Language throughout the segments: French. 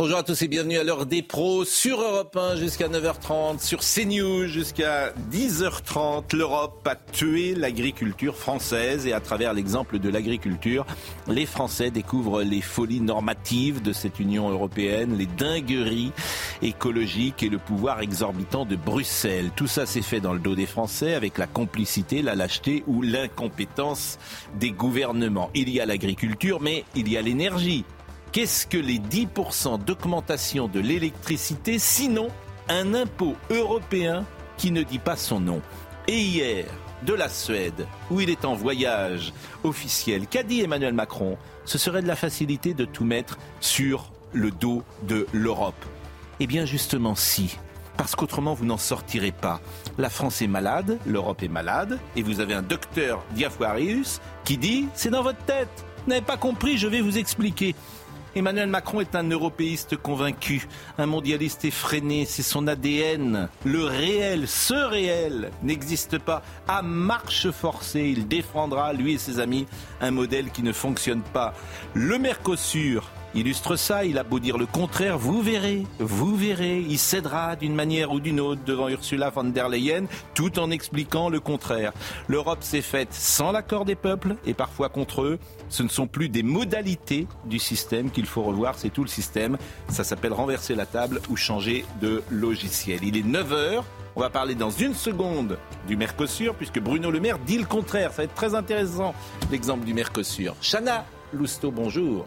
Bonjour à tous et bienvenue à l'heure des pros sur Europe 1 jusqu'à 9h30, sur CNews jusqu'à 10h30. L'Europe a tué l'agriculture française et à travers l'exemple de l'agriculture, les Français découvrent les folies normatives de cette Union européenne, les dingueries écologiques et le pouvoir exorbitant de Bruxelles. Tout ça s'est fait dans le dos des Français avec la complicité, la lâcheté ou l'incompétence des gouvernements. Il y a l'agriculture mais il y a l'énergie. Qu'est-ce que les 10% d'augmentation de l'électricité sinon un impôt européen qui ne dit pas son nom? Et hier, de la Suède, où il est en voyage officiel, qu'a dit Emmanuel Macron? Ce serait de la facilité de tout mettre sur le dos de l'Europe. Eh bien justement si. Parce qu'autrement, vous n'en sortirez pas. La France est malade, l'Europe est malade, et vous avez un docteur Diafoirius qui dit c'est dans votre tête. Vous n'avez pas compris, je vais vous expliquer. Emmanuel Macron est un européiste convaincu, un mondialiste effréné, c'est son ADN. Le réel, ce réel, n'existe pas. À marche forcée, il défendra, lui et ses amis, un modèle qui ne fonctionne pas. Le Mercosur, illustre ça, il a beau dire le contraire, vous verrez, vous verrez, il cédera d'une manière ou d'une autre devant Ursula von der Leyen, tout en expliquant le contraire. L'Europe s'est faite sans l'accord des peuples et parfois contre eux. Ce ne sont plus des modalités du système qu'il faut revoir, c'est tout le système. Ça s'appelle renverser la table ou changer de logiciel. Il est 9h. On va parler dans une seconde du Mercosur, puisque Bruno Le Maire dit le contraire. Ça va être très intéressant, l'exemple du Mercosur. Chana Lousteau, bonjour.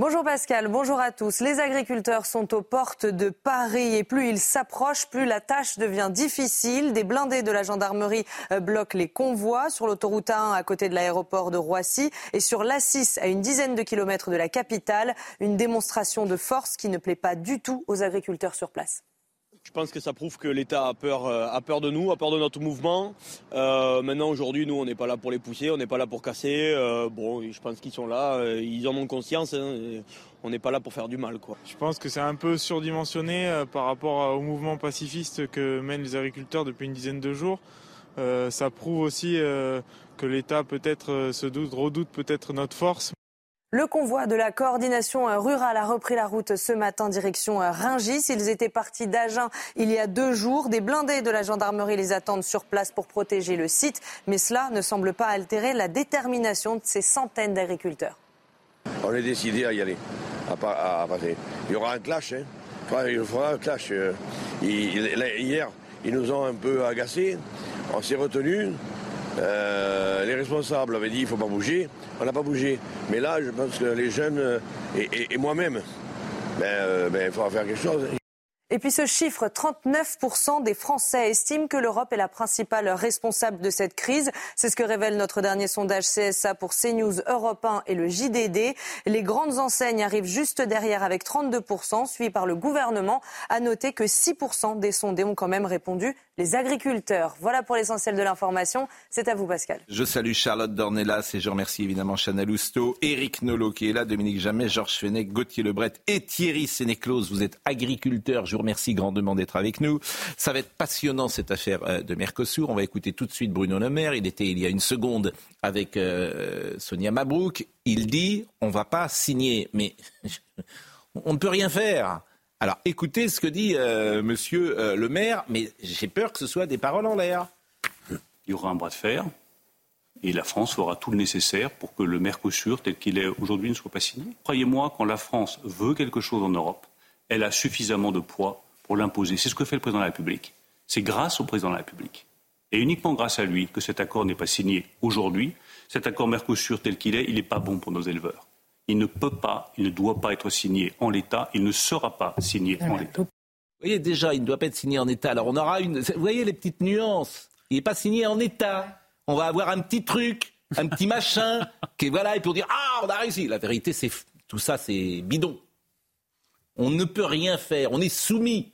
Bonjour Pascal, bonjour à tous. Les agriculteurs sont aux portes de Paris et plus ils s'approchent, plus la tâche devient difficile. Des blindés de la gendarmerie euh, bloquent les convois sur l'autoroute 1 à côté de l'aéroport de Roissy et sur l'A6 à une dizaine de kilomètres de la capitale. Une démonstration de force qui ne plaît pas du tout aux agriculteurs sur place. Je pense que ça prouve que l'État a peur, euh, a peur de nous, a peur de notre mouvement. Euh, maintenant, aujourd'hui, nous, on n'est pas là pour les pousser, on n'est pas là pour casser. Euh, bon, je pense qu'ils sont là, ils en ont conscience. hein, on n'est pas là pour faire du mal, quoi. Je pense que c'est un peu surdimensionné par rapport au mouvement pacifiste que mènent les agriculteurs depuis une dizaine de jours. Ça prouve aussi que l'État peut-être se doute, redoute peut-être notre force. Le convoi de la coordination euh, rurale a repris la route ce matin direction euh, Rungis. Ils étaient partis d'Agen il y a deux jours. Des blindés de la gendarmerie les attendent sur place pour protéger le site. Mais cela ne semble pas altérer la détermination de ces centaines d'agriculteurs. On est décidé à y aller. Il y aura un clash, hein. Un clash. euh. Hier, ils nous ont un peu agacés. On s'est retenu. Euh, les responsables avaient dit il ne faut pas bouger. On n'a pas bougé. Mais là, je pense que les jeunes euh, et, moi-même, ben, euh, ben, il faire quelque chose. Et puis ce chiffre, 39% des Français estiment que l'Europe est la principale responsable de cette crise. C'est ce que révèle notre dernier sondage CSA pour CNews Europe 1 et le JDD. Les grandes enseignes arrivent juste derrière avec 32%, suivi par le gouvernement. À noter que 6% des sondés ont quand même répondu les agriculteurs. Voilà pour l'essentiel de l'information. C'est à vous Pascal. Je salue Charlotte Dornelas et je remercie évidemment Chana Lousteau, Éric Nolot qui est là, Dominique Jamais, Georges Fenech, Gauthier Lebret et Thierry Sénéclose. Vous êtes agriculteurs. Remercie grandement d'être avec nous. Ça va être passionnant cette affaire euh, de Mercosur. On va écouter tout de suite Bruno Le Maire. Il était il y a une seconde avec euh, Sonia Mabrouk. Il dit on va pas signer, mais on ne peut rien faire. Alors écoutez ce que dit euh, Monsieur Le Maire, mais j'ai peur que ce soit des paroles en l'air. Il y aura un bras de fer et la France fera tout le nécessaire pour que le Mercosur, tel qu'il est aujourd'hui, ne soit pas signé. Croyez-moi, quand la France veut quelque chose en Europe, elle a suffisamment de poids pour l'imposer. C'est ce que fait le président de la République. C'est grâce au président de la République et uniquement grâce à lui que cet accord n'est pas signé aujourd'hui. Cet accord Mercosur tel qu'il est, il n'est pas bon pour nos éleveurs. Il ne peut pas, il ne doit pas être signé en l'état, il ne sera pas signé en l'état. Vous voyez, déjà, il ne doit pas être signé en état. Alors, on aura une. Vous voyez les petites nuances. Il n'est pas signé en état. On va avoir un petit truc, un petit machin, qui voilà, et pour dire Ah, on a réussi. La vérité, c'est tout ça, c'est bidon. On ne peut rien faire. On est soumis.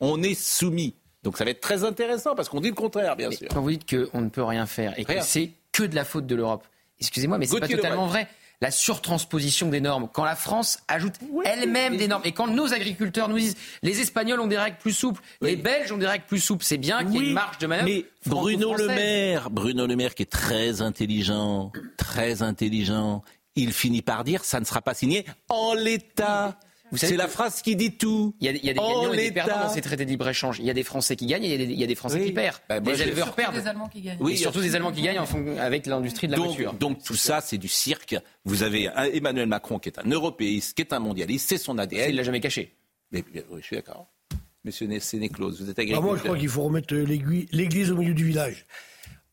On est soumis. Donc ça va être très intéressant parce qu'on dit le contraire, bien sûr. Quand vous dites qu'on ne peut rien faire et que c'est que de la faute de l'Europe, excusez-moi, mais c'est pas totalement vrai la surtransposition des normes, quand la France ajoute elle-même des normes, et quand nos agriculteurs nous disent les Espagnols ont des règles plus souples, les Belges ont des règles plus souples, c'est bien qu'il y ait une marge de manœuvre. Mais Bruno Le Maire, Bruno Le Maire qui est très intelligent, très intelligent, il finit par dire ça ne sera pas signé en l'état. C'est la phrase qui dit tout. Il y a, des gagnants et des perdants dans ces traités de libre-échange. Il y a des Français qui gagnent et il y a des, Français qui perdent. Bah, les éleveurs perdent. des Allemands qui gagnent. Oui, et surtout des Allemands qui gagnent avec l'industrie de la voiture. Donc tout ça, c'est du cirque. Vous avez Emmanuel Macron qui est un européiste, qui est un mondialiste, c'est son ADN. Il l'a jamais caché. Mais, oui, je suis d'accord. Monsieur Sénéclose, vous êtes agriculteur. Ah, moi, je crois qu'il faut remettre l'église au milieu du village.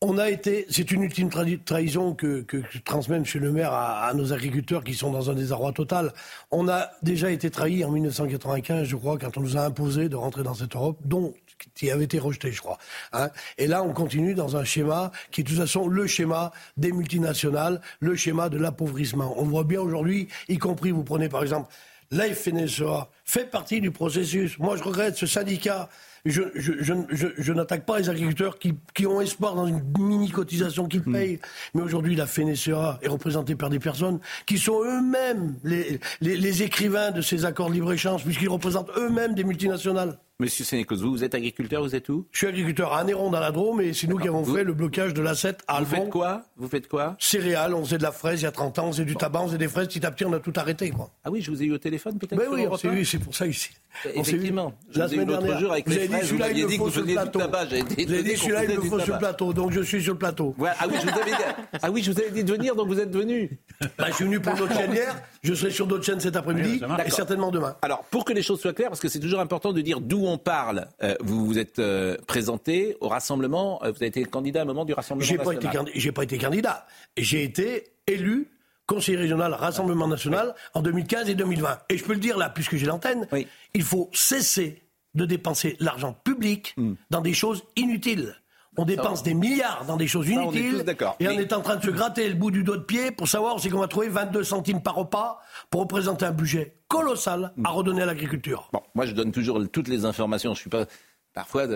On a été, c'est une ultime trahison que, que, transmet M. Le Maire à, nos agriculteurs qui sont dans un désarroi total. On a déjà été trahis en 1995, je crois, quand on nous a imposé de rentrer dans cette Europe, dont qui avait été rejeté, je crois. Hein. Et là, on continue dans un schéma qui est de toute façon le schéma des multinationales, le schéma de l'appauvrissement. On voit bien aujourd'hui, y compris, vous prenez par exemple la FNSEA, fait partie du processus. Moi, je regrette ce syndicat je, je, je, je n'attaque pas les agriculteurs qui, qui, ont espoir dans une mini-cotisation qu'ils hmm. payent. Mais aujourd'hui, la FNSEA est représentée par des personnes qui sont eux-mêmes les, les, les, écrivains de ces accords de libre-échange, puisqu'ils représentent eux-mêmes des multinationales. Monsieur Sénécos, vous, êtes agriculteur, vous êtes où? Je suis agriculteur à Néron dans la Drôme et c'est nous qui avons fait le blocage de l'A7 à Vous faites quoi? Vous faites quoi? Céréales, on faisait de la fraise il y a 30 ans, on faisait du tabac, on faisait des fraises, petit à petit on a tout arrêté. Quoi. Ah oui, je vous ai eu au téléphone peut-être ben oui, c'est, pour ça ici. Effectivement. la semaine dernière, jour avec vous avez dit celui-là il me faut sur le plateau. Vous avez dit celui-là il me faut sur le plateau, donc je suis sur le plateau. Ah oui, je vous avais dit, ah oui, je vous avais dit de venir, donc vous êtes venu. Bah, je suis venu pour d'autres chaînes hier, je serai sur d'autres chaînes cet après-midi et certainement demain. Alors, pour que les choses soient claires, parce que c'est toujours important de dire d'où on parle. Euh, vous vous êtes euh, présenté au rassemblement, euh, vous avez été candidat à un moment du rassemblement j'ai national. Pas été, j'ai pas été candidat. J'ai été élu conseiller régional Rassemblement national en 2015 et 2020. Et je peux le dire là, puisque j'ai l'antenne, il faut cesser de dépenser l'argent public hmm. dans des choses inutiles. On dépense des milliards dans des choses inutiles. et on est en train de se gratter le bout du dos de pied pour savoir si on va trouver 22 centimes par repas pour représenter un budget colossal à redonner à l'agriculture. Bon, moi je donne toujours toutes les informations. Je suis pas parfois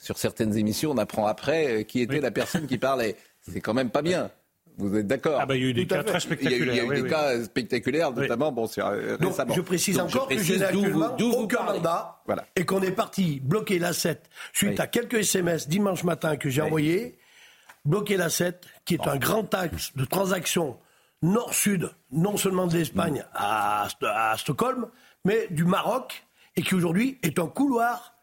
sur certaines émissions, on apprend après euh, qui était la personne qui parlait. C'est quand même pas bien. Vous êtes d'accord ah bah, Il y a eu des cas très spectaculaires. Il y a eu, des cas spectaculaires, notamment bon, euh, récemment. Je précise encore que je n'ai aucun mandat voilà. et qu'on est parti bloquer la 7 suite à quelques SMS dimanche matin que j'ai envoyés. Bloquer la 7, qui est un grand axe de transaction nord-sud, non seulement de l'Espagne à, à Stockholm, mais du Maroc, et qui aujourd'hui est un couloir,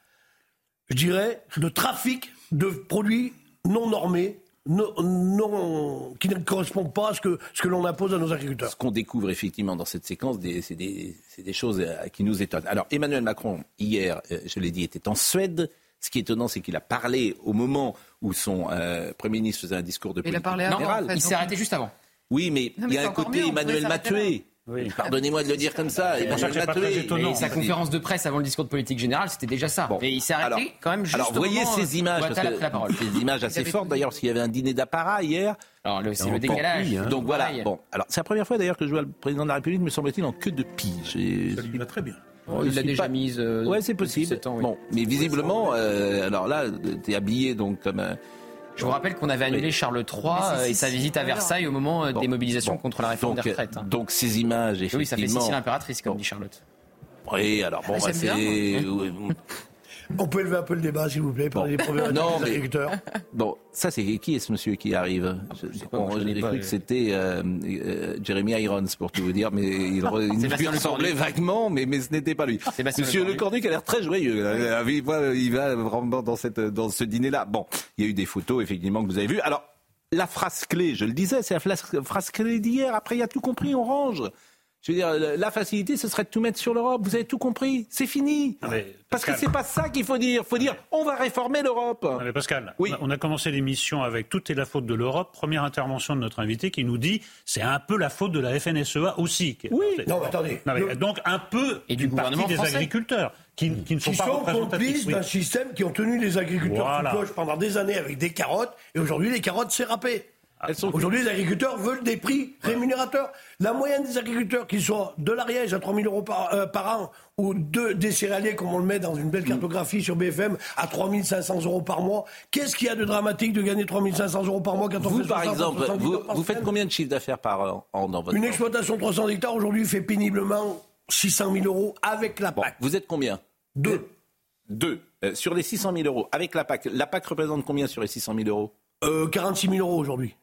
je dirais, de trafic de produits non normés non, qui ne correspond pas à ce que, ce que l'on impose à nos agriculteurs. Ce qu'on découvre effectivement dans cette séquence, c'est des, des, choses euh, qui nous étonnent. Alors Emmanuel Macron, hier, euh, je l'ai dit, était en Suède. Ce qui est étonnant, c'est qu'il a parlé au moment où son euh, Premier ministre faisait un discours de politique il a parlé il s'est arrêté juste avant. Oui, mais, il y a un côté Emmanuel m'a tué. Pardonnez-moi de le dire comme ça. Et sa conférence de presse avant le discours de politique générale, c'était déjà ça. Et il s'est arrêté quand même juste Alors, voyez ces images, parce que, ces images assez fortes d'ailleurs, parce qu'il y avait un dîner d'apparat hier. Alors, c'est le décalage. Hein. Donc voilà. Bon, alors c'est la première fois d'ailleurs que je vois le président de la République, me semble-t-il, en queue de pige. Ça lui va très bien. Oh, il l'a déjà mise. Euh, ouais, c'est possible. Bon, mais visiblement, euh, alors là, t'es habillé donc comme un je vous rappelle qu'on avait annulé Charles III euh, et sa visite à Versailles au moment euh, des mobilisations contre la réforme des retraites. Hein. Donc ces images, effectivement. Oui, ça fait Cécile impératrice, comme dit Charlotte. Oui, alors bon, ah, bah, c'est. On peut élever un peu le débat, s'il vous plaît, par les problèmes non, des agriculteurs. Bon, ça, c'est qui est ce monsieur qui arrive J'ai cru que c'était euh, euh, Jeremy Irons, pour tout vous dire, mais il, il lui ressemblait vaguement, mais, mais ce n'était pas lui. Monsieur Le Cornu qui a l'air très joyeux. Il va, il va vraiment dans, cette, dans ce dîner-là. Bon, il y a eu des photos, effectivement, que vous avez vues. Alors, la phrase clé, je le disais, c'est la phrase clé d'hier. Après, il y a tout compris, on range. Je veux dire, la facilité, ce serait de tout mettre sur l'Europe. Vous avez tout compris. C'est fini. Parce que c'est pas ça qu'il faut dire. Il faut dire, on va réformer l'Europe. Pascal, oui. on a commencé l'émission avec tout est la faute de l'Europe. Première intervention de notre invité qui nous dit, c'est un peu la faute de la FNSEA aussi. Oui. Non, mais attendez. Donc un peu et du gouvernement des agriculteurs. Qui, qui, ne sont qui pas sont complices d'un système qui ont tenu les agriculteurs voilà. pendant des années avec des carottes, et aujourd'hui les carottes s'est Aujourd'hui, les agriculteurs veulent des prix rémunérateurs. La moyenne des agriculteurs, qu'ils soient de l'Ariège à 3 000 euros par, euh, par an, ou de, des céréaliers, comme on le met dans une belle cartographie sur BFM, à 3 500 euros par mois, qu'est-ce qu'il y a de dramatique de gagner 3 500 euros par mois quand on vous, fait par exemple, vous, vous faites combien de chiffres d'affaires par an dans votre Une exploitation de 300 hectares, aujourd'hui, fait péniblement 600 000 euros avec la PAC. vous êtes combien? Deux. Deux. Euh, sur les 600 000 euros, avec la PAC, la PAC représente combien sur les 600 000 euros? Euh, 46 000 euros aujourd'hui.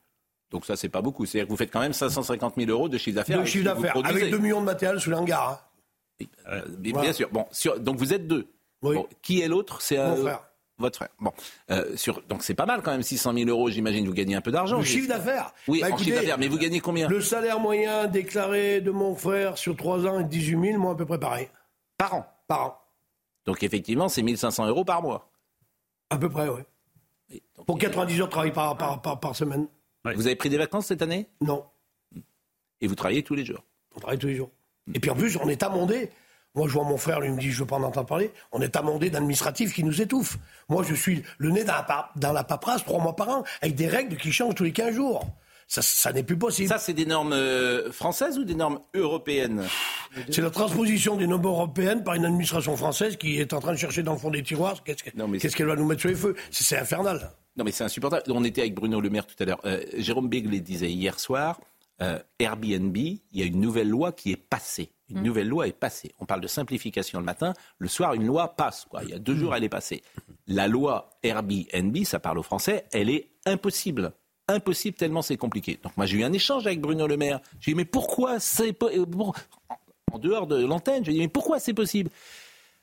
Donc ça, c'est pas beaucoup. C'est-à-dire que vous faites quand même 550 000 euros de chiffre d'affaires. De chiffre d'affaires, avec 2 millions de matériel sous l'hangar. Hein. Euh, bien sûr. Bon, donc vous êtes deux. Oui. qui est l'autre? C'est mon frère. Votre frère. Bon, euh, sur, donc c'est pas mal quand même, 600 000 euros, j'imagine, vous gagnez un peu d'argent. Le chiffre d'affaires Oui, bah, en chiffre d'affaires, mais vous gagnez combien? Le salaire moyen déclaré de mon frère sur 3 ans est 18 000, moi à peu près pareil. Par an? Par an. Donc effectivement, c'est 1500 euros par mois. À peu près, oui. Pour 90 heures de travail par, par, par, par semaine. Vous avez pris des vacances cette année? Non. Et vous travaillez tous les jours? On travaille tous les jours. Et puis en plus, on est amendé. Moi, je vois mon frère, lui me dit, je veux pas en entendre parler. On est amendé d'administratifs qui nous étouffent. Moi, je suis le nez dans la, dans la paperasse trois mois par an, avec des règles qui changent tous les 15 jours. Ça, ça n'est plus possible. Ça, c'est des normes euh, françaises ou des normes européennes? C'est la transposition des normes européennes par une administration française qui est en train de chercher dans le fond des tiroirs qu'est-ce qu'elle va nous mettre sur les feux? C'est infernal. Non, mais c'est insupportable. On était avec Bruno Le Maire tout à l'heure. Euh, Jérôme Begley disait hier soir euh, Airbnb, il y a une nouvelle loi qui est passée. Une mm. nouvelle loi est passée. On parle de simplification le matin. Le soir, une loi passe. Quoi. Il y a deux jours, elle est passée. La loi Airbnb, ça parle au français, elle est impossible impossible tellement c'est compliqué. Donc moi j'ai eu un échange avec Bruno Le Maire. J'ai dit mais pourquoi c'est euh, en dehors de l'antenne, je lui ai dit mais pourquoi c'est possible?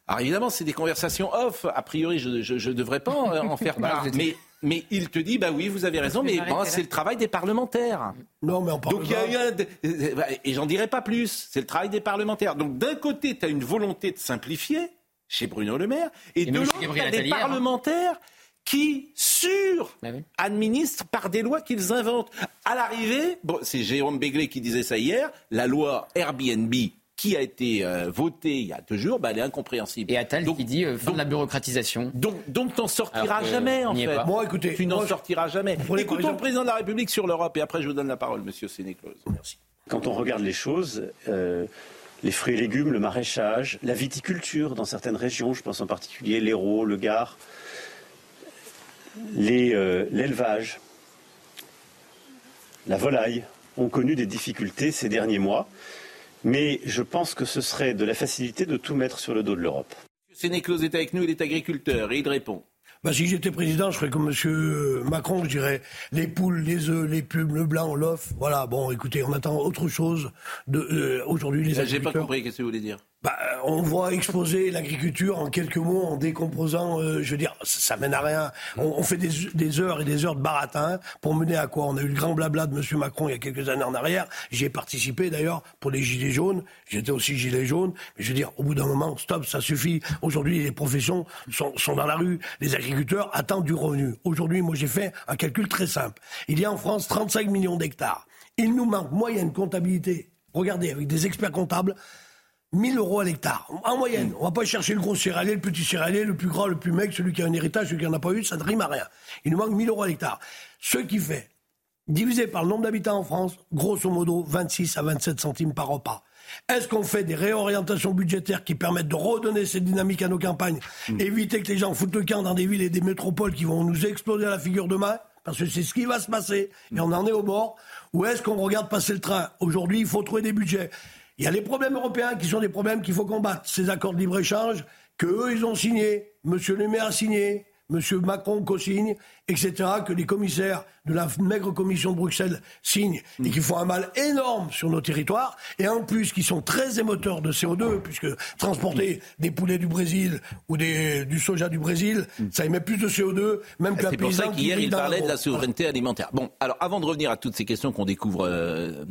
Alors évidemment, c'est des conversations off. A priori, je ne devrais pas en faire part. mais, mais il te dit, bah oui, vous avez raison, mais c'est le travail des parlementaires. Non, mais on parle Donc il y a eu un... Et j'en dirai pas plus. C'est le travail des parlementaires. Donc d'un côté, tu as une volonté de simplifier chez Bruno Le Maire, et, de l'autre, tu as des hein. parlementaires qui sur bah administrent par des lois qu'ils inventent. À l'arrivée, bon, c'est Jérôme Béglé qui disait ça hier, la loi Airbnb qui a été euh, votée il y a deux jours, bah, elle est incompréhensible. Et Attal qui dit euh, fin de la bureaucratisation. Donc, donc t'en sortiras jamais, en fait. Moi, écoutez, tu n'en sortiras jamais. Écoutons le président de la République sur l'Europe, et après je vous donne la parole, monsieur Sénéclose. Merci. Quand on regarde les choses, euh, les fruits et légumes, le maraîchage, la viticulture dans certaines régions, je pense en particulier l'Hérault, le Gard, euh, l'élevage, la volaille ont connu des difficultés ces derniers mois, mais je pense que ce serait de la facilité de tout mettre sur le dos de l'Europe. Sénéclose est avec nous, il est agriculteur et il répond. Bah, si j'étais président, je ferais comme M. Macron, je dirais les poules, les œufs, les pubs, le blanc, l'off. Voilà, bon, écoutez, on attend autre chose de euh, aujourd'hui les agriculteurs. J'ai pas compris, qu'est-ce que vous voulez dire? Bah, on voit exposer l'agriculture en quelques mots, en décomposant, euh, je veux dire, ça, ça, mène à rien. On, fait des, heures et des heures de baratin pour mener à quoi? On a eu le grand blabla de M. Macron il y a quelques années en arrière. J'y ai participé d'ailleurs pour les gilets jaunes. J'étais aussi gilet jaune. Mais je veux dire, au bout d'un moment, stop, ça suffit. Aujourd'hui, les professions sont, sont dans la rue. Les agriculteurs attendent du revenu. Aujourd'hui, moi, j'ai fait un calcul très simple. Il y a en France 35 millions d'hectares. Il nous manque moyenne comptabilité. Regardez, avec des experts comptables, 1000 euros à l'hectare, en moyenne. On va pas chercher le gros céréalier, le petit céréalier, le plus grand, le plus mec, celui qui a un héritage, celui qui n'en a pas eu, ça ne rime à rien. Il nous manque 1000 euros à l'hectare. Ce qui fait, divisé par le nombre d'habitants en France, grosso modo 26 à 27 centimes par repas. Est-ce qu'on fait des réorientations budgétaires qui permettent de redonner cette dynamique à nos campagnes, hmm. éviter que les gens foutent le camp dans des villes et des métropoles qui vont nous exploser à la figure demain? Parce que c'est ce qui va se passer, et on en est au bord, ou est-ce qu'on regarde passer le train? Aujourd'hui, il faut trouver des budgets. Il y a les problèmes européens qui sont des problèmes qu'il faut combattre. Ces accords de libre-échange que eux, ils ont signés, Monsieur Le Maire a signé, Monsieur Macron co-signe, etc., que les commissaires de la maigre commission de Bruxelles signent et qui font un mal énorme sur nos territoires, et en plus qui sont très émetteurs de CO2, puisque transporter des poulets du Brésil ou des, du soja du Brésil, ça émet plus de CO2, même qu'un paysan C'est pour ça qu'hier, il parlait de la souveraineté alimentaire. Bon, alors avant de revenir à toutes ces questions qu'on découvre... Euh,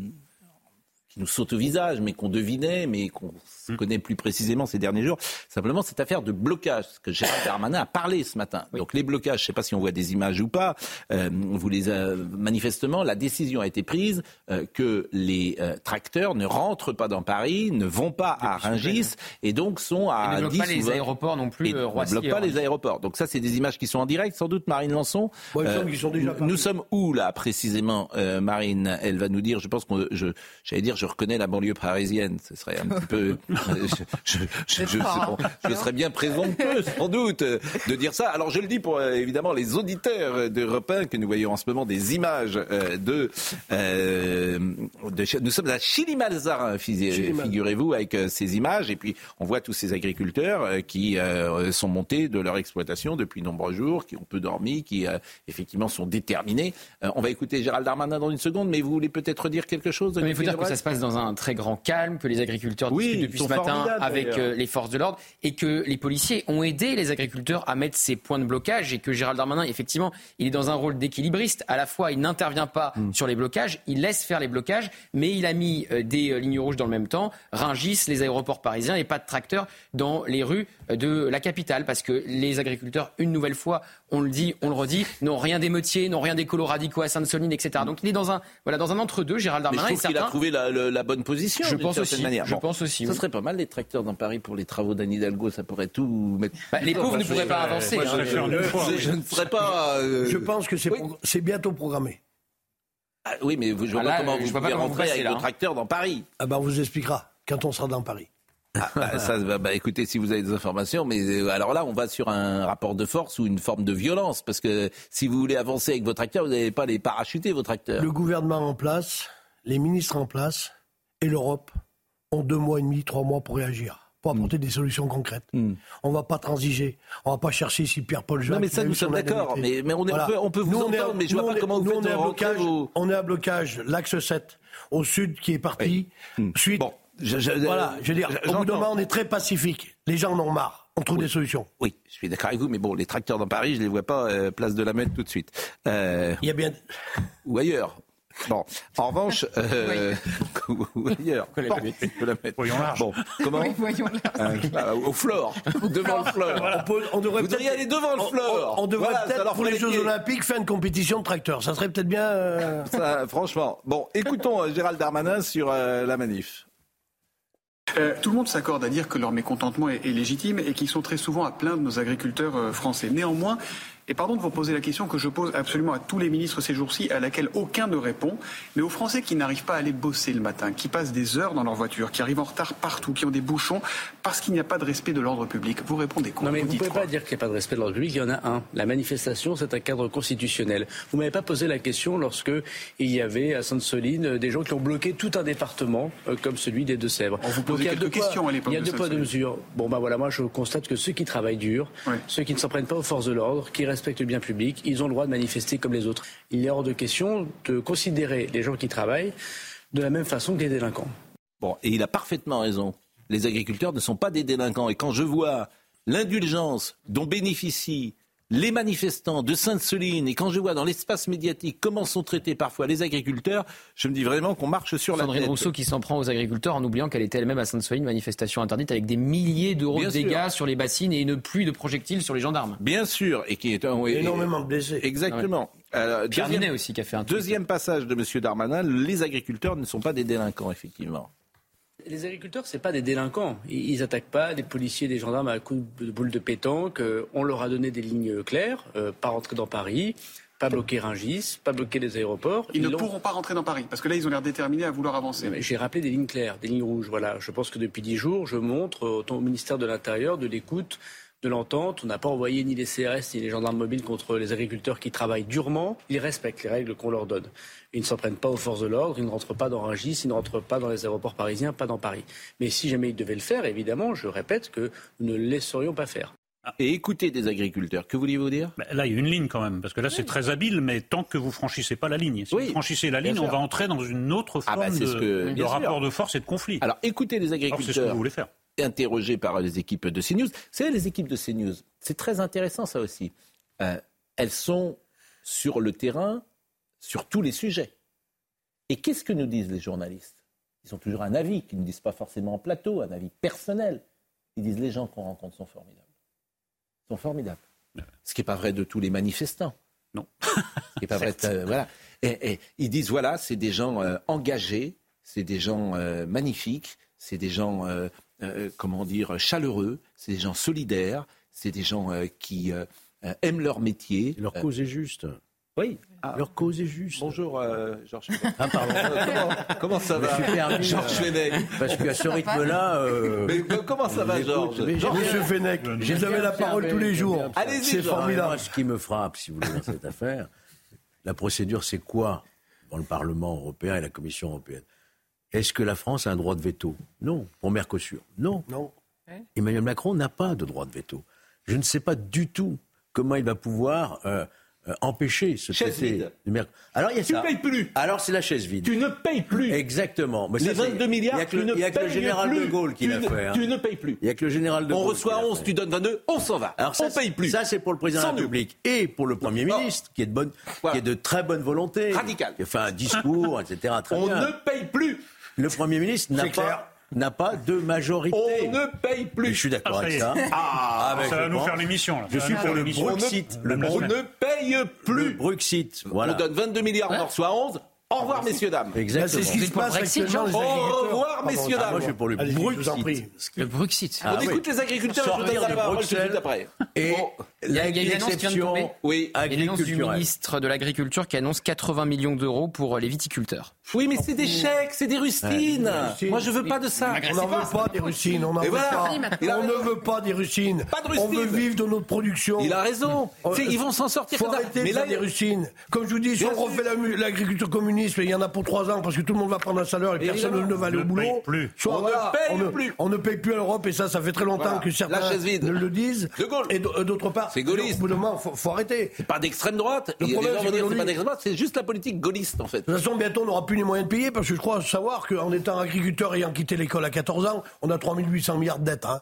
qui nous saute au visage, mais qu'on devinait, mais qu'on mm. connaît plus précisément ces derniers jours. Simplement, cette affaire de blocage, ce que Gérald Darmanin a parlé ce matin. Donc les blocages, je ne sais pas si on voit des images ou pas, euh, vous les manifestement, la décision a été prise euh, que les euh, tracteurs ne rentrent pas dans Paris, ne vont pas à Rungis, et donc sont à et ne bloquent pas les aéroports non plus. Et ne bloquent pas les aéroports. Donc ça, c'est des images qui sont en direct, sans doute, Marine Lançon. sont déjà nous sommes où là précisément, Marine? Elle va nous dire. Je pense que j'allais dire, je reconnais la banlieue parisienne. Ce serait un petit peu. je, je, serais bien présomptueux, sans doute, de dire ça. Alors je le dis pour évidemment les auditeurs de 1 que nous voyons en ce moment des images euh, de, euh, de, Nous sommes à Chili-Malzarin, figurez-vous, avec euh, ces images. Et puis on voit tous ces agriculteurs qui sont montés de leur exploitation depuis nombreux jours, qui ont peu dormi, qui effectivement sont déterminés. on va écouter Gérald Darmanin dans une seconde, mais vous voulez peut-être dire quelque chose Il faut dire que ça se passe dans un très grand calme, que les agriculteurs oui, discutent depuis ce matin avec les forces de l'ordre et que les policiers ont aidé les agriculteurs à mettre ces points de blocage et que Gérald Darmanin, effectivement, il est dans un rôle d'équilibriste. À la fois, il n'intervient pas hmm. sur les blocages, il laisse faire les blocages, mais il a mis euh, des euh, lignes rouges dans le même temps, Ringis, les aéroports parisiens et pas de tracteurs dans les rues euh, de la capitale parce que les agriculteurs, une nouvelle fois, on le dit, on le redit, n'ont rien d'émeutier, n'ont rien d'écolo radicaux à Sainte-Soline, etc. Donc il est dans un, voilà, dans un entre-deux, Gérald Darmanin. Mais je trouve qu'il a trouvé la, bonne position. Je pense aussi. Manière. Je pense aussi. Ça serait pas mal les tracteurs dans Paris pour les travaux d'Anne Hidalgo, ça pourrait tout mettre. Bah, les pauvres ne pourraient pas avancer. Hein. je, ne ferais pas. Je pense que c'est bientôt programmé. Ah, oui, mais je vois pas comment vous pouvez rentrer avec le hein. tracteur dans Paris. Ah ben, on vous expliquera quand on sera dans Paris. Ah, bah, ça, bah, écoutez, si vous avez des informations, mais euh, alors là, on va sur un rapport de force ou une forme de violence, parce que si vous voulez avancer avec votre acteur, vous n'allez pas les parachuter, votre acteur. Le gouvernement en place, les ministres en place et l'Europe ont deux mois et demi, trois mois pour réagir pour hmm. apporter des solutions concrètes. Hmm. On ne va pas transiger, on ne va pas chercher si Pierre-Paul Jacques... Non, mais ça, nous sommes d'accord, mais, on, on, peut, vous entendre, mais je ne vois pas comment vous faites on est à blocage, On est à blocage, l'axe 7, au sud, qui est parti. Hmm. Suite, bon. Voilà, je veux dire, au bout d'un moment, on est très pacifique. Les gens en ont marre. On trouve des solutions. Oui, je suis d'accord avec vous, mais bon, les tracteurs dans Paris, je ne les vois pas euh, place de la Mette tout de suite. Euh, Il y a bien. Ou ailleurs. Bon, en revanche, euh, ailleurs. Voyons large. Bon, comment oui, voyons large. Euh, au flore, devant le flore. Voilà. On, peut, on devrait Vous devriez aller devant le flore. On, on devrait voilà, peut-être pour les Jeux Olympiques faire une compétition de tracteurs. Ça serait peut-être bien. Euh... Ça, franchement. Bon, écoutons euh, Gérald Darmanin sur euh, la manif. Euh, tout le monde s'accorde à dire que leur mécontentement est, légitime et qu'ils sont très souvent à plaindre nos agriculteurs euh, français. Néanmoins, et pardon de vous poser la question que je pose absolument à tous les ministres ces jours-ci, à laquelle aucun ne répond, mais aux Français qui n'arrivent pas à aller bosser le matin, qui passent des heures dans leur voiture, qui arrivent en retard partout, qui ont des bouchons, parce qu'il n'y a pas de respect de l'ordre public. Vous répondez quoi? Non, mais vous ne pouvez pas dire qu'il n'y a pas de respect de l'ordre public, il y en a un. La manifestation, c'est un cadre constitutionnel. Vous ne m'avez pas posé la question lorsque il y avait à Sainte-Soline des gens qui ont bloqué tout un département, euh, comme celui des Deux-Sèvres. On vous pose quelques questions à l'époque. Il y a deux poids, de mesures. Bon, ben voilà, moi je constate que ceux qui travaillent dur, ceux qui ne s'en prennent pas aux forces de l'ordre, qui respectent le bien public, ils ont le droit de manifester comme les autres. Il est hors de question de considérer les gens qui travaillent de la même façon que les délinquants. Bon, et il a parfaitement raison. Les agriculteurs ne sont pas des délinquants. Et quand je vois l'indulgence dont bénéficient les manifestants de Sainte-Soline, et quand je vois dans l'espace médiatique comment sont traités parfois les agriculteurs, je me dis vraiment qu'on marche sur la tête. Rousseau qui s'en prend aux agriculteurs en oubliant qu'elle était elle-même à Sainte-Soline, manifestation interdite avec des milliers d'euros de dégâts sur les bassines et une pluie de projectiles sur les gendarmes. Bien sûr, et qui est un... énormément de blessés. Exactement. Euh, deuxième, aussi qui a fait un Deuxième passage de M. Darmanin, les agriculteurs ne sont pas des délinquants, effectivement les agriculteurs, ce pas des délinquants. Ils n'attaquent pas des policiers, des gendarmes à coups de boule de pétanque. Euh, on leur a donné des lignes claires, euh, pas rentrer dans Paris, pas bloquer Rungis, pas bloquer les aéroports. Ils, ne pourront pas rentrer dans Paris, parce que là, ils ont l'air déterminés à vouloir avancer. J'ai rappelé des lignes claires, des lignes rouges. Voilà, je pense que depuis dix jours, je montre au ministère de l'Intérieur de l'écoute de l'entente. On n'a pas envoyé ni les CRS ni les gendarmes mobiles contre les agriculteurs qui travaillent durement. Ils respectent les règles qu'on leur donne. Ils ne s'en prennent pas aux forces de l'ordre, ils ne rentrent pas dans Rungis, ils ne rentrent pas dans les aéroports parisiens, pas dans Paris. Mais si jamais ils devaient le faire, évidemment, je répète que nous ne laisserions pas faire. Et écoutez des agriculteurs, que voulez-vous dire? Là, il y a une ligne quand même, parce que là, c'est très habile, mais tant que vous franchissez pas la ligne. Si vous franchissez la ligne, on va entrer dans une autre ah bah, forme de, rapport de force et de conflit. Alors, écoutez les agriculteurs. C'est ce que vous voulez faire interrogés par les équipes de CNews. Savez, les équipes de CNews, c'est très intéressant ça aussi. Euh, elles sont sur le terrain sur tous les sujets. Et qu'est-ce que nous disent les journalistes? Ils ont toujours un avis qu'ils ne disent pas forcément en plateau, un avis personnel. Ils disent les gens qu'on rencontre sont formidables. Sont formidables. Ce qui n'est pas vrai de tous les manifestants. Non. Ce qui pas vrai. De, voilà. Et, ils disent voilà, c'est des gens euh, engagés, c'est des gens euh, magnifiques, c'est des gens, euh, comment dire, chaleureux, c'est des gens solidaires, c'est des gens qui aiment leur métier. leur cause est juste. Oui. Ah. Leur cause est juste. Bonjour, Georges Ah, pardon. comment, ça va Georges Fenech. Parce qu'à ce rythme-là. Mais comment ça va, Georges Monsieur Fenech, vous avez la parole tous les jours. Allez-y, C'est formidable. ce qui me frappe, si vous voulez, dans cette affaire, la procédure, c'est quoi dans le Parlement européen et la Commission européenne? Est-ce que la France a un droit de veto? Non. Pour Mercosur Non. Non. Emmanuel Macron n'a pas de droit de veto. Je ne sais pas du tout comment il va pouvoir euh, euh, empêcher ce chaise traité. Vide. Alors il y a tu ne payes plus. Alors c'est la chaise vide. Tu ne payes plus. Exactement. Mais Les 22 milliards, il y a que le, il y a que le général plus. de Gaulle qui l'a fait. Hein. Tu ne payes plus. Il y a que le général de on Gaulle. On reçoit 11, tu donnes 22, on s'en va. Alors ça, on paye plus. Ça c'est pour le président de la République et pour le Premier ministre qui est de bonne, voilà. qui est de très bonne volonté. Radical. Qui a fait un discours, etc. Très on bien. ne paye plus. Le Premier ministre n'a pas n'a pas de majorité. On ne paye plus. Je suis d'accord avec ça. Ah, ah ça va nous faire l'émission. Je suis pour le Brexit. On ne, on ne paye plus. Le Brexit. Voilà. On donne 22 milliards, on en reçoit 11. Au revoir, messieurs, dames. Exactement. C'est ce qui se passe actuellement. Au revoir, messieurs, dames. Moi, je suis pour le Brexit. Le Brexit. On écoute les agriculteurs, je vous donne la parole après. Et il y a, il y a une annonce qui vient de tomber. Oui, il y a une annonce du ministre de l'Agriculture qui annonce 80 millions d'euros pour les viticulteurs. Oui, mais c'est des chèques, c'est des rustines. Moi, je veux pas de ça. On n'en veut pas des rustines. On n'en veut pas. On ne veut pas des rustines. Pas de rustines. On veut vivre de notre production. Il a raison. Ils vont s'en sortir. Faut arrêter mais là, des rustines. Comme je vous dis, si on refait l'agriculture communiste, il y en a pour trois ans parce que tout le monde va prendre un salaire et personne ne va aller au boulot. On ne paye plus. On ne paye plus à l'Europe et ça, ça fait très longtemps que certains ne le disent. Et d'autre part, c'est gaulliste. Au bout d'un faut, faut arrêter. C'est pas d'extrême droite. Dire c'est pas d'extrême droite, c'est juste la politique gaulliste en fait. De toute façon, bientôt on n'aura plus les moyens de payer parce que je crois savoir qu'en étant agriculteur ayant quitté l'école à 14 ans, on a 3800 milliards de dettes. Hein.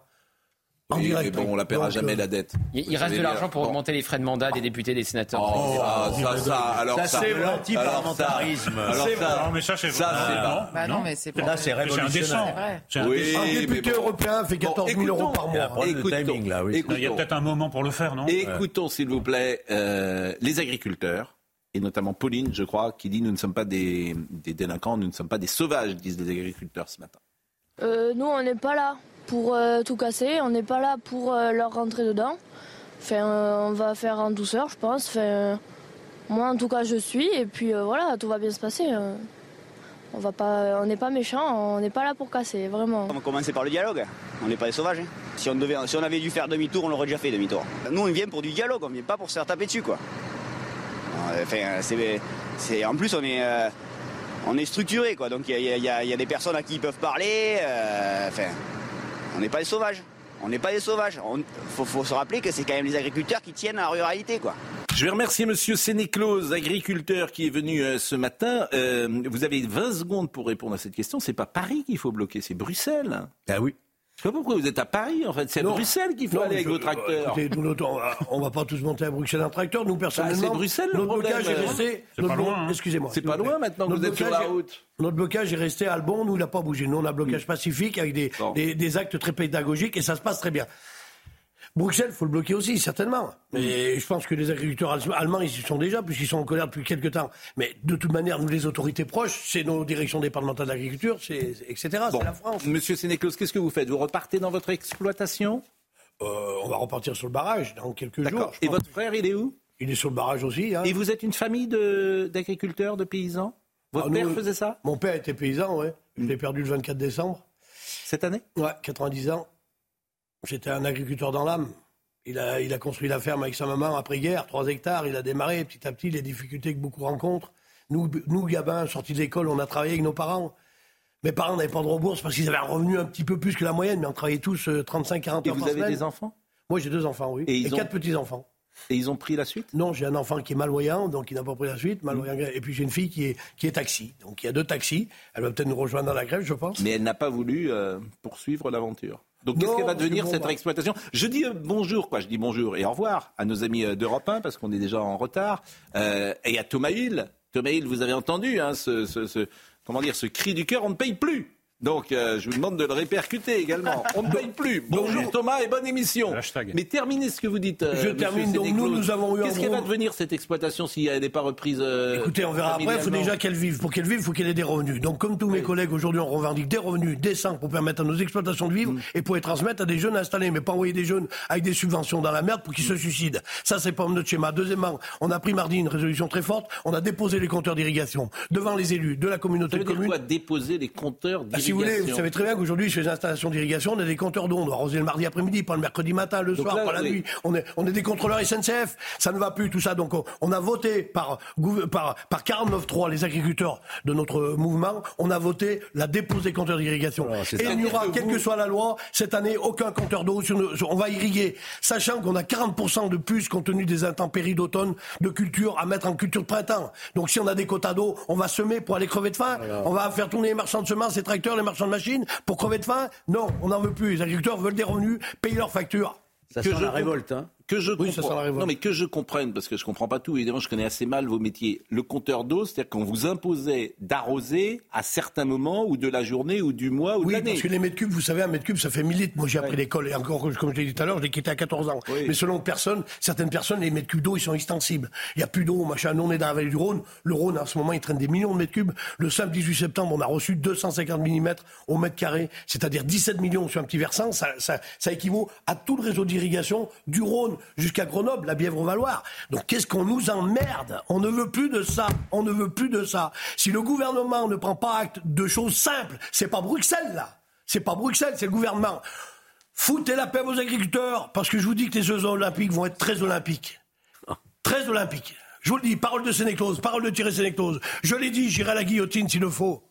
En oui, direct, mais bon, on la paiera jamais euh, la dette. Il, il reste de l'argent pour bon. augmenter les frais de mandat des députés, des sénateurs. Oh, ah, ça, ça, alors ça, ça, c'est l'anti-parlementarisme. Alors ça, non, mais ça, c'est ça, c'est pas. Bah non, mais c'est pas. Là, c'est révolutionnaire. C'est un oui, un député bon. européen fait 14 000 euros par mois. Écoutons, timing, là, oui. Il y a peut-être un moment pour le faire, non? Écoutons, s'il vous plaît, euh, les agriculteurs et notamment Pauline, je crois, qui dit nous ne sommes pas des, des délinquants, nous ne sommes pas des sauvages, disent les agriculteurs ce matin. Euh, nous, on n'est pas là pour euh, tout casser, on n'est pas là pour euh, leur rentrer dedans. Enfin, euh, on va faire en douceur, je pense. Enfin, moi, en tout cas, je suis, et puis voilà, tout va bien se passer. On va pas, on n'est pas méchants, on n'est pas là pour casser, vraiment. On va commencer par le dialogue. On n'est pas des sauvages. Hein. Si, on devait, si on avait dû faire demi-tour, on l'aurait déjà fait demi-tour. Nous, on vient pour du dialogue, on vient pas pour se faire taper dessus, quoi. Enfin, c'est, en plus, on est, euh, on est structuré, quoi. Donc il y, y, y a, des personnes à qui ils peuvent parler. Euh, enfin, on n'est pas des sauvages. On n'est pas des sauvages. Il faut, faut, se rappeler que c'est quand même les agriculteurs qui tiennent à la ruralité, quoi. Je vais remercier Monsieur Sénéclose, agriculteur, qui est venu euh, ce matin. Euh, vous avez 20 secondes pour répondre à cette question. C'est pas Paris qu'il faut bloquer, c'est Bruxelles. Ah oui. Je sais pas pourquoi vous êtes à Paris, en fait. C'est à Bruxelles qu'il faut non, aller avec je, vos tracteurs. Écoutez, nous, notre, on va pas tous monter à Bruxelles en tracteur. Nous, personnellement. Ah, c'est Bruxelles, le notre problème. blocage est resté. C'est pas loin. Hein. Excusez-moi. C'est pas loin maintenant que vous êtes sur la route. Notre blocage est resté à Albon. Nous, il n'a pas bougé. Nous, on a un blocage pacifique avec des, bon. des, des, actes très pédagogiques et ça se passe très bien. Bruxelles, il faut le bloquer aussi, certainement. Mais je pense que les agriculteurs allemands, ils y sont déjà, puisqu'ils sont en colère depuis quelques temps. Mais de toute manière, nous, les autorités proches, c'est nos directions départementales d'agriculture, etc. Bon. C'est la France. Monsieur Sénéclos, qu'est-ce que vous faites? Vous repartez dans votre exploitation? Euh, On va repartir sur le barrage dans quelques jours. Et votre frère, il est où? Il est sur le barrage aussi. Hein. Et vous êtes une famille d'agriculteurs, de, de, paysans? Votre ah, père nous, faisait ça? Mon père était paysan, ouais. Je l'ai perdu le 24 décembre. Cette année? Ouais, 90 ans. J'étais un agriculteur dans l'âme. Il a, il a construit la ferme avec sa maman après-guerre, 3 hectares. Il a démarré petit à petit les difficultés que beaucoup rencontrent. Nous, nous gabins, sortis de l'école, on a travaillé avec nos parents. Mes parents n'avaient pas de bourse parce qu'ils avaient un revenu un petit peu plus que la moyenne, mais on travaillait tous euh, 35-40 heures Et vous par avez semaine. des enfants? Moi, j'ai deux enfants, oui. Et, ils et ont... quatre petits-enfants. Et ils ont pris la suite? Non, j'ai un enfant qui est malvoyant, donc il n'a pas pris la suite. Malvoyant, Mm. Et puis j'ai une fille qui est, qui est taxi. Donc il y a deux taxis. Elle va peut-être nous rejoindre dans la grève, je pense. Mais elle n'a pas voulu euh, poursuivre l'aventure. Donc qu'est-ce qu'elle va devenir bon, cette exploitation Je dis euh, bonjour, quoi. Je dis bonjour et au revoir à nos amis euh, d'Europe 1 parce qu'on est déjà en retard. Euh, et à Thomas Hill. Thomas Hill, vous avez entendu hein, ce, ce, ce, comment dire, ce cri du cœur, on ne paye plus. Donc, euh, je vous demande de le répercuter également. On ne paye plus. Bonjour Thomas et bonne émission. Mais terminez ce que vous dites. Euh, je termine. Donc, nous, nous avons eu Qu'est-ce qu'elle va devenir cette exploitation si elle n'est pas reprise euh, Écoutez, on verra après. Il faut déjà qu'elle vive. Pour qu'elle vive, il faut qu'elle ait des revenus. Donc, comme tous mes collègues aujourd'hui, on revendique des revenus décents pour permettre à nos exploitations de vivre mm. et pour les transmettre à des jeunes installés. Mais pas envoyer des jeunes avec des subventions dans la merde pour qu'ils se suicident. Ça, c'est pas notre schéma. Deuxièmement, on a pris mardi une résolution très forte. On a déposé les compteurs d'irrigation devant les élus de la communauté de communes. déposer les compteurs d'irrigation ah, voulez, vous savez très bien Aujourd'hui, chez les installations d'irrigation, on a des compteurs d'eau. On doit arroser le mardi après-midi, pas le mercredi matin, le soir, pas la nuit. On est, on est des contrôleurs SNCF. Ça ne va plus, tout ça. Donc, on, a voté par, par, par 49.3, les agriculteurs de notre mouvement, on a voté la dépose des compteurs d'irrigation. Et il n'y aura, quelle que soit la loi, cette année, aucun compteur d'eau. On va irriguer, sachant qu'on a 40% de plus compte tenu des intempéries d'automne de culture à mettre en culture de printemps. Donc, si on a des quotas d'eau, on va semer pour aller crever de faim. On va faire tourner les marchands de semences, les tracteurs, les marchands de machines pour crever de faim? Non, on n'en veut plus. Les agriculteurs veulent des revenus, payer leurs factures. Ça sent la révolte, hein que je non mais que je comprenne parce que je comprends pas tout. Évidemment je connais assez mal vos métiers. Le compteur d'eau c'est-à-dire qu'on vous imposait d'arroser à certains moments ou de la journée ou du mois ou de l'année. oui parce que les mètres cubes vous savez un mètre cube ça fait 1000 litres. Moi j'ai appris l'école et encore comme je l'ai dit tout à l'heure je l'ai quitté à 14 ans. Mais selon personne certaines personnes les mètres cubes d'eau ils sont extensibles. Il y a plus d'eau machin. Nous on est dans la vallée du Rhône. Le Rhône en ce moment il traîne des millions de mètres cubes. Le samedi 18 septembre on a reçu 250 mm au mètre carré c'est-à-dire 17 millions sur un petit versant. Ça, ça, ça équivaut à tout le réseau d'irrigation du Rhône jusqu'à Grenoble la Bièvre au Valoir. Donc qu'est-ce qu'on nous emmerde? On ne veut plus de ça. On ne veut plus de ça. Si le gouvernement ne prend pas acte de choses simples, c'est pas Bruxelles là. C'est pas Bruxelles, c'est le gouvernement. Foutez la paix aux agriculteurs, parce que je vous dis que les Jeux Olympiques vont être très olympiques. Très olympiques. Je vous le dis, parole de Sénéclose, parole de Thierry Sénéclose. Je l'ai dit, j'irai à la guillotine s'il le faut.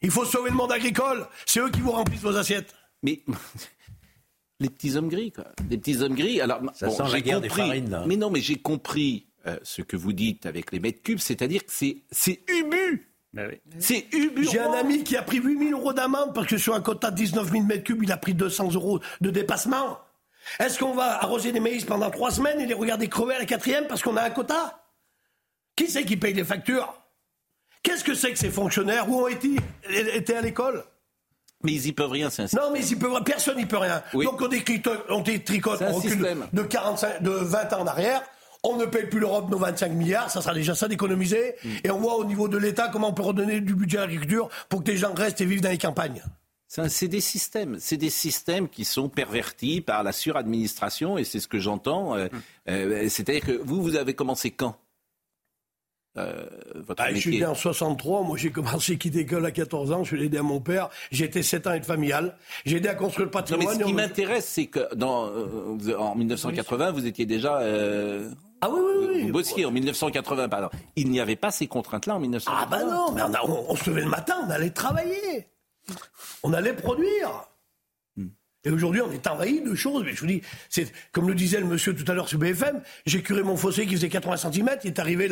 Il faut sauver le monde agricole. C'est eux qui vous remplissent vos assiettes. Mais les petits hommes gris, quoi. Des petits hommes gris. Alors, ça sent la guerre compris, des farines, là. Mais non, mais j'ai compris euh, ce que vous dites avec les mètres cubes, c'est-à-dire que c'est, c'est ubu. Ben c'est ubu. J'ai un ami qui a pris 8000 euros d'amende parce que sur un quota de 19 000 mètres cubes, il a pris 200 euros de dépassement. Est-ce qu'on va arroser des maïs pendant trois semaines et les regarder crever à la quatrième parce qu'on a un quota? Qui c'est qui paye les factures? Qu'est-ce que c'est que ces fonctionnaires? Où ont été, été à l'école? Mais ils y peuvent rien, c'est un système. Non, mais ils peuvent, personne n'y peut rien. Donc on détricote, on détricote, on recule de, 45, de 20 ans en arrière. On ne paye plus l'Europe nos 25 milliards, ça sera déjà ça d'économiser. Mm. Et on voit au niveau de l'État comment on peut redonner du budget à l'agriculture pour que les gens restent et vivent dans les campagnes. C'est des systèmes, c'est des systèmes qui sont pervertis par la suradministration et c'est ce que j'entends. Euh, mm. euh, c'est-à-dire que vous, vous avez commencé quand? Euh, ah, je suis né en 63, moi j'ai commencé à quitter l'école à 14 ans, je suis aidé à mon père, j'ai été 7 ans et de familial, j'ai aidé à construire le patrimoine. Non, mais ce qui m'intéresse, c'est que dans, euh, en 1980, vous étiez déjà... Euh, ah oui, oui, oui. Vous bossiez en 1980, pardon. Il n'y avait pas ces contraintes-là en 1980. Ah bah non, mais on, on se levait le matin, on allait travailler. On allait produire. Et aujourd'hui, on est envahi de choses. Mais je vous dis, c'est comme le disait le monsieur tout à l'heure sur BFM, j'ai curé mon fossé qui faisait 80 cm, il est arrivé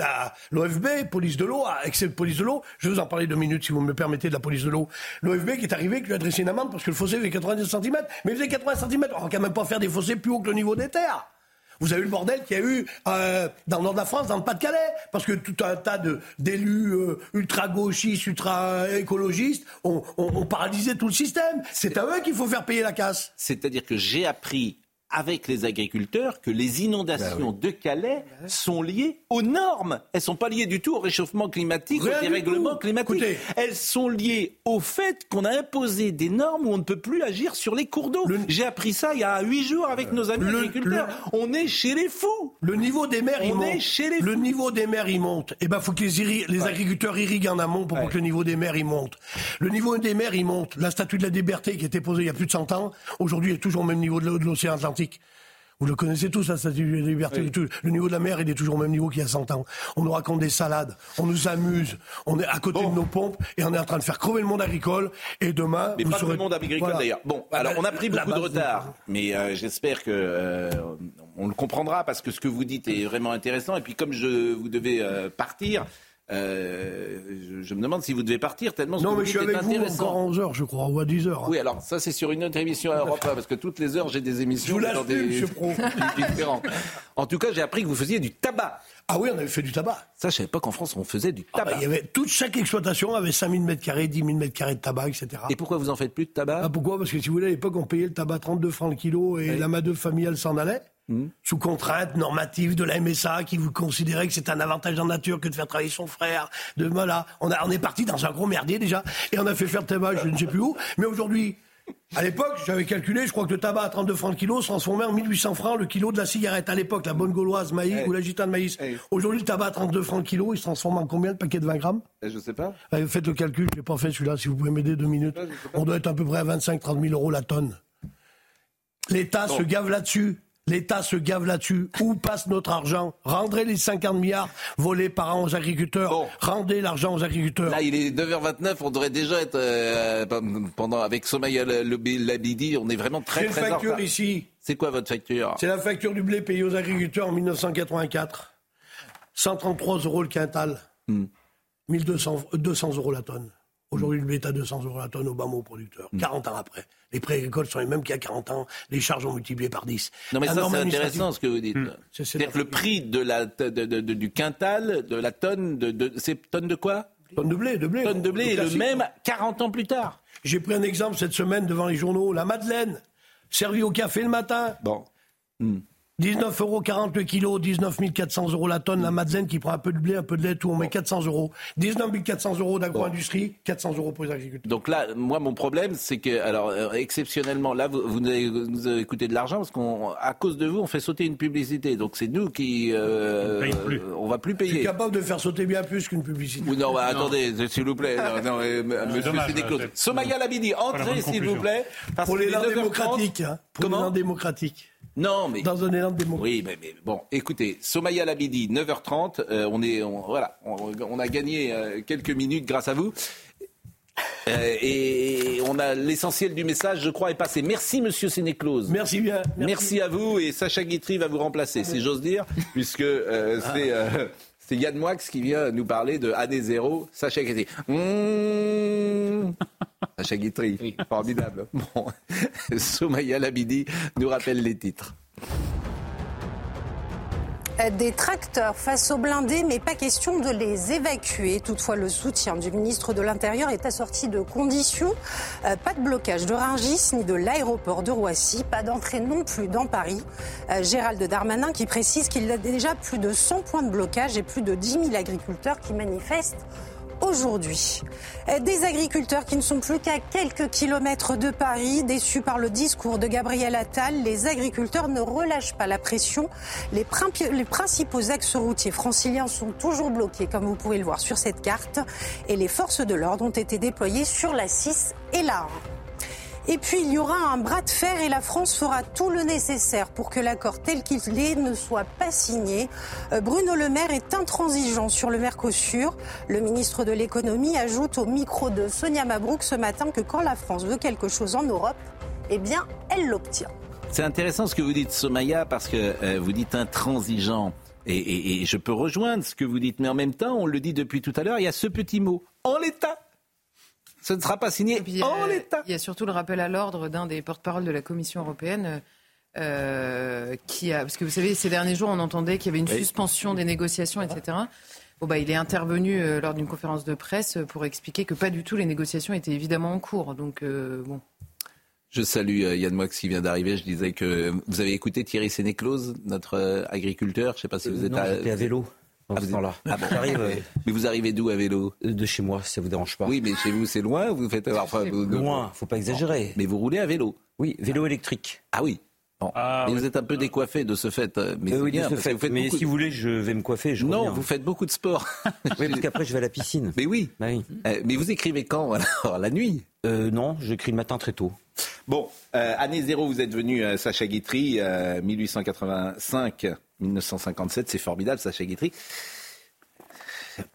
l'OFB, police de l'eau, excès de police de l'eau. Je vais vous en parler deux minutes si vous me permettez de la police de l'eau. L'OFB qui est arrivé, qui lui a adressé une amende parce que le fossé faisait 90 cm. Mais il faisait 80 cm, on va quand même pas faire des fossés plus haut que le niveau des terres. Vous avez eu le bordel qu'il y a eu euh, dans le nord de la France, dans le Pas-de-Calais, parce que tout un tas d'élus euh, ultra-gauchistes, ultra-écologistes ont, ont paralysé tout le système. C'est à eux qu'il faut faire payer la casse. C'est-à-dire que j'ai appris avec les agriculteurs que les inondations ben de Calais sont liées aux normes. Elles ne sont pas liées du tout au réchauffement climatique, au dérèglement climatique. Elles sont liées au fait qu'on a imposé des normes où on ne peut plus agir sur les cours d'eau. J'ai appris ça il y a huit jours avec nos amis agriculteurs. On est chez les fous. Le niveau des mers, il monte. Chez les le niveau des mers, il monte. Et eh ben, faut que les, les agriculteurs irriguent en amont pour que le niveau des mers, il monte. Le niveau des mers, il monte. La statue de la liberté qui a été posée il y a plus de 100 ans, aujourd'hui, est toujours au même niveau de l'océan Atlantique. Vous le connaissez tous, la statue de liberté. Le niveau de la mer, il est toujours au même niveau qu'il y a 100 ans. On nous raconte des salades, on nous amuse, on est à côté de nos pompes et on est en train de faire crever le monde agricole. Et demain, mais pas le monde agricole d'ailleurs. Bon, bah, alors on a pris beaucoup de retard, mais euh, j'espère que euh, on le comprendra parce que ce que vous dites est vraiment intéressant. Et puis comme je vous devez euh, partir. Euh, je, me demande si vous devez partir tellement non, mais je suis avec vous encore 11 heures, je crois, ou à 10 heures. Oui, alors ça c'est sur une autre émission à Europe parce que toutes les heures j'ai des émissions dans des différents. En tout cas, j'ai appris que vous faisiez du tabac. Ah oui, on avait fait du tabac. Ça, je savais pas qu'en France on faisait du tabac. Ah bah, il y avait, toute chaque exploitation avait 5000 mètres carrés, 10 000 mètres carrés de tabac, etc. Et pourquoi vous en faites plus de tabac? Ah, Pourquoi? Parce que si vous voulez, à l'époque, on payait le tabac 32 francs le kilo et la main-d'œuvre familiale s'en allait. Hmm. sous contrainte normative de la MSA qui vous considérait que c'est un avantage en nature que de faire travailler son frère. De voilà, on, a, on est parti dans un gros merdier déjà et on a fait faire le tabac, je ne sais plus où. Mais aujourd'hui, à l'époque, j'avais calculé, je crois que le tabac à 32 francs le kilo se transformait en 1800 francs le kilo de la cigarette. À l'époque, la bonne gauloise maïs ou la gitane maïs. Aujourd'hui, le tabac à 32 francs le kilo, il se transforme en combien le paquet de 20 grammes? Eh, Je sais pas. faites le calcul, je n'ai pas fait celui-là, si vous pouvez m'aider deux minutes. On doit être à peu près à 25-30 000 euros la tonne. L'État se gave là-dessus. L'État se gave là-dessus. Où passe notre argent? Rendez les 50 milliards volés par an aux agriculteurs. Rendez l'argent aux agriculteurs. Là, il est 9h29. On devrait déjà être euh, pendant avec Somaya Labidi. On est vraiment très très en facture ici. C'est quoi votre facture? C'est la facture du blé payé aux agriculteurs en 1984. 133 euros le quintal. 1200 hmm. 200 euros la tonne. Aujourd'hui, le blé est à 200 euros la tonne au bas mot producteur. 40 ans après. Les prix agricoles sont les mêmes qu'il y a 40 ans. Les charges ont multiplié par 10. Non, mais ça, c'est intéressant ce que vous dites. Hmm. C'est-à-dire que le prix de la, du quintal, de la tonne, de, c'est tonne de quoi? Tonne de blé, de blé. Tonne de blé est le même 40 ans plus tard. J'ai pris un exemple cette semaine devant les journaux. La Madeleine, servie au café le matin. Bon. 19,40 euros le kilo, 19 400 euros la tonne. La Madeleine qui prend un peu de blé, un peu de lait, tout, on met 400 euros. 19 400 euros d'agro-industrie, 400 euros pour les agriculteurs. Donc là, moi, mon problème, c'est que, alors, euh, exceptionnellement, là, vous, vous, avez, vous avez coûté de l'argent parce qu'à cause de vous, on fait sauter une publicité. Donc c'est nous qui. Euh, on, va plus payer. Je suis capable de faire sauter bien plus qu'une publicité. non, bah, attendez, s'il vous plaît. Non, non, monsieur Somaya Labidi, entrez, s'il vous plaît. pour les langues démocratiques. Hein, pour les démocratiques. Non, mais. Dans un élan de Oui, mais, bon, écoutez, Somaya Labidi, 9h30, euh, on est. voilà, on, a gagné euh, quelques minutes grâce à vous. Euh, et on a l'essentiel du message, je crois, est passé. Merci, monsieur Sénéclose. Merci bien. Merci. à vous et Sacha Guitry va vous remplacer, si j'ose dire, puisque c'est. C'est Yann Moix qui vient nous parler de année zéro. Sacha Guitry. Mmh. Sacha Guitry. Formidable. Bon. Soumaya Labidi nous rappelle les titres. Des tracteurs face aux blindés, mais pas question de les évacuer. Toutefois, le soutien du ministre de l'Intérieur est assorti de conditions. Euh, pas de blocage de Rungis ni de l'aéroport de Roissy. Pas d'entrée non plus dans Paris. Euh, Gérald Darmanin qui précise qu'il a déjà plus de 100 points de blocage et plus de 10 000 agriculteurs qui manifestent aujourd'hui. Des agriculteurs qui ne sont plus qu'à quelques kilomètres de Paris, déçus par le discours de Gabriel Attal, les agriculteurs ne relâchent pas la pression. Les, principaux axes routiers franciliens sont toujours bloqués, comme vous pouvez le voir sur cette carte, et les forces de l'ordre ont été déployées sur la 6 et la 1. Et puis il y aura un bras de fer et la France fera tout le nécessaire pour que l'accord tel qu'il est ne soit pas signé. Euh, Bruno Le Maire est intransigeant sur le Mercosur. Le ministre de l'économie ajoute au micro de Sonia Mabrouk ce matin que quand la France veut quelque chose en Europe, eh bien elle l'obtient. C'est intéressant ce que vous dites, Somaya, parce que euh, vous dites intransigeant. et, je peux rejoindre ce que vous dites, mais en même temps, on le dit depuis tout à l'heure, il y a ce petit mot, en l'état ce ne sera pas signé en l'état. Il y a surtout le rappel à l'ordre d'un des porte-parole de la Commission européenne. Euh, qui a, parce que vous savez, ces derniers jours, on entendait qu'il y avait une suspension des négociations, etc. Bon, bah, il est intervenu euh, lors d'une conférence de presse pour expliquer que pas du tout les négociations étaient évidemment en cours. Donc, euh, bon. Je salue Yann Moix qui vient d'arriver. Je disais que vous avez écouté Thierry Sénéclose, notre agriculteur. Je ne sais pas si vous êtes à... vélo. Ah, vous là ah euh, Mais vous arrivez d'où à vélo euh, De chez moi, si ça vous dérange pas. Oui, mais chez vous, c'est loin. Vous faites enfin, vous, loin. Faut pas exagérer. Mais vous roulez à vélo Oui, vélo électrique. Ah oui. Ah mais vous êtes un peu décoiffé de ce fait. Euh, mais oui, bien, fait. mais si vous voulez, je vais me coiffer. Je non, vous faites beaucoup de sport. oui, parce qu'après, je vais à la piscine. Mais oui. Bah mais vous écrivez quand alors La nuit? Non, j'écris le matin très tôt. Bon, année zéro, vous êtes venu, Sacha Guitry, 1885-1957, c'est formidable, Sacha Guitry.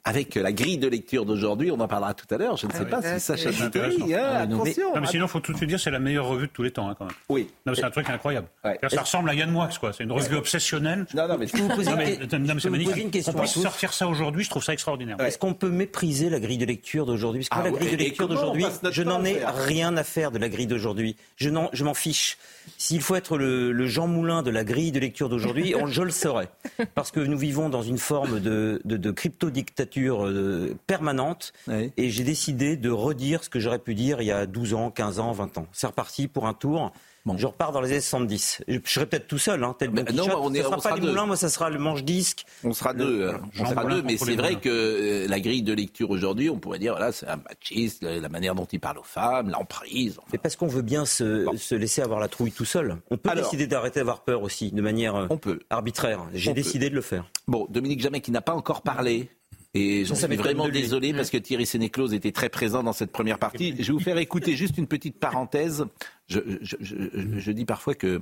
Avec la grille de lecture d'aujourd'hui, on en parlera tout à l'heure. Je ne sais pas si Sacha Guitry, hein, attention. mais sinon, il faut tout de suite dire c'est la meilleure revue de tous les temps, hein, quand même. Oui. c'est un truc incroyable. Ça ressemble à Yann Moix, quoi. C'est une revue obsessionnelle. Non, non, mais je vous poser une, question. On peut sortir ça aujourd'hui, je trouve ça extraordinaire. Est-ce qu'on peut mépriser la grille de lecture d'aujourd'hui? Parce que ah la grille de lecture d'aujourd'hui, je n'en ai rien à faire de la grille d'aujourd'hui. Je m'en fiche. S'il faut être le, Jean Moulin de la grille de lecture d'aujourd'hui, je le saurais. Parce que nous vivons dans une forme de, de, crypto-dictature euh, permanente. Et j'ai décidé de redire ce que j'aurais pu dire il y a 12 ans, 15 ans, 20 ans. C'est reparti pour un tour. Je repars dans les années 70. Je, serai peut-être tout seul, hein, tel bon non, on est, sera pas les moulins, moi ça sera le manche-disque. On sera deux. Hein. on sera deux, mais c'est vrai que euh, la grille de lecture aujourd'hui, on pourrait dire, voilà, c'est un machiste, la manière dont il parle aux femmes, l'emprise. C'est parce qu'on veut bien se, laisser avoir la trouille tout seul. On peut décider d'arrêter d'avoir peur aussi, de manière euh, on peut. arbitraire. J'ai décidé de le faire. Bon, Dominique Jamais qui n'a pas encore parlé, et j'en suis vraiment désolé parce que Thierry Sénéclose était très présent dans cette première partie. Je vais vous faire écouter juste une petite parenthèse. Je, dis parfois que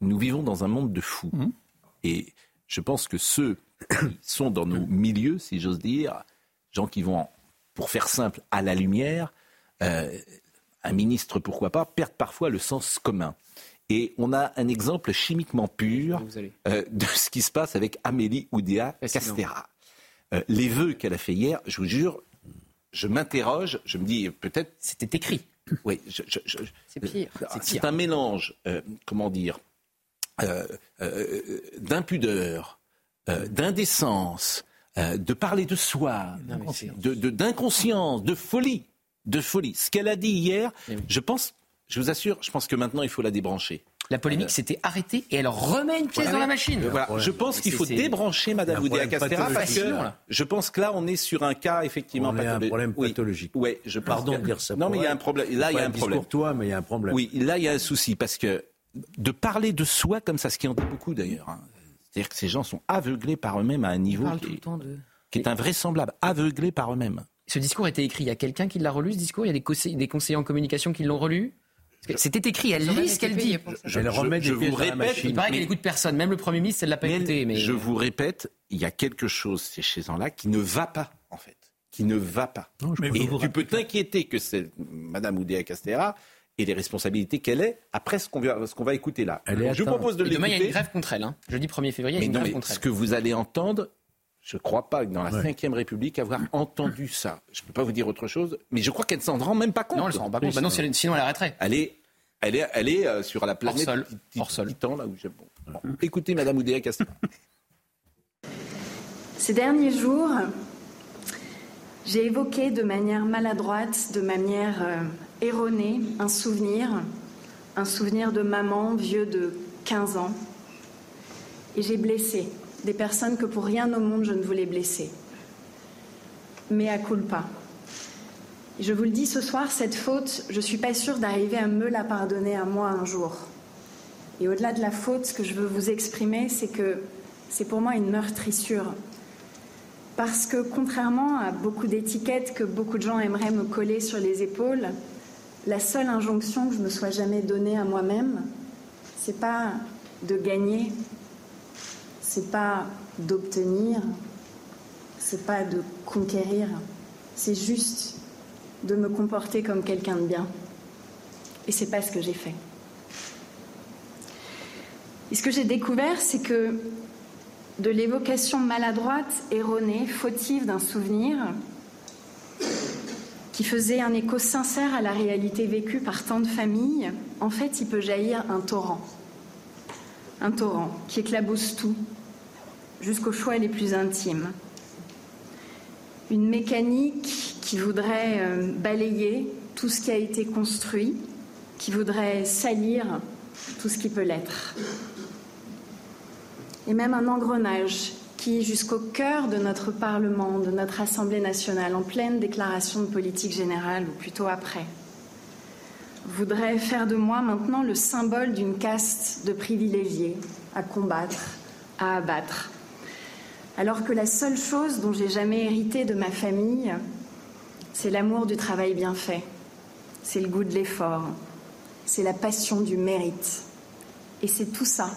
nous vivons dans un monde de fous. Mmh. Et je pense que ceux qui sont dans nos milieux, si j'ose dire, gens qui vont, pour faire simple, à la lumière, euh, un ministre, pourquoi pas, perdent parfois le sens commun. Et on a un exemple chimiquement pur euh, de ce qui se passe avec Amélie Oudéa Castera. Euh, les vœux qu'elle a fait hier, je vous jure, je m'interroge, je me dis peut-être. C'était écrit. Oui, c'est pire. C'est un mélange, euh, comment dire, euh, d'impudeur, d'indécence, de parler de soi, d'inconscience, de, de, folie, de folie. Ce qu'elle a dit hier, je pense, je vous assure, je pense que maintenant il faut la débrancher. La polémique s'était arrêtée et elle remet une pièce dans la machine. Je pense qu'il faut débrancher Madame Oudéa Castera parce que je pense que là, on est sur un cas effectivement on un problème pathologique. Oui, je Pardon de dire ça. Non, mais il y a un problème. Là, il y a un problème. Pour toi, mais il y a un problème. Oui, là, il y a un souci parce que de parler de soi comme ça, ce qui en dit beaucoup d'ailleurs. Hein. C'est-à-dire que ces gens sont aveuglés par eux-mêmes à un niveau qui, qui, est invraisemblable, aveuglés par eux-mêmes. Ce discours était écrit. Il y a quelqu'un qui l'a relu, ce discours? Il y a des conseillers en communication qui l'ont relu? C'était écrit, elle lit ce qu'elle dit. Je, je, vous répète, il paraît qu'elle écoute personne, même le Premier ministre, elle l'a pas écouté. Mais... Je vous répète, il y a quelque chose chez ces gens-là qui ne va pas, en fait. Qui ne va pas. Et tu peux t'inquiéter que c'est Madame Oudéa Castera et les responsabilités qu'elle est après ce qu'on va, écouter là. je vous propose de l'écouter. Demain, il y a une grève contre elle. Hein. Jeudi 1er février, il y a une grève contre elle. Ce que vous allez entendre, je ne crois pas, dans la Ve République, avoir entendu ça. Je ne peux pas vous dire autre chose, mais je crois qu'elle ne s'en rend même pas compte. Non, elle ne s'en rend pas compte. Bah non, sinon, elle arrêterait. Elle est elle est, elle est euh, sur la planète hors sol. Titan, là où j'ai... Bon. Écoutez, Madame Oudéa Castera. Ces derniers jours, j'ai évoqué de manière maladroite, de manière euh, erronée, un souvenir, un souvenir de maman vieux de 15 ans. Et j'ai blessé des personnes que pour rien au monde je ne voulais blesser. Mais à culpa. Je vous le dis ce soir, cette faute, je ne suis pas sûre d'arriver à me la pardonner à moi un jour. Et au-delà de la faute, ce que je veux vous exprimer, c'est que c'est pour moi une meurtrissure. Parce que contrairement à beaucoup d'étiquettes que beaucoup de gens aimeraient me coller sur les épaules, la seule injonction que je me sois jamais donnée à moi-même, c'est pas de gagner, c'est pas d'obtenir, c'est pas de conquérir, c'est juste de me comporter comme quelqu'un de bien. Et c'est pas ce que j'ai fait. Et ce que j'ai découvert, c'est que de l'évocation maladroite, erronée, fautive d'un souvenir, qui faisait un écho sincère à la réalité vécue par tant de familles, en fait, il peut jaillir un torrent. Un torrent qui éclabousse tout, jusqu'aux choix les plus intimes. Une mécanique qui voudrait euh, balayer tout ce qui a été construit, qui voudrait salir tout ce qui peut l'être. Et même un engrenage qui, jusqu'au cœur de notre Parlement, de notre Assemblée nationale, en pleine déclaration de politique générale, ou plutôt après, voudrait faire de moi maintenant le symbole d'une caste de privilégiés à combattre, à abattre. Alors que la seule chose dont j'ai jamais hérité de ma famille, c'est l'amour du travail bien fait, c'est le goût de l'effort, c'est la passion du mérite. Et c'est tout ça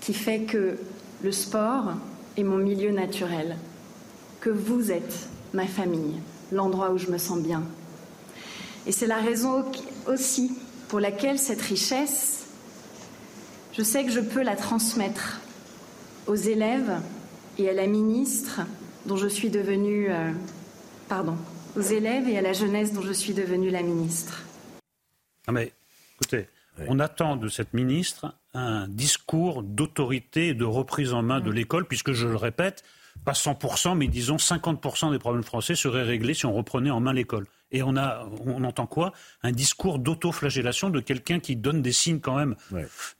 qui fait que le sport est mon milieu naturel, que vous êtes ma famille, l'endroit où je me sens bien. Et c'est la raison aussi pour laquelle cette richesse, je sais que je peux la transmettre aux élèves et à la ministre dont je suis devenue, euh, pardon, aux élèves et à la jeunesse dont je suis devenue la ministre. Ah mais écoutez, on attend de cette ministre un discours d'autorité et de reprise en main de mm. l'école, puisque je le répète, pas 100%, mais disons 50% des problèmes français seraient réglés si on reprenait en main l'école. Et on, a, on entend quoi? Un discours d'autoflagellation de quelqu'un qui donne des signes quand même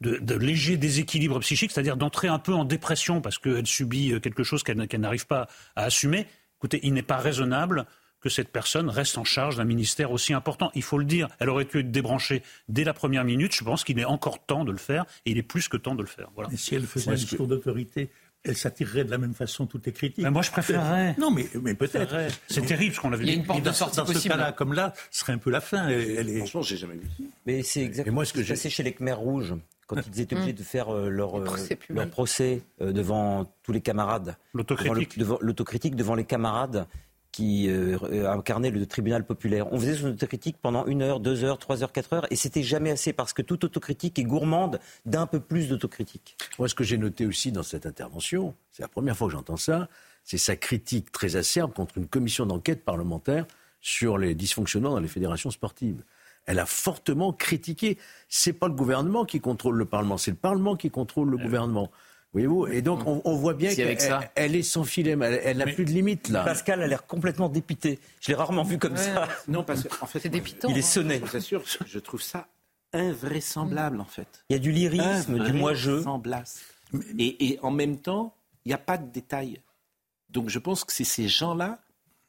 de, de, léger déséquilibre psychique, c'est-à-dire d'entrer un peu en dépression parce qu'elle subit quelque chose qu'elle n'arrive pas à assumer. Écoutez, il n'est pas raisonnable que cette personne reste en charge d'un ministère aussi important. Il faut le dire, elle aurait pu être débranchée dès la première minute. Je pense qu'il est encore temps de le faire et il est plus que temps de le faire. Voilà. Et si elle faisait un discours d'autorité, elle s'attirerait de la même façon toutes les critiques. Mais moi, je préférerais. Non, mais, mais peut-être. C'est terrible ce qu'on a vu. Il y a une porte de sortie dans, dans ce cas-là, comme là, ce serait un peu la fin. Elle, est... Franchement, j'ai jamais vu. Mais c'est exactement moi, ce que j'ai passé chez les Khmers rouges quand ils étaient obligés de faire euh, leur, euh, leur procès euh, devant tous les camarades. L'autocritique. L'autocritique devant les camarades qui euh, incarnait le tribunal populaire. On faisait son autocritique pendant une heure, deux heures, trois heures, quatre heures, et c'était jamais assez parce que toute autocritique est gourmande d'un peu plus d'autocritique. Moi, ce que j'ai noté aussi dans cette intervention, c'est la première fois que j'entends ça, c'est sa critique très acerbe contre une commission d'enquête parlementaire sur les dysfonctionnements dans les fédérations sportives. Elle a fortement critiqué. C'est pas le gouvernement qui contrôle le Parlement, c'est le Parlement qui contrôle le gouvernement. Voyez-vous Et donc, on, voit bien qu'elle elle est sans filet, elle n'a plus de limite, là. Pascal a l'air complètement dépité. Je l'ai rarement vu comme ça. Non, parce qu'en fait, c'est dépitant. Il est sonné. Je vous assure, je trouve ça invraisemblable, en fait. Il y a du lyrisme, du moi-je. Et, et en même temps, il n'y a pas de détails. Donc, je pense que c'est ces gens-là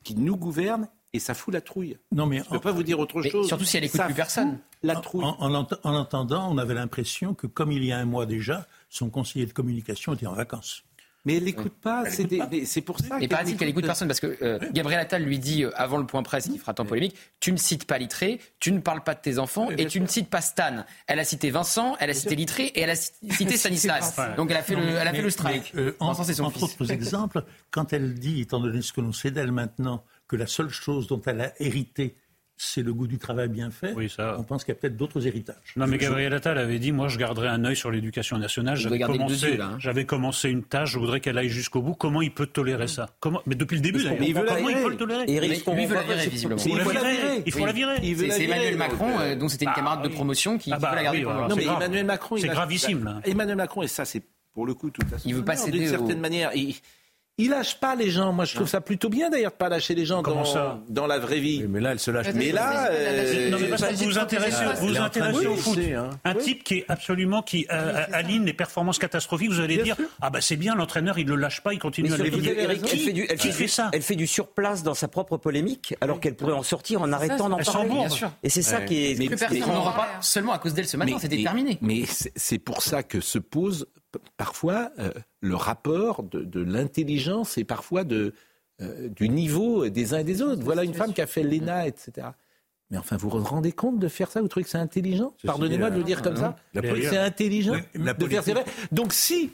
qui nous gouvernent et ça fout la trouille. Non, mais je ne peux pas vous dire autre chose. Surtout si elle n'écoute plus personne. La trouille. En, en, entendant, on avait l'impression que, comme il y a un mois déjà, son conseiller de communication était en vacances. Mais elle n'écoute pas, c'est pour ça. Et paraît-il qu'elle n'écoute personne, parce que euh, Gabriel Attal lui dit, euh, avant le point presse, qui fera tant polémique, tu ne cites pas Littré, tu ne parles pas de tes enfants, et tu ne cites pas Stan. Elle a cité Vincent, elle a cité Littré, et elle a cité Stanislas. Donc elle a fait, le, elle a fait le strike. Euh, entre autres exemples, quand elle dit, étant donné ce que l'on sait d'elle maintenant, que la seule chose dont elle a hérité, c'est le goût du travail bien fait. Oui, ça... On pense qu'il y a peut-être d'autres héritages. Non, mais Gabriel Attal avait dit moi, je garderai un œil sur l'éducation nationale. J'avais commencé, hein. j'avais commencé une tâche, je voudrais qu'elle aille jusqu'au bout. Comment il peut tolérer ça? Comment Mais depuis le début, il veut comment il peut le tolérer? Il veut la virer, visiblement. Il, faut la virer. Il faut la virer. C'est Emmanuel Macron, euh, dont c'était une bah camarade de promotion, qui, ah veut la garder Non, mais Emmanuel Macron, c'est gravissime. Emmanuel Macron, et ça, c'est pour le coup tout à fait. Il veut pas céder d'une certaine manière. Il lâche pas les gens. Moi, je trouve ça plutôt bien d'ailleurs de pas lâcher les gens dans, dans la vraie vie. mais là, elle se lâche. Mais là, euh, non, mais parce que vous vous intéressez, vous vous intéressez au foot. Hein. Un type qui est absolument qui euh, aligne les performances catastrophiques. Vous allez dire, ah bah c'est bien, l'entraîneur il le lâche pas, il continue à le Qui, fait, du, elle fait, ça Elle fait du surplace dans sa propre polémique, alors qu'elle pourrait en sortir en arrêtant d'en parler. Et c'est ça qui est. Mais personne n'aura pas seulement à cause d'elle ce matin. C'était terminé. Mais c'est pour ça que se pose parfois euh, le rapport de, l'intelligence et parfois de, euh, du niveau des uns et des autres. Voilà une femme qui a fait l'ENA, etc. Mais enfin, vous vous rendez compte de faire ça? Vous trouvez que c'est intelligent? Pardonnez-moi de le dire comme ça. C'est intelligent de faire ça. Donc si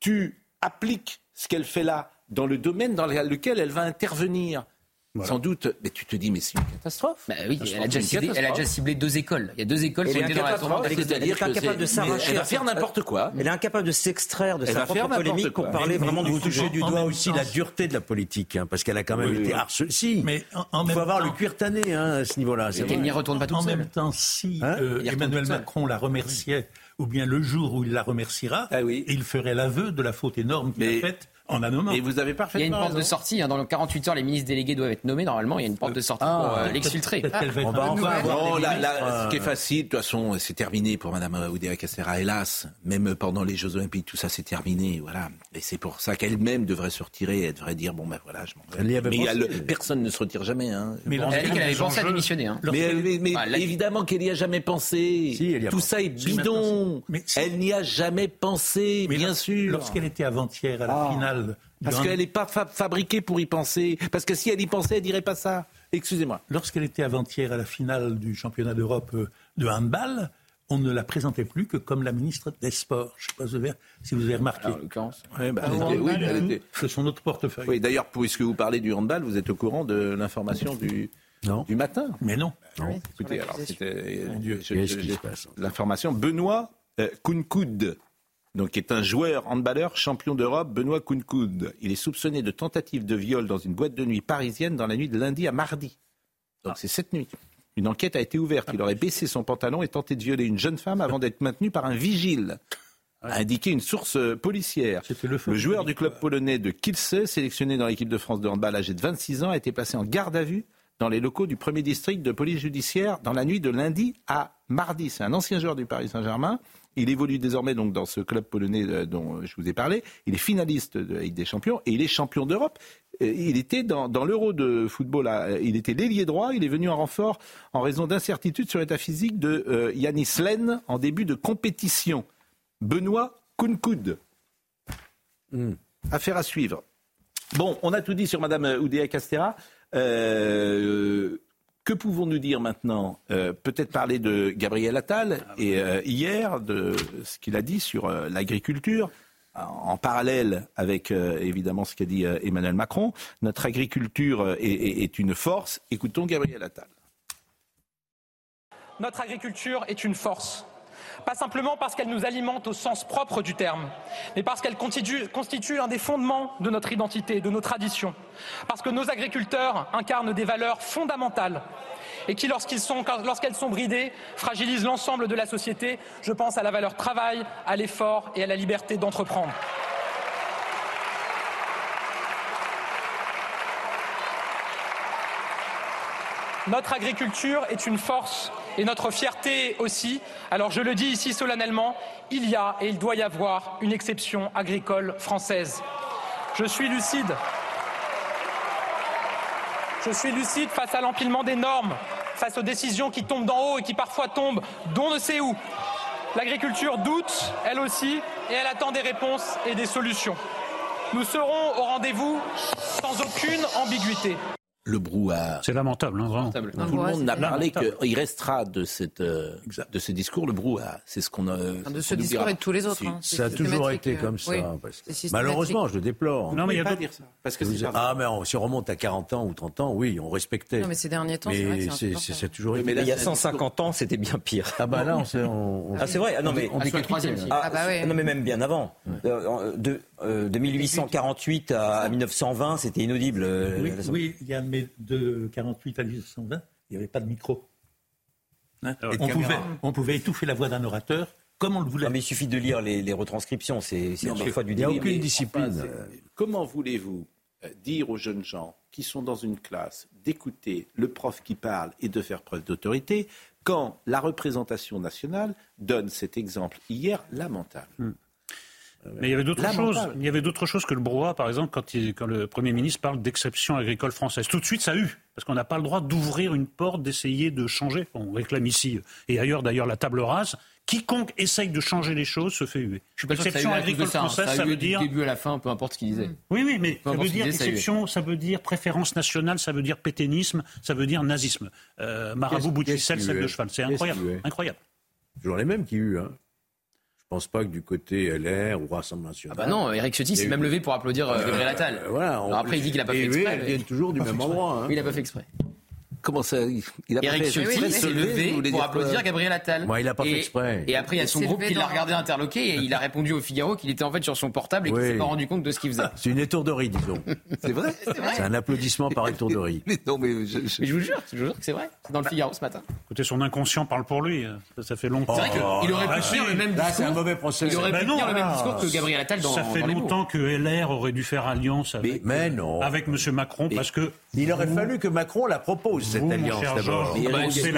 tu appliques ce qu'elle fait là dans le domaine dans lequel elle va intervenir, sans doute, mais tu te dis, mais c'est une catastrophe. Bah oui, elle a, déjà ciblé, elle a, déjà ciblé, deux écoles. Il y a deux écoles qui ont été dans la tourmente. Elle, est incapable de s'arracher. Elle va faire n'importe quoi. Elle est incapable de s'extraire de sa propre polémique pour parler vraiment du toucher du doigt aussi la dureté de la politique, hein, parce qu'elle a quand même été harcelée. Si, mais il faut avoir le cuir tanné hein, à ce niveau-là. Elle n'y retourne pas toute. En même temps, si hein euh, Emmanuel Macron la remerciait, ou bien le jour où il la remerciera, ah il ferait l'aveu de la faute énorme qu'il a faite et vous avez parfaitement Il y a une porte de sortie. Hein, dans les 48 heures, les ministres délégués doivent être nommés. Normalement, il y a une porte de sortie ah, pour euh, l'exfiltrer. On va enfin avoir ce qui est facile, de toute façon, c'est terminé pour Mme Oudéa Castera. Hélas, même pendant les Jeux Olympiques, tout ça, c'est terminé. Voilà. Et c'est pour ça qu'elle-même devrait se retirer. Elle devrait dire bon ben voilà, je m'en vais. Mais personne ne se retire jamais. Hein. Mais elle dit qu'elle avait pensé à démissionner. Hein. Mais, évidemment qu'elle n'y a jamais pensé. tout ça est bidon. Elle n'y a jamais pensé, bien sûr. Lorsqu'elle était avant-hier à la ah. Parce qu'elle n'est pas fabriquée pour y penser. Parce que si elle y pensait, elle dirait pas ça. Excusez-moi. Lorsqu'elle était avant-hier à la finale du championnat d'Europe euh, de handball, on ne la présentait plus que comme la ministre des Sports. Je ne sais pas si vous avez remarqué. en l'occurrence. Ouais, bah, oui, elle était... C'est son autre portefeuille. Oui, d'ailleurs, puisque vous parlez du handball, vous êtes au courant de l'information du, du matin Mais non. non. Écoutez, alors, c'était l'information. Benoît euh, Kounkoud, donc, qui est un joueur handballeur champion d'Europe, Benoît Kounkoud. Il est soupçonné de tentative de viol dans une boîte de nuit parisienne dans la nuit de lundi à mardi. Donc, c'est cette nuit. Une enquête a été ouverte. Il aurait baissé son pantalon et tenté de violer une jeune femme avant d'être maintenu par un vigile a indiqué une source euh, policière. Le, le, joueur du club polonais de Kielce, sélectionné dans l'équipe de France de handball âgé de 26 ans, a été placé en garde à vue dans les locaux du premier district de police judiciaire dans la nuit de lundi à mardi. C'est un ancien joueur du Paris Saint-Germain. Il évolue désormais donc dans ce club polonais euh, dont je vous ai parlé. Il est finaliste de la Ligue des Champions et il est champion d'Europe. Il était dans, dans l'Euro de football. Il était l'ailier droit. Il est venu en renfort en raison d'incertitudes sur l'état physique de euh, Yanis Len en début de compétition. Benoît Kounkoud. Hmm. Affaire à suivre. Bon, on a tout dit sur Madame Oudéa Castera. Euh, que pouvons-nous dire maintenant euh, Peut-être parler de Gabriel Attal et euh, hier de ce qu'il a dit sur euh, l'agriculture. En parallèle avec évidemment ce qu'a dit Emmanuel Macron, notre agriculture est, est, est une force. Écoutons Gabriel Attal. Notre agriculture est une force pas simplement parce qu'elle nous alimente au sens propre du terme, mais parce qu'elle constitue, un des fondements de notre identité, de nos traditions, parce que nos agriculteurs incarnent des valeurs fondamentales et qui, lorsqu'elles sont, sont bridées, fragilisent l'ensemble de la société. Je pense à la valeur travail, à l'effort et à la liberté d'entreprendre. Notre agriculture est une force et notre fierté aussi. Alors je le dis ici solennellement, il y a et il doit y avoir une exception agricole française. Je suis lucide. Je suis lucide face à l'empilement des normes, face aux décisions qui tombent d'en haut et qui parfois tombent d'on ne sait où. L'agriculture doute, elle aussi, et elle attend des réponses et des solutions. Nous serons au rendez-vous sans aucune ambiguïté le brouhaha. C'est lamentable, hein, vraiment. Tout le monde n'a parlé qu'il restera de, cette, euh, de ce discours le brouhaha. C'est ce qu'on a. De ce discours et de tous les autres. Hein. Ça a toujours été comme ça. Malheureusement, je le déplore. Non, mais il y a pas dire ça. Parce que ah, mais si on remonte à 40 ans ou 30 ans, oui, on respectait. Non, mais ces derniers temps, c'est c'est toujours été. Mais il y a 150 ans, c'était bien pire. Ah, bah là, on. Ah, c'est vrai. Ah, non, mais. On troisième. Ah, bah non, mais même bien avant. Euh, de 1848 à 1920, c'était inaudible. Oui, il y a de 48 à 1920, il n'y avait pas de micro. Hein on, pouvait, on, pouvait, étouffer la voix d'un orateur comme on le voulait. mais il suffit de lire les, retranscriptions, c'est fois du Il n'y a aucune discipline. comment voulez-vous euh, dire aux jeunes gens qui sont dans une classe d'écouter le prof qui parle et de faire preuve d'autorité quand la représentation nationale donne cet exemple hier lamentable? Hmm. Mais il y avait d'autres choses. Il y avait d'autres choses que le brouhaha, par exemple, quand, quand le Premier ministre parle d'exception agricole française. Tout de suite, ça a eu. Parce qu'on n'a pas le droit d'ouvrir une porte, d'essayer de changer. On réclame ici et ailleurs, d'ailleurs, la table rase. Quiconque essaye de changer les choses se fait huer. Je suis pas exception sûr agricole ça, française, ça, ça veut dire du début à la fin, peu importe ce qu'il disait. Oui, oui, mais ça veut dire exception, ça, veut dire préférence nationale, ça veut dire pétainisme, ça veut dire nazisme. Euh, Marabout Boutissel, celle de cheval, c'est incroyable, incroyable. Toujours les mêmes qui eu. Hein. Je pense pas que du côté LR ou Rassemblement National. Ah bah non, Eric Ciotti s'est même levé pour applaudir euh, Gabriel Attal. Euh, voilà, Alors après, il dit qu'il n'a pas fait exprès. Ils viennent toujours du même endroit. Hein. Oui, il n'a pas fait exprès. Comment ça il a Eric Ciotti s'est levé pour applaudir Gabriel Attal. Moi, il n'a pas fait exprès. Et après, il y a son groupe qui l'a regardé interloqué et il a répondu au Figaro qu'il était en fait sur son portable et qu'il s'est pas rendu compte de ce qu'il faisait. C'est une étourderie, disons. C'est vrai C'est un applaudissement par étourderie. mais non, mais je, vous jure, je vous jure que c'est vrai. C'est dans le Figaro ce matin. Écoutez, son inconscient parle pour lui. Ça, fait longtemps. C'est vrai qu'il aurait pu tenir le même discours. C'est un mauvais procès. Il aurait pu tenir le même discours que Gabriel Attal dans Ça fait longtemps que LR aurait dû faire alliance avec M. Macron parce que. Il aurait fallu que Macron la propose, cette alliance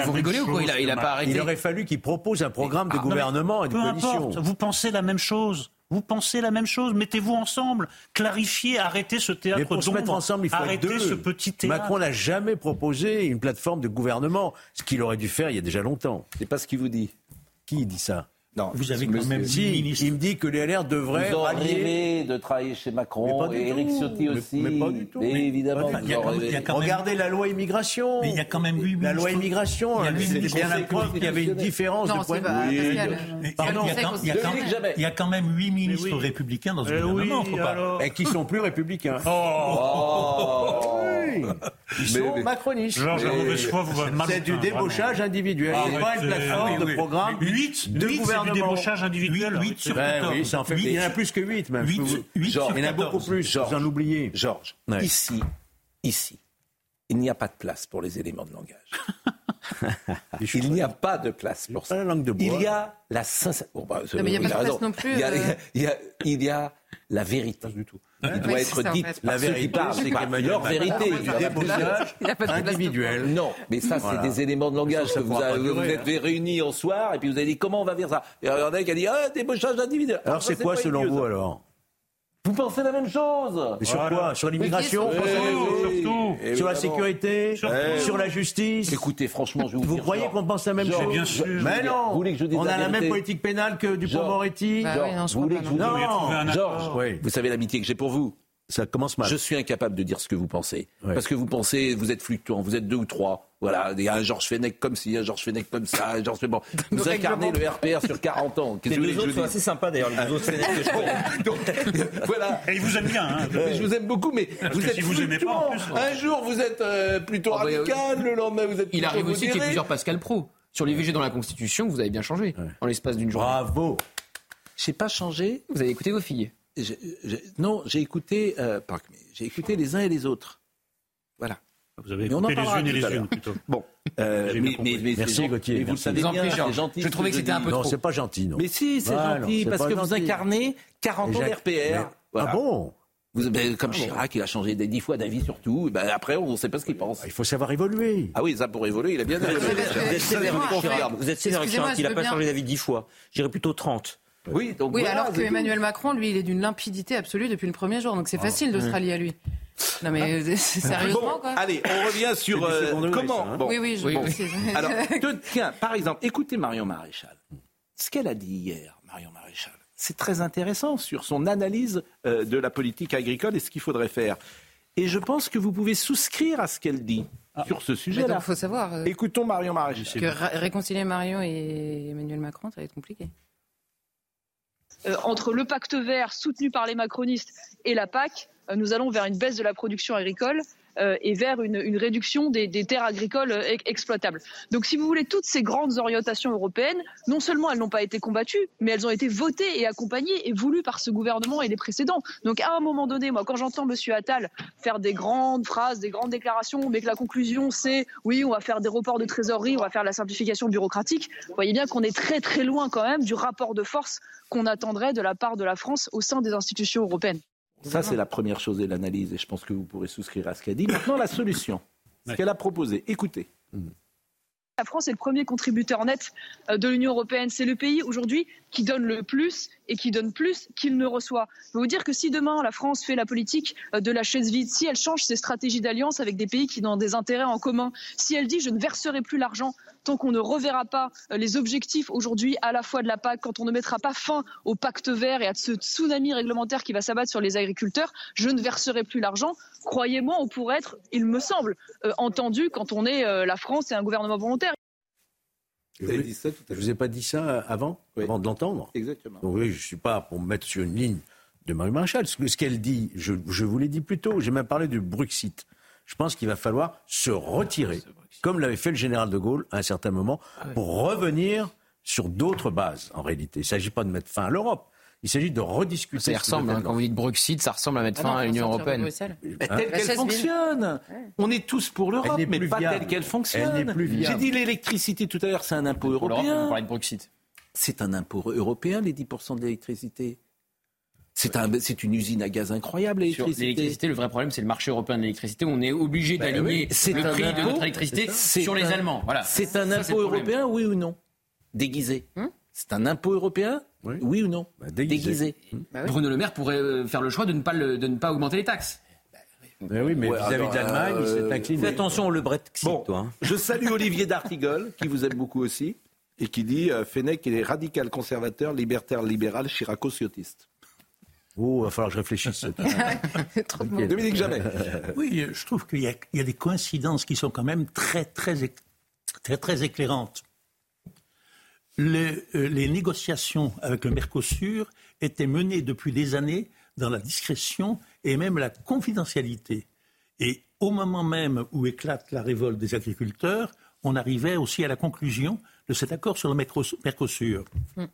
vous rigolez ou quoi il a, pas arrêté. Il aurait fallu qu'il propose un programme de ah, gouvernement et de coalition. Vous pensez la même chose. Vous pensez la même chose, mettez-vous ensemble, clarifiez, arrêtez ce théâtre Mais pour se mettre ensemble, il faut arrêtez ce petit théâtre. Macron n'a jamais proposé une plateforme de gouvernement, ce qu'il aurait dû faire il y a déjà longtemps. C'est pas ce qu'il vous dit. Qui dit ça? Non, vous avez quand même si, Il me dit que les LR devraient vous rêver de travailler chez Macron et Éric Ciotti aussi. Mais, pas du tout. Mais, évidemment. il y a, il y a quand même... Regardez la loi immigration. Mais il y a quand même 8 La loi immigration, c'est bien la preuve qu'il y avait une différence non, de point de vue. Pardon, il y a quand même 8 ministres républicains dans ce gouvernement. Et qui sont plus républicains. Oh Ils sont macronistes. C'est du débauchage individuel. C'est pas une plateforme de programme. 8 de gouvernement. du débauchage individuel. 8 sur 14. Oui, ça en fait. Il y en a plus que 8 même. 8, 8 Georges, il y en a beaucoup plus. Georges, vous en oubliez. Georges, ici, ici, il n'y a pas de place pour les éléments de langage. il n'y a pas de place pour ça. La langue de bois. Il y a la sincérité. Bon, bah, non, mais il n'y a pas de place non plus. Il y a, il y a, il y a la vérité. du tout. Il doit être ça, en dite fait. par La vérité, c'est leur vérité. a fait des débauchages Il y a pas de place individuels. Non, mais ça, Voilà. c'est des éléments de langage Ça que vous, avez- pas durer, vous êtes réunis en soir et puis vous avez dit comment on va faire ça? Et il y en a qui a dit ah, débauchage individuel. Alors ça, c'est quoi pas selon vous alors? Vous pensez la même chose Mais sur Voilà. quoi Sur l'immigration Oui, oui, surtout. évidemment. Sur la sécurité Surtout. Sur la justice Écoutez, franchement, je vais vous, Vous dire, croyez qu'on pense la même chose bien sûr. Mais non Vous voulez que je vous dise On a la même politique pénale que. Dupont-Moretti Bah oui, Vous voulez que je vous dise Georges. Oui. vous savez l'amitié que j'ai pour vous. Ça commence mal. Je suis incapable de dire ce que vous pensez. Ouais. Parce que vous pensez, vous êtes fluctuant, vous êtes deux ou trois. Voilà, il y a un Georges Fenech comme ci, un Georges Fenech comme ça, un Georges Fenech. Bon, vous incarnez le RPR sur 40 ans. Les deux autres sont assez sympas d'ailleurs, les deux autres Fenech que je connais. Donc, voilà. Et il vous aime bien. Hein. Je vous aime beaucoup, mais vous êtes si vous aimez pas, en plus, Un jour, vous êtes euh, plutôt Ah bah, radical, le lendemain, vous êtes Il arrive aussi qu'il y ait plusieurs Pascal Pro. Sur l'IVG dans la Constitution, vous avez bien changé en l'espace d'une journée. Bravo J'ai pas changé. Vous avez écouté vos filles. Non, j'ai écouté, euh, j'ai écouté les uns et les autres. Voilà. Vous avez Mais on en écouté les unes et les unes plutôt. Bon, euh, mais, mais- mais Merci, Gauthier, mais vous le merci. savez bien, c'est gentil. Je ce trouvais que c'était un peu Non, trop. c'est pas gentil, non. Mais si, c'est Ah, non, gentil, parce que vous incarnez 40 ans d'RPR. Mais- Voilà. Ah bon Vous, ben, comme Chirac, il a changé des dix fois d'avis sur tout. Ben, après, on ne sait pas ce qu'il pense. Il faut savoir évoluer. Ah oui, ça pour évoluer, il a bien évolué. Vous êtes sévère avec Chirac. Vous êtes sévère avec Excusez-moi, Chirac. Il n'a pas changé d'avis dix fois. J'irais plutôt 30. Oui, donc Oui, voilà, alors que. Emmanuel Macron, lui, il est d'une limpidité absolue depuis le premier jour. Donc c'est facile de se rallier à lui. Non mais c'est- sérieusement Bon, quoi. allez, on revient sur euh, comment. ça, hein. bon. Oui, oui, je Oui, bon, oui. Alors, te- tiens, par exemple, écoutez Marion Maréchal. Ce qu'elle a dit hier, Marion Maréchal, c'est très intéressant sur son analyse euh, de la politique agricole et ce qu'il faudrait faire. Et je pense que vous pouvez souscrire à ce qu'elle dit sur ce sujet-là. donc faut savoir euh, Écoutons Marion Maréchal. que réconcilier Marion et Emmanuel Macron, ça va être compliqué. Euh, entre le pacte vert soutenu par les macronistes et la PAC, euh, nous allons vers une baisse de la production agricole et vers une, une réduction des, des terres agricoles euh, ex- exploitables. Donc si vous voulez, toutes ces grandes orientations européennes, non seulement elles n'ont pas été combattues, mais elles ont été votées et accompagnées et voulues par ce gouvernement et les précédents. Donc à un moment donné, moi quand j'entends M. Attal faire des grandes phrases, des grandes déclarations, mais que la conclusion c'est oui, on va faire des reports de trésorerie, on va faire la simplification bureaucratique, vous voyez bien qu'on est très très loin quand même du rapport de force qu'on attendrait de la part de la France au sein des institutions européennes. Ça, c'est la première chose et l'analyse, et je pense que vous pourrez souscrire à ce qu'elle dit. Maintenant, la solution, ce qu'elle a proposé. Écoutez. La France est le premier contributeur net euh, de l'Union européenne. C'est le pays aujourd'hui qui donne le plus et qui donne plus qu'il ne reçoit. Je veux vous dire que si demain la France fait la politique euh, de la chaise vide, si elle change ses stratégies d'alliance avec des pays qui ont des intérêts en commun, si elle dit je ne verserai plus l'argent tant qu'on ne reverra pas euh, les objectifs aujourd'hui à la fois de la PAC, quand on ne mettra pas fin au pacte vert et à ce tsunami réglementaire qui va s'abattre sur les agriculteurs, je ne verserai plus l'argent. Croyez-moi, on pourrait être, il me semble, euh, entendu quand on est euh, la France et un gouvernement volontaire. Je vous, je vous ai pas dit ça avant, avant de l'entendre. Exactement. Donc oui, je suis pas pour me mettre sur une ligne de Marie Maréchal. Ce, que- ce qu'elle dit, je, je vous l'ai dit plus tôt, j'ai même parlé du Brexit. Je pense qu'il va falloir se retirer, comme l'avait fait le général de Gaulle à un certain moment, pour revenir sur d'autres bases, en réalité. Il ne s'agit pas de mettre fin à l'Europe. Il s'agit de rediscuter. Ça ressemble, hein, quand vous dites Brexit, ça ressemble à mettre Ah fin non, à l'Union européenne. Mais Hein telle qu'elle fonctionne. On est tous pour l'Europe, mais pas viable. telle qu'elle fonctionne. J'ai dit l'électricité tout à l'heure, c'est un impôt on européen. parlait de Brexit. C'est un impôt européen, les 10% de l'électricité. C'est un, c'est une usine à gaz incroyable, Sur l'électricité. l'électricité, le vrai problème, c'est le marché européen de l'électricité. On est obligé Ben d'aligner oui, le prix de notre électricité sur les Allemands. Voilà. C'est un Ça, impôt le européen, oui ou non? Déguisé. c'est un impôt européen? Oui, ou non? Déguisé. Bruno Le Maire pourrait euh, faire le choix de ne pas, le- de ne pas augmenter les taxes. Mais oui, mais Ouais, vis-à-vis de l'Allemagne, il euh, s'est incliné. Fais attention au Brexit, Bon, toi. hein. je salue Olivier d'Artigol, qui vous aime beaucoup aussi. et qui dit euh, Fenech est radical conservateur, libertaire libéral, chiraco-ciotiste. Oh, il va falloir que je réfléchisse. Dominique Jamais. Oui, je trouve qu'il y, y, a des coïncidences qui sont quand même très, très, très, très éclairantes. Les, euh, les, négociations avec le Mercosur étaient menées depuis des années dans la discrétion et même la confidentialité. Et au moment même où éclate la révolte des agriculteurs, on arrivait aussi à la conclusion de cet accord sur le Mercosur. Mm.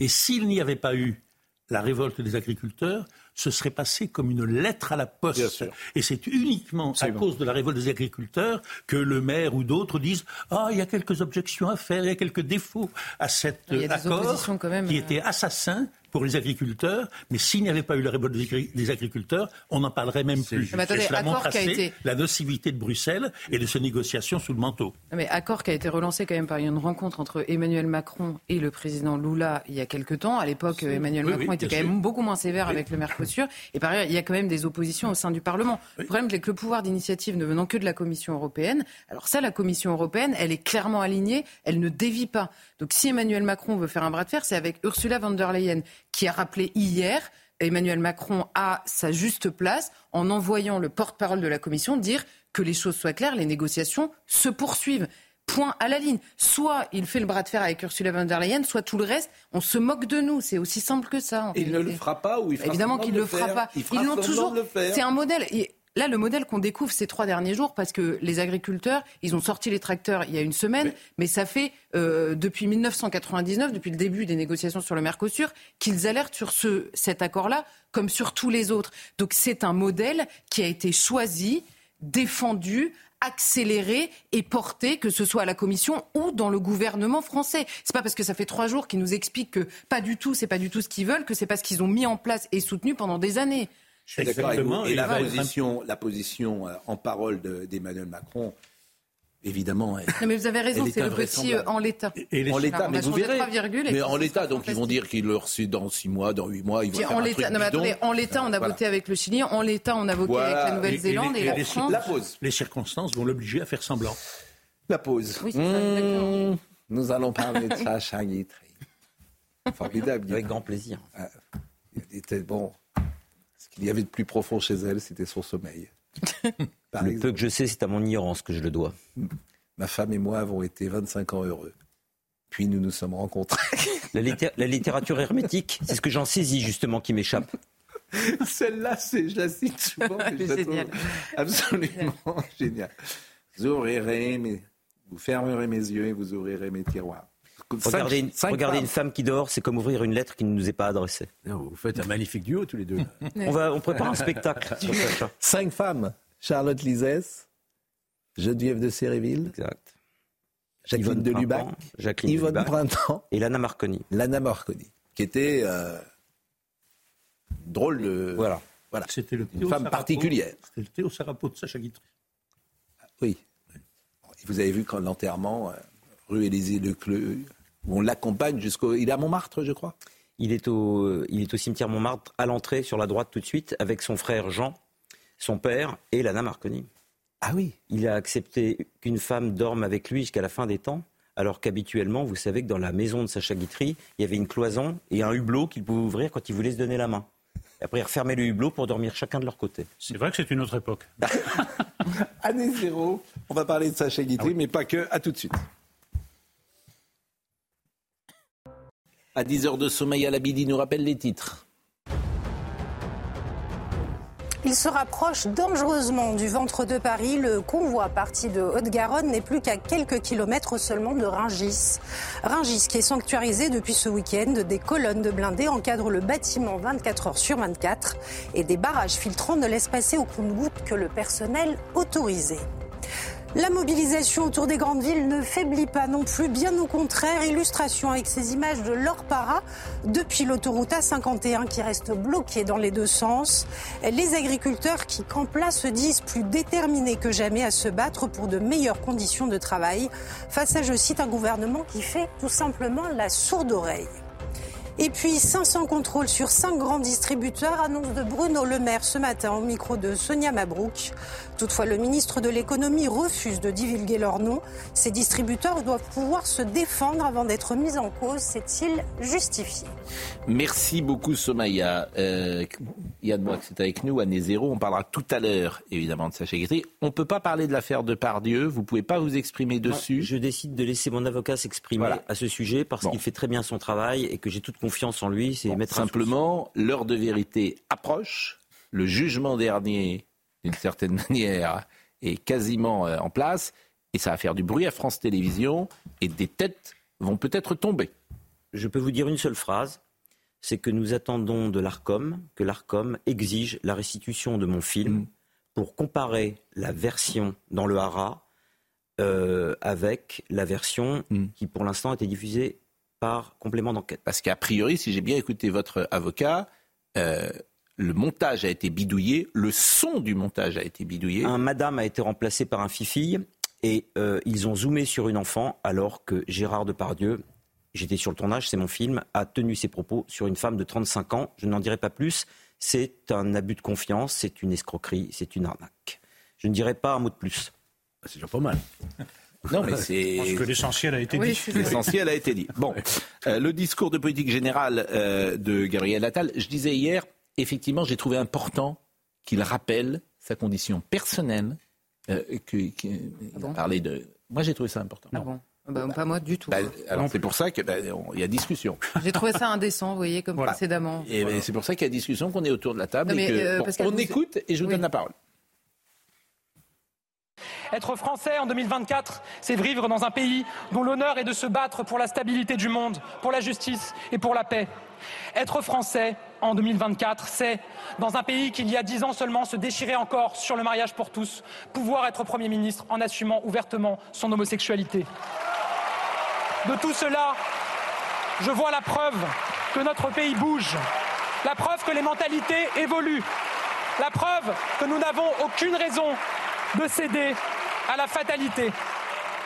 Et s'il n'y avait pas eu la révolte des agriculteurs, ce serait passé comme une lettre à la poste. Et c'est uniquement à cause de la révolte des agriculteurs que le maire ou d'autres disent Ah, il y a quelques objections à faire, il y a quelques défauts à cet accord qui était euh, assassin pour les agriculteurs, mais s'il n'y avait pas eu la révolte des agriculteurs, on n'en parlerait même plus. Mais attendez, Cela montre assez été... la nocivité de Bruxelles et de ses négociations sous le manteau. Mais accord qui a été relancé quand même par une rencontre entre Emmanuel Macron et le président Lula il y a quelque temps. À l'époque, Emmanuel Macron était quand même beaucoup moins sévère avec le Mercosur. Et par ailleurs, il y a quand même des oppositions au sein du Parlement. Le problème, c'est que le pouvoir d'initiative ne venant que de la Commission européenne, alors ça, la Commission européenne, elle est clairement alignée, elle ne dévie pas. Donc si Emmanuel Macron veut faire un bras de fer, c'est avec Ursula von der Leyen qui a rappelé hier Emmanuel Macron à sa juste place en envoyant le porte-parole de la Commission dire que les choses soient claires, les négociations se poursuivent. Point à la ligne. Soit il fait le bras de fer avec Ursula von der Leyen, soit tout le reste, on se moque de nous. C'est aussi simple que ça. il ne le fera pas ou il fera Évidemment qu'il ne le fera pas. Ils l'ont toujours. C'est un modèle. Là, le modèle qu'on découvre ces trois derniers jours, parce que les agriculteurs, ils ont sorti les tracteurs il y a une semaine, mais, ça fait euh, depuis 1999, depuis le début des négociations sur le Mercosur, qu'ils alertent sur ce, cet accord-là, comme sur tous les autres. Donc c'est un modèle qui a été choisi, défendu, accéléré et porté, que ce soit à la Commission ou dans le gouvernement français. C'est pas parce que ça fait trois jours qu'ils nous expliquent que pas du tout, c'est pas du tout ce qu'ils veulent, que c'est parce qu'ils ont mis en place et soutenu pendant des années. Je suis d'accord avec vous. Et la position, la position euh, en parole d'Emmanuel Macron, évidemment. non, mais vous avez raison, c'est le petit euh, en l'état. En l'état, mais vous verrez. Mais en l'état, donc ils vont dire qu'il le reçu dans 6 mois, dans 8 mois, ils vont faire en un truc non, mais attendez, En l'état, on a voté avec le Chili, en l'état, on a voté avec la Nouvelle-Zélande et, la France. La pause. Les circonstances vont l'obliger à faire semblant. La pause. Oui, mmh, nous allons parler de Sacha Guitry. Formidable. Avec grand plaisir. Ah, il était bon. Qu'il y avait de plus profond chez elle, c'était son sommeil. le peu que je sais, c'est à mon ignorance que je le dois. Ma femme et moi avons été 25 ans heureux. Puis nous nous sommes rencontrés. La, la littérature hermétique, c'est ce que j'en saisis justement qui m'échappe. Celle-là, je la cite souvent. génial. Absolument génial. Vous ouvrirez mes, vous fermerez mes yeux et vous ouvrirez mes tiroirs. Regarder, une, une, femme qui dort, c'est comme ouvrir une lettre qui ne nous est pas adressée. vous faites un magnifique duo tous les deux. on, va, on prépare un spectacle. Cinq femmes. Charlotte Lisès, Geneviève de Séréville. Exact. Jacqueline de Lubac. Jacqueline Yvonne Printemps. Et Lana Marconi. Lana Marconi, qui était euh, drôle de. Voilà. voilà. C'était le Une femme particulière. C'était le Théo Sarapo de Sacha Guitry. Oui. Vous avez vu quand l'enterrement, euh, rue Élysée Lecleux, où on l'accompagne jusqu'au. Il est à Montmartre, je crois. Il est au, il est au cimetière Montmartre, à l'entrée, sur la droite tout de suite, avec son frère Jean, son père et Lana Marconi. Ah oui Il a accepté qu'une femme dorme avec lui jusqu'à la fin des temps, alors qu'habituellement, vous savez que dans la maison de Sacha Guitry, il y avait une cloison et un hublot qu'il pouvait ouvrir quand il voulait se donner la main. Et après, il refermait le hublot pour dormir chacun de leur côté. C'est vrai que c'est une autre époque. Année zéro, on va parler de Sacha Guitry, ah mais pas que. À tout de suite. À 10 heures de sommeil à l'Abidi nous rappelle les titres. Il se rapproche dangereusement du ventre de Paris. Le convoi parti de Haute-Garonne n'est plus qu'à quelques kilomètres seulement de Ringis. Ringis qui est sanctuarisé depuis ce week-end. Des colonnes de blindés encadrent le bâtiment 24 heures sur 24 et des barrages filtrants ne laissent passer au compte-gouttes que le personnel autorisé. La mobilisation autour des grandes villes ne faiblit pas non plus, bien au contraire. Illustration avec ces images de l'Orpara depuis l'autoroute A51 qui reste bloquée dans les deux sens. Les agriculteurs qui campent là se disent plus déterminés que jamais à se battre pour de meilleures conditions de travail face à, je cite, un gouvernement qui fait tout simplement la sourde oreille. Et puis 500 contrôles sur 5 grands distributeurs, annonce de Bruno Le Maire ce matin au micro de Sonia Mabrouk. Toutefois, le ministre de l'économie refuse de divulguer leur nom. Ces distributeurs doivent pouvoir se défendre avant d'être mis en cause. C'est-il justifié Merci beaucoup Somaya. Euh, Yann Moix est avec nous, Année Zéro. On parlera tout à l'heure évidemment de Sacha Guitry. On ne peut pas parler de l'affaire de Pardieu. Vous ne pouvez pas vous exprimer dessus. je décide de laisser mon avocat s'exprimer à ce sujet parce qu'il fait très bien son travail et que j'ai toute confiance en lui. C'est mettre simplement l'heure de vérité approche. Le jugement dernier, d'une certaine manière, est quasiment euh, en place et ça va faire du bruit à France Télévisions et des têtes vont peut-être tomber. Je peux vous dire une seule phrase c'est que nous attendons de l'ARCOM que l'ARCOM exige la restitution de mon film mm. pour comparer la version dans le Hara euh, avec la version mm. qui pour l'instant a été diffusée par complément d'enquête. Parce qu'a priori, si j'ai bien écouté votre avocat, euh, le montage a été bidouillé, le son du montage a été bidouillé. Un madame a été remplacé par un fifi et euh, ils ont zoomé sur une enfant alors que Gérard Depardieu j'étais sur le tournage, c'est mon film, a tenu ses propos sur une femme de 35 ans. Je n'en dirai pas plus. C'est un abus de confiance, c'est une escroquerie, c'est une arnaque. Je ne dirai pas un mot de plus. Ah, c'est déjà pas mal. Non, mais c'est. Parce que l'essentiel a été dit. L'essentiel a été dit. Bon, euh, le discours de politique générale euh, de Gabriel Attal, je disais hier, effectivement, j'ai trouvé important qu'il rappelle sa condition personnelle. Euh, que, ah parlé de. Moi, j'ai trouvé ça important. Ah bon bah, pas moi du tout. Bah, alors c'est pour ça qu'il bah, y a discussion. J'ai trouvé ça indécent, vous voyez, comme précédemment. Et c'est pour ça qu'il y a discussion, qu'on est autour de la table. et que, euh, on écoute et je vous donne la parole. Être français en 2024, c'est vivre dans un pays dont l'honneur est de se battre pour la stabilité du monde, pour la justice et pour la paix. Être français en 2024, c'est, dans un pays qui il y a dix ans seulement se déchirait encore sur le mariage pour tous, pouvoir être Premier ministre en assumant ouvertement son homosexualité. De tout cela, je vois la preuve que notre pays bouge, la preuve que les mentalités évoluent, la preuve que nous n'avons aucune raison de céder à la fatalité.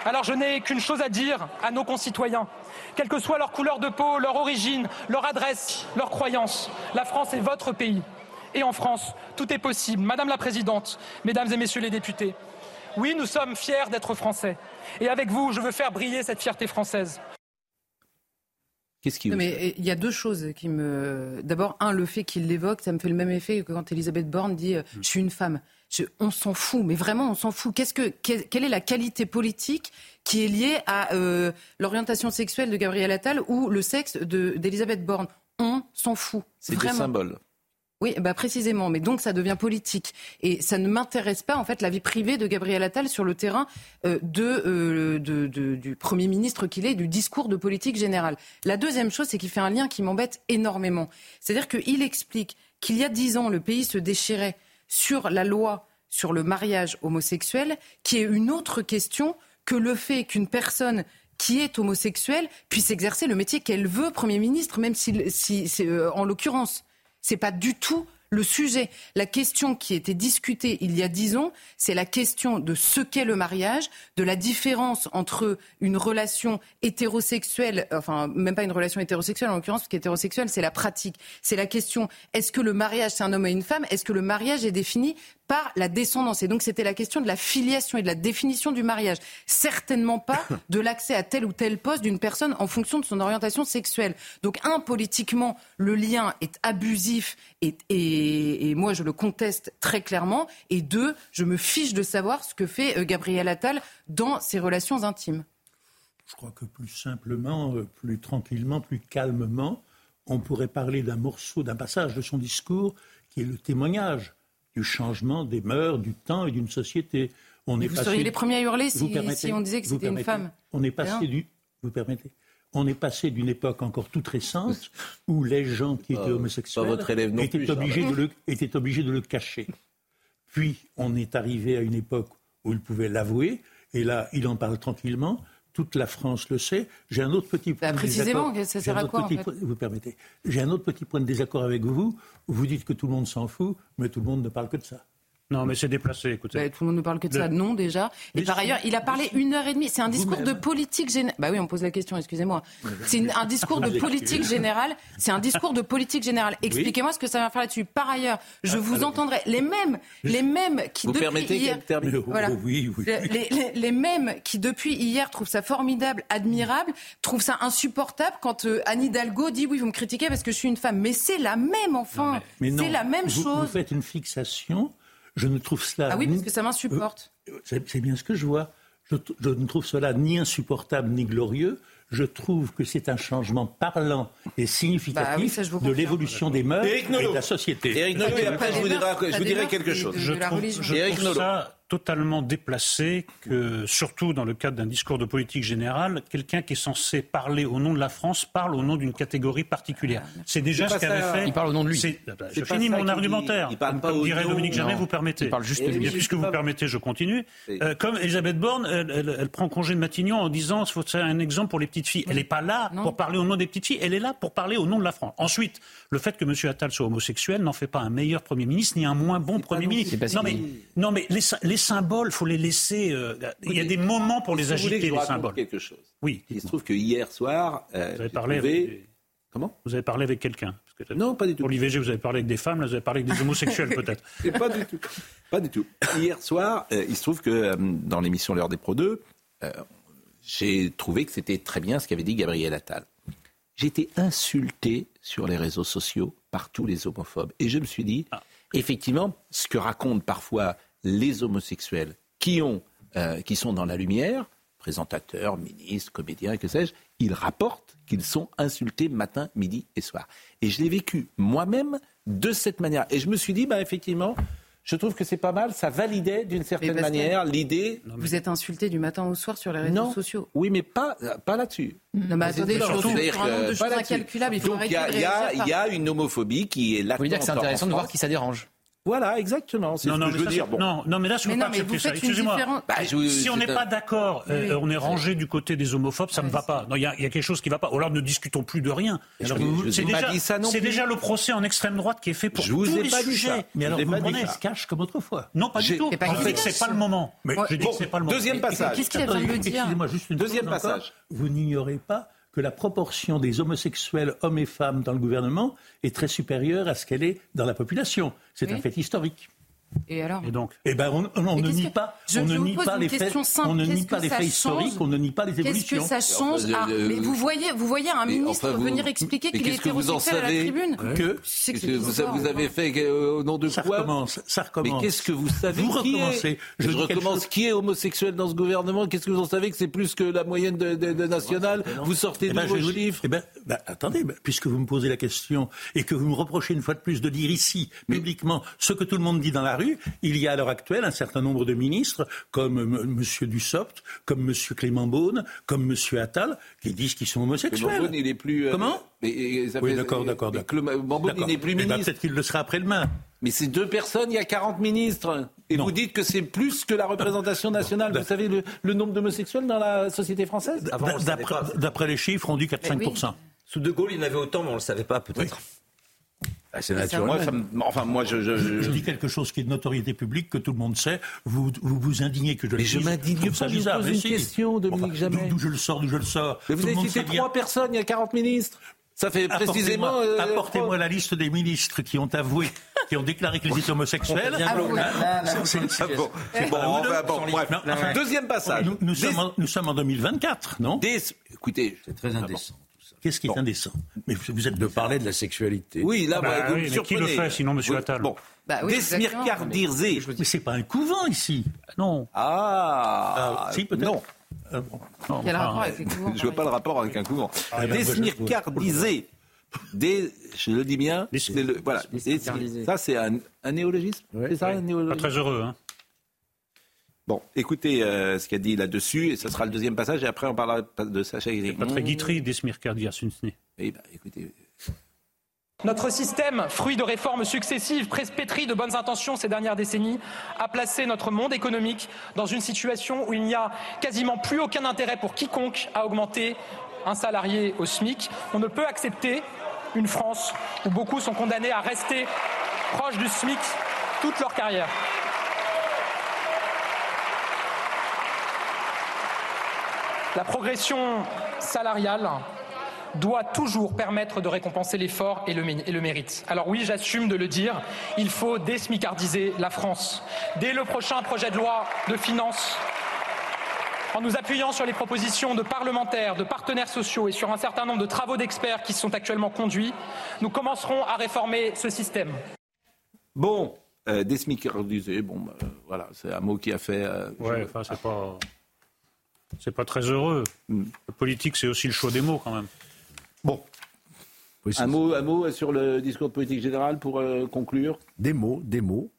Alors je n'ai qu'une chose à dire à nos concitoyens. Quelle que soit leur couleur de peau, leur origine, leur adresse, leur croyance, la France est votre pays. Et en France, tout est possible. Madame la Présidente, Mesdames et Messieurs les députés, oui, nous sommes fiers d'être Français. Et avec vous, je veux faire briller cette fierté française. Qu'est-ce qui mais il y a deux choses qui me. D'abord, un, le fait qu'il l'évoque, ça me fait le même effet que quand Elisabeth Borne dit euh, Je suis une femme on s'en fout, mais vraiment on s'en fout. Qu'est-ce que, quelle est la qualité politique qui est liée à euh, l'orientation sexuelle de Gabriel Attal ou le sexe d'Elisabeth Borne? On s'en fout. C'est des symboles. Oui, bah précisément. Mais donc ça devient politique et ça ne m'intéresse pas en fait la vie privée de Gabriel Attal sur le terrain euh, euh, de, du Premier ministre qu'il est, du discours de politique générale. La deuxième chose, c'est qu'il fait un lien qui m'embête énormément. C'est-à-dire qu'il explique qu'il y a dix ans, le pays se déchirait sur la loi sur le mariage homosexuel, qui est une autre question que le fait qu'une personne qui est homosexuelle puisse exercer le métier qu'elle veut, Premier ministre, même si, si c'est euh, en l'occurrence. C'est pas du tout le sujet. La question qui était discutée il y a dix ans, c'est la question de ce qu'est le mariage, de la différence entre une relation hétérosexuelle, enfin même pas une relation hétérosexuelle en l'occurrence, parce qu'hétérosexuelle c'est la pratique. C'est la question est-ce que le mariage c'est un homme et une femme? Est-ce que le mariage est défini par la descendance. Et donc c'était la question de la filiation et de la définition du mariage. Certainement pas de l'accès à tel ou tel poste d'une personne en fonction de son orientation sexuelle. Donc un, politiquement, le lien est abusif et, et, moi je le conteste très clairement. Et deux, je me fiche de savoir ce que fait euh, Gabriel Attal dans ses relations intimes. Je crois que plus simplement, euh, plus tranquillement, plus calmement, on pourrait parler d'un morceau, d'un passage de son discours qui est le témoignage du changement des mœurs, du temps et d'une société. On est vous seriez les premiers à hurler si, on disait que c'était une femme. On est passé du, vous permettez, on est passé d'une époque encore toute récente où les gens qui étaient homosexuels étaient, obligés de le, étaient obligés de le cacher. Puis on est arrivé à une époque où ils pouvaient l'avouer, et là, il en parle tranquillement toute la France le sait. J'ai un autre petit point bah, de désaccord. ça sert à quoi Vous permettez. J'ai un autre petit point de désaccord avec vous. Vous dites que tout le monde s'en fout, mais tout le monde ne parle que de ça. Non, mais c'est déplacé, écoutez. Bah, tout le monde ne parle que de ça, non déjà. Et par ailleurs, il a parlé une heure et demie. C'est un discours de politique générale. Bah oui, on pose la question, excusez-moi. C'est un discours de politique générale. C'est un discours de politique générale. Expliquez-moi ce que ça va faire là-dessus. Par ailleurs, je ah, vous entendrai les mêmes, les mêmes qui vous permettez hier, voilà, oui, oui. Les, les, les, mêmes qui depuis hier trouvent ça formidable, admirable, trouvent ça insupportable quand euh, Anne Hidalgo dit oui, vous me critiquez parce que je suis une femme. Mais c'est la même, enfin. C'est la même chose. Vous faites une fixation je ne trouve cela. Ah oui, parce que ça m'insupporte. Euh, c'est bien ce que je vois. Je, ne trouve cela ni insupportable ni glorieux. Je trouve que c'est un changement parlant et significatif bah de l'évolution des mœurs et de la société. Éric Nolot, et après je vous dirai, je vous dirai quelque chose. Je trouve, je trouve ça totalement déplacé que, surtout dans le cadre d'un discours de politique générale, quelqu'un qui est censé parler au nom de la France parle au nom d'une catégorie particulière. Ah, c'est déjà ce qu'avait fait. Il parle au nom de lui. Je finis mon argumentaire. Il parle pas comme dirait Dominique Jamais, vous permettez. Il parle juste de lui. Puisque vous permettez, je continue. Euh, comme Elisabeth Borne, elle, prend congé de Matignon en disant qu'il faut faire un exemple pour les petites filles. Elle n'est pas là pour parler au nom des petites filles, elle est là pour parler au nom de la France. Ensuite, le fait que M. Attal soit homosexuel n'en fait pas un meilleur Premier ministre ni un moins bon Premier ministre. Non mais, non mais symboles, faut les laisser. Euh, il y a des moments pour les agiter, les symboles. quelque chose. Oui. Il se trouve que hier soir, euh, vous avez parlé. Avec... Comment? Vous avez parlé avec quelqu'un Non, pas du tout. Pour l'IVG, vous avez parlé avec des femmes, là, vous avez parlé avec des homosexuels, peut-être. pas du tout. Pas du tout. Hier soir, euh, il se trouve que dans l'émission L'heure des Pro 2, j'ai trouvé que c'était très bien ce qu'avait dit Gabriel Attal. J'ai été insulté sur les réseaux sociaux par tous les homophobes. Et je me suis dit, ah. effectivement, ce que racontent parfois les homosexuels qui, ont, euh, qui sont dans la lumière, présentateurs, ministres, comédiens, que sais-je, ils rapportent qu'ils sont insultés matin, midi et soir. Et je l'ai vécu moi-même de cette manière. Et je me suis dit, bah, effectivement, je trouve que c'est pas mal. Ça validait d'une certaine manière l'idée. Vous êtes insulté du matin au soir sur les réseaux sociaux. Oui, mais pas, pas là-dessus. Non, mais attendez, surtout, un nombre de choses incalculables. Il faut Donc il y, y, a une homophobie qui est là. Vous voulez dire que c'est intéressant de voir qui ça dérange. Voilà, exactement. C'est ce que je veux dire. Non, non, mais là, je ne peux pas accepter ça. Excusez-moi. Bah, si on n'est pas d'accord, euh, on est rangé du côté des homophobes, ça ne va pas. Il y, a quelque chose qui ne va pas. alors, ne discutons plus de rien. C'est déjà, déjà le procès en extrême droite qui est fait pour je tous vous ai les pas sujets. Mais alors, vous prenez se cache comme autrefois. Non, pas du tout. En fait, c'est pas le moment. Je dis que c'est pas le moment. Deuxième passage. Qu'est-ce qu'il a besoin de dire Excusez-moi, juste une Deuxième passage. Vous n'ignorez pas que la proportion des homosexuels, hommes et femmes, dans le gouvernement est très supérieure à ce qu'elle est dans la population. C'est un fait historique. Et alors Et donc Eh ben, on, ne nie pas, on ne nie pas les faits, on ne nie pas les faits historiques, on ne nie pas les évolutions. Qu'est-ce que ça change ah, mais vous voyez, vous voyez un ministre venir expliquer qu'il est hétérosexuel à la tribune Que, que, vous, avez fait au nom de ça quoi recommence, Ça recommence. Mais qu'est-ce que vous savez Vous recommencez. Je, recommence. Qui est homosexuel dans ce gouvernement Qu'est-ce que vous en savez que c'est plus que la moyenne de, de, nationale Vous sortez eh ben, de vos chiffres eh ben, ben, attendez, puisque vous me posez la question et que vous me reprochez une fois de plus de dire ici publiquement ce que tout le monde dit dans la rue, il y a l'heure actuelle un certain nombre de ministres, comme M. Dussopt, comme M. Clément Beaune, comme M. Attal, qui disent qu'ils sont homosexuels. Clément Beaune, il est plus. Euh, Comment? Oui, d'accord, d'accord. Clément Beaune, il n'est plus eh ben, ministre. Peut-être qu'il le sera après-demain. Mais c'est deux personnes, il y a 40 ministres. Et vous dites que c'est plus que la représentation nationale. Vous savez le, nombre d'homosexuels dans la société française? D'après les chiffres, on dit 4-5%. Sous De Gaulle, il y en avait autant, mais on ne le savait pas, peut-être. Ah, c'est naturel. enfin, moi, je, je, dis quelque chose qui est de notoriété publique, que tout le monde sait. Vous vous, vous indignez que je le Mais je m'indigne pas, je pose une question, Dominique Jamais. D'où je le sors, d'où je le sors. Mais vous avez cité trois personnes, il y a 40 ministres. Ça fait précisément. Euh, apportez-moi la liste des ministres qui ont avoué, qui ont déclaré qu'ils étaient homosexuels. Deuxième passage. Nous, sommes en, nous, sommes en, 2024, non? Écoutez, c'est très indécent. Qu'est-ce qui est indécent? Mais vous êtes de parler de la sexualité. Oui, là, bah, vous oui, mais qui le fait, sinon, Monsieur Attal? Bon. Bah, oui, Dirzé. Mais c'est pas un couvent ici. Non. Ah, ah Si, peut-être. Non. Euh, bon. Quel rapport avec les couvents Je vois pas le rapport avec un couvent. Ah. Des, je le dis bien, le, voilà, ça c'est un, un, néologisme, c'est ça, un néologisme. Pas très heureux, hein. Bon, écoutez euh, ce qu'a dit là-dessus, et ce sera le deuxième passage, et après on parlera de Sacha Guitry. Pas très Guitry, Desmirkardia Sunsne. Eh ben, écoutez. Notre système, fruit de réformes successives, pétri de bonnes intentions ces dernières décennies, a placé notre monde économique dans une situation où il n'y a quasiment plus aucun intérêt pour quiconque à augmenter un salarié au SMIC. On ne peut accepter une France où beaucoup sont condamnés à rester proches du SMIC toute leur carrière. La progression salariale doit toujours permettre de récompenser l'effort et, et le, mérite. Alors oui, j'assume de le dire, il faut désmicardiser la France. Dès le prochain projet de loi de finances, en nous appuyant sur les propositions de parlementaires, de partenaires sociaux et sur un certain nombre de travaux d'experts qui sont actuellement conduits, nous commencerons à réformer ce système. Bon, euh, désmicardiser, bon, bah, voilà, c'est un mot qui a fait. Euh, ouais, enfin, c'est pas. C'est pas très heureux. La politique, c'est aussi le choix des mots, quand même. Bon. un, mot, un mot sur le discours de politique générale pour euh, conclure Des mots, des mots.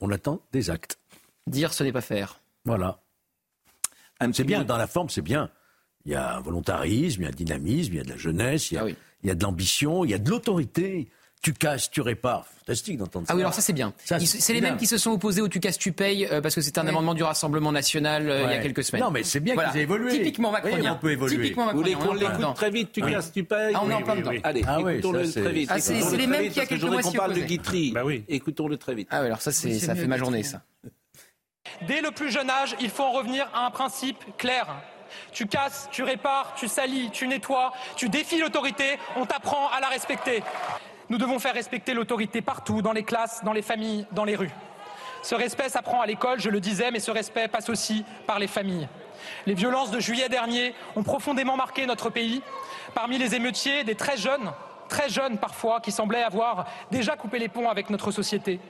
On attend des actes. Dire, ce n'est pas faire. Voilà. C'est bien, dans la forme, c'est bien. Il y a un volontarisme, il y a un dynamisme, il y a de la jeunesse, il y a, ah il y a de l'ambition, il y a de l'autorité tu casses, tu répares. Fantastique d'entendre ça. Ah oui, alors ça c'est bien. C'est les mêmes qui se sont opposés au tu casses, tu payes euh, parce que c'est un amendement du Rassemblement national euh, il y a quelques semaines. Non, mais c'est bien qu'ils aient évolué. Typiquement macronien. on peut évoluer. Typiquement Vous voulez qu'on l'écoute très vite, tu casses, tu payes Ah, on est en plein dedans. Allez, ah écoutons-le très vite. Ah, c'est les mêmes qui a quelques mois qu'on parle de Guitry. Bah oui. Écoutons-le très vite. Ah oui, alors ça, ça fait ma journée, ça. Dès le plus jeune âge, il faut en revenir à un principe clair. Tu casses, tu répares, tu salis, tu nettoies, tu défies l'autorité, on t'apprend à la respecter. Nous devons faire respecter l'autorité partout, dans les classes, dans les familles, dans les rues. Ce respect s'apprend à l'école, je le disais, mais ce respect passe aussi par les familles. Les violences de juillet dernier ont profondément marqué notre pays. Parmi les émeutiers, des très jeunes, très jeunes parfois, qui semblaient avoir déjà coupé les ponts avec notre société.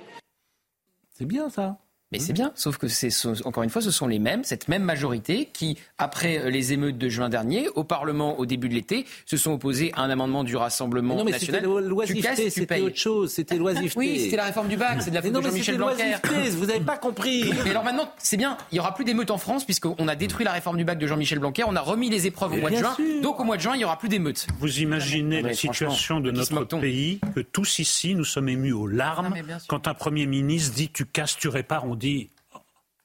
C'est bien ça. Mais c'est bien, sauf que c'est encore une fois, ce sont les mêmes, cette même majorité qui, après euh, les émeutes de juin dernier, au Parlement au début de l'été, se sont opposés à un amendement du Rassemblement non, mais national. C'était c'était autre chose, c'était l'oisiveté. Oui, c'était la réforme du bac, c'est de la faute de Jean-Michel Blanquer. Vous n'avez pas compris. mais alors maintenant, c'est bien, il y aura plus d'émeutes en France puisqu'on a détruit la réforme du bac de Jean-Michel Blanquer, on a remis les épreuves au mois de juin, donc au mois de juin, il y aura plus d'émeutes. Vous imaginez la situation de notre pays que tous ici nous sommes émus aux larmes quand un premier ministre dit tu casses, tu répares, on dit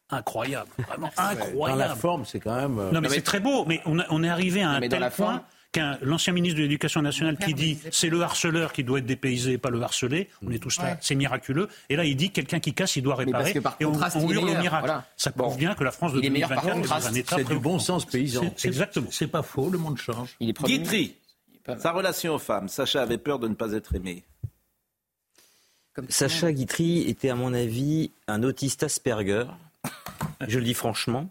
incroyable, vraiment incroyable. Dans la forme, c'est quand même. Euh, non, mais, c'est très beau, mais on, est arrivé à un tel point qu'un l'ancien ministre de l'Éducation nationale qui dit c'est le harceleur qui doit être dépaysé, pas le harcelé. On est tous là, c'est miraculeux. Et là, il dit quelqu'un qui casse, il doit réparer. et on, hurle au miracle. Ça prouve bien que la France de 2024 est dans un état C'est du bon sens paysan. Exactement. C'est pas faux, le monde change. Il est Guitry, sa relation aux femmes. Sacha avait peur de ne pas être aimé. Sacha Guitry était, à mon avis, un autiste Asperger je le dis franchement,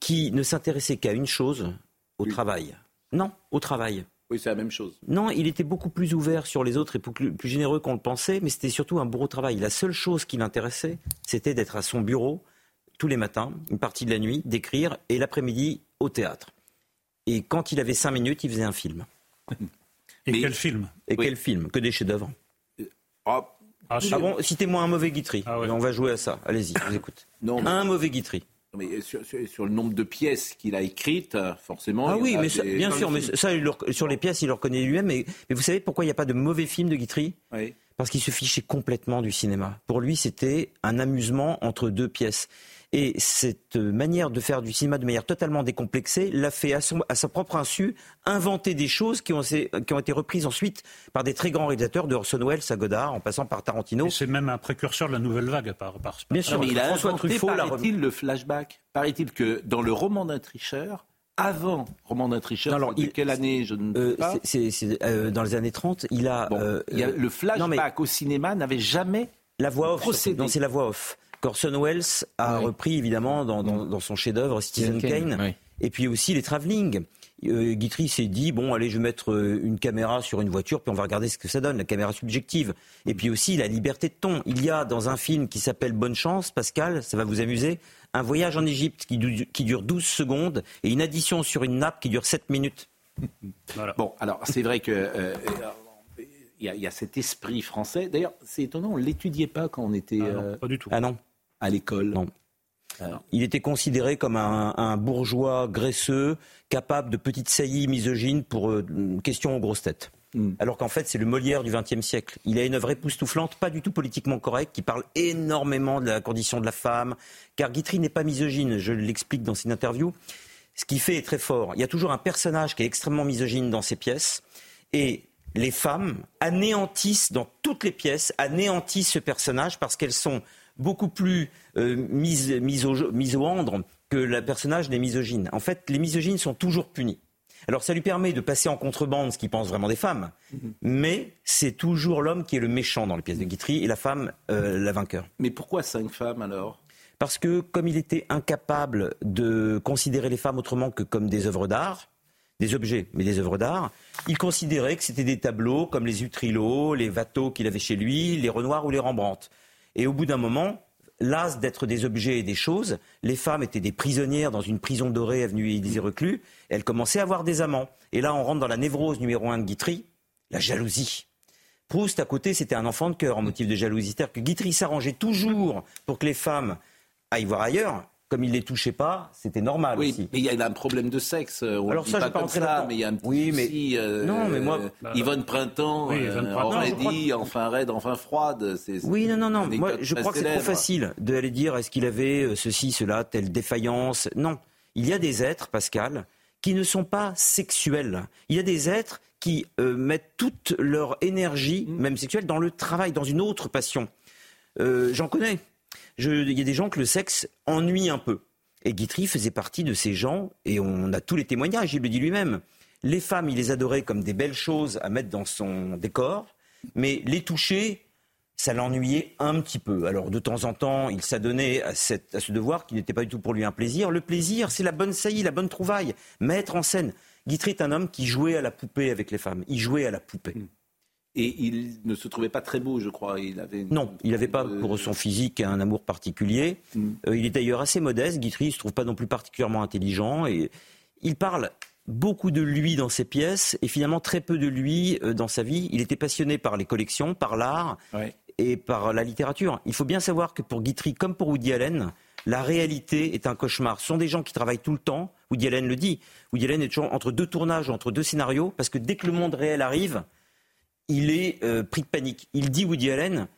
qui ne s'intéressait qu'à une chose, au travail. Non, au travail. Oui, c'est la même chose. Non, il était beaucoup plus ouvert sur les autres et plus, généreux qu'on le pensait, mais c'était surtout un bourreau travail. La seule chose qui l'intéressait, c'était d'être à son bureau tous les matins, une partie de la nuit, d'écrire, et l'après-midi au théâtre. Et quand il avait cinq minutes, il faisait un film. Et quel film? Et quel film? Que des chefs-d'œuvre. Oh, ah, ah bon Citez-moi un mauvais Guitry. Ah on va jouer à ça. Allez-y, je vous écoute. Non, Un mauvais Guitry. Mais sur, le nombre de pièces qu'il a écrites, forcément. Ah oui, mais bien sûr, mais ça, sur les pièces, il le reconnaît lui-même. Mais, mais, vous savez pourquoi il n'y a pas de mauvais film de Guitry? Oui. Parce qu'il se fichait complètement du cinéma. Pour lui, c'était un amusement entre deux pièces. Et cette manière de faire du cinéma de manière totalement décomplexée l'a fait à, sa propre insu inventer des choses qui ont, qui ont, été reprises ensuite par des très grands réalisateurs de Orson Welles à Godard, en passant par Tarantino. C'est même un précurseur de la nouvelle vague, par, par, Bien sûr, mais il a François Truffaut. Paraît-il le flashback Paraît-il que dans le roman d'un tricheur, avant Roman d'un tricheur, alors, de quelle année je ne sais euh, pas. C'est euh, dans les années 30. Il a, euh, il a le flashback au cinéma n'avait jamais la voix off. Non, c'est la voix off. Corson Welles a repris évidemment dans, dans, son chef-d'œuvre Citizen Kane, et puis aussi les travelling. Euh, Guitry s'est dit bon allez je vais mettre euh, une caméra sur une voiture puis on va regarder ce que ça donne la caméra subjective et puis aussi la liberté de ton il y a dans un film qui s'appelle Bonne chance Pascal ça va vous amuser un voyage en Égypte qui, qui dure 12 secondes et une addition sur une nappe qui dure 7 minutes bon alors c'est vrai que euh, il y, a cet esprit français. D'ailleurs, c'est étonnant, on ne l'étudiait pas quand on était. Ah pas du tout. Ah non à l'école. Il était considéré comme un, bourgeois graisseux, capable de petites saillies misogynes pour euh, question aux grosses têtes. Hmm. Alors qu'en fait, c'est le Molière du XXe siècle. Il a une œuvre époustouflante, pas du tout politiquement correcte, qui parle énormément de la condition de la femme. Car Guitry n'est pas misogyne, je l'explique dans une interview. Ce qui fait est très fort. Il y a toujours un personnage qui est extrêmement misogyne dans ses pièces. Et les femmes anéantissent dans toutes les pièces, anéantissent ce personnage parce qu'elles sont beaucoup plus euh, mises, au, mises au que le personnage des misogynes. En fait, les misogynes sont toujours punis. Alors ça lui permet de passer en contrebande ce qu'il pense vraiment des femmes, mhm. mais c'est toujours l'homme qui est le méchant dans les pièces de Guitry et la femme euh, la vainqueur. Mais pourquoi cinq femmes alors? Parce que comme il était incapable de considérer les femmes autrement que comme des œuvres d'art, des objets, mais des œuvres d'art, il considérait que c'était des tableaux comme les Utrillo, les Watteau qu'il avait chez lui, les Renoir ou les Rembrandt. Et au bout d'un moment, las d'être des objets et des choses, les femmes étaient des prisonnières dans une prison dorée avenue Élysée Reclus, elles commençaient à avoir des amants. Et là, on rentre dans la névrose numéro un de Guitry, la jalousie. Proust, à côté, c'était un enfant de cœur en motif de jalousie. C'est-à-dire que Guitry s'arrangeait toujours pour que les femmes aillent voir ailleurs, comme il les touchait pas, c'était normal oui, aussi. mais il y a un problème de sexe. On Alors ça, pas je pas entrer là, mais il y a un petit oui, mais... Euh, non, mais moi, euh, Yvonne Printemps, oui, Yvonne euh, enfin raide, enfin froide. oui, non, non, non. Moi, je crois que c'est trop facile d'aller dire est-ce qu'il avait euh, ceci, cela, telle défaillance? Non, il y a des êtres, Pascal, qui ne sont pas sexuels. Il y a des êtres qui mettent toute leur énergie, mm. même sexuelle, dans le travail, dans une autre passion. J'en connais il y a des gens que le sexe ennuie un peu. Et Guitry faisait partie de ces gens, et on a tous les témoignages, il le dit lui-même. Les femmes, il les adorait comme des belles choses à mettre dans son décor, mais les toucher, ça l'ennuyait un petit peu. Alors de temps en temps, il s'adonnait à, ce devoir qui n'était pas du tout pour lui un plaisir. Le plaisir, c'est la bonne saillie, la bonne trouvaille, mettre en scène. Guitry est un homme qui jouait à la poupée avec les femmes. Il jouait à la poupée. Et il ne se trouvait pas très beau, je crois. Il avait Non, il n'avait pas pour son physique un amour particulier. Mm. Euh, il est d'ailleurs assez modeste. Guitry ne se trouve pas non plus particulièrement intelligent. Et il parle beaucoup de lui dans ses pièces et finalement très peu de lui euh, dans sa vie. Il était passionné par les collections, par l'art et par la littérature. Il faut bien savoir que pour Guitry, comme pour Woody Allen, la réalité est un cauchemar. Ce sont des gens qui travaillent tout le temps. Woody Allen le dit. Woody Allen est toujours entre deux tournages, entre deux scénarios, parce que dès que le monde réel arrive, il est euh, pris de panique. Il dit, Woody Allen,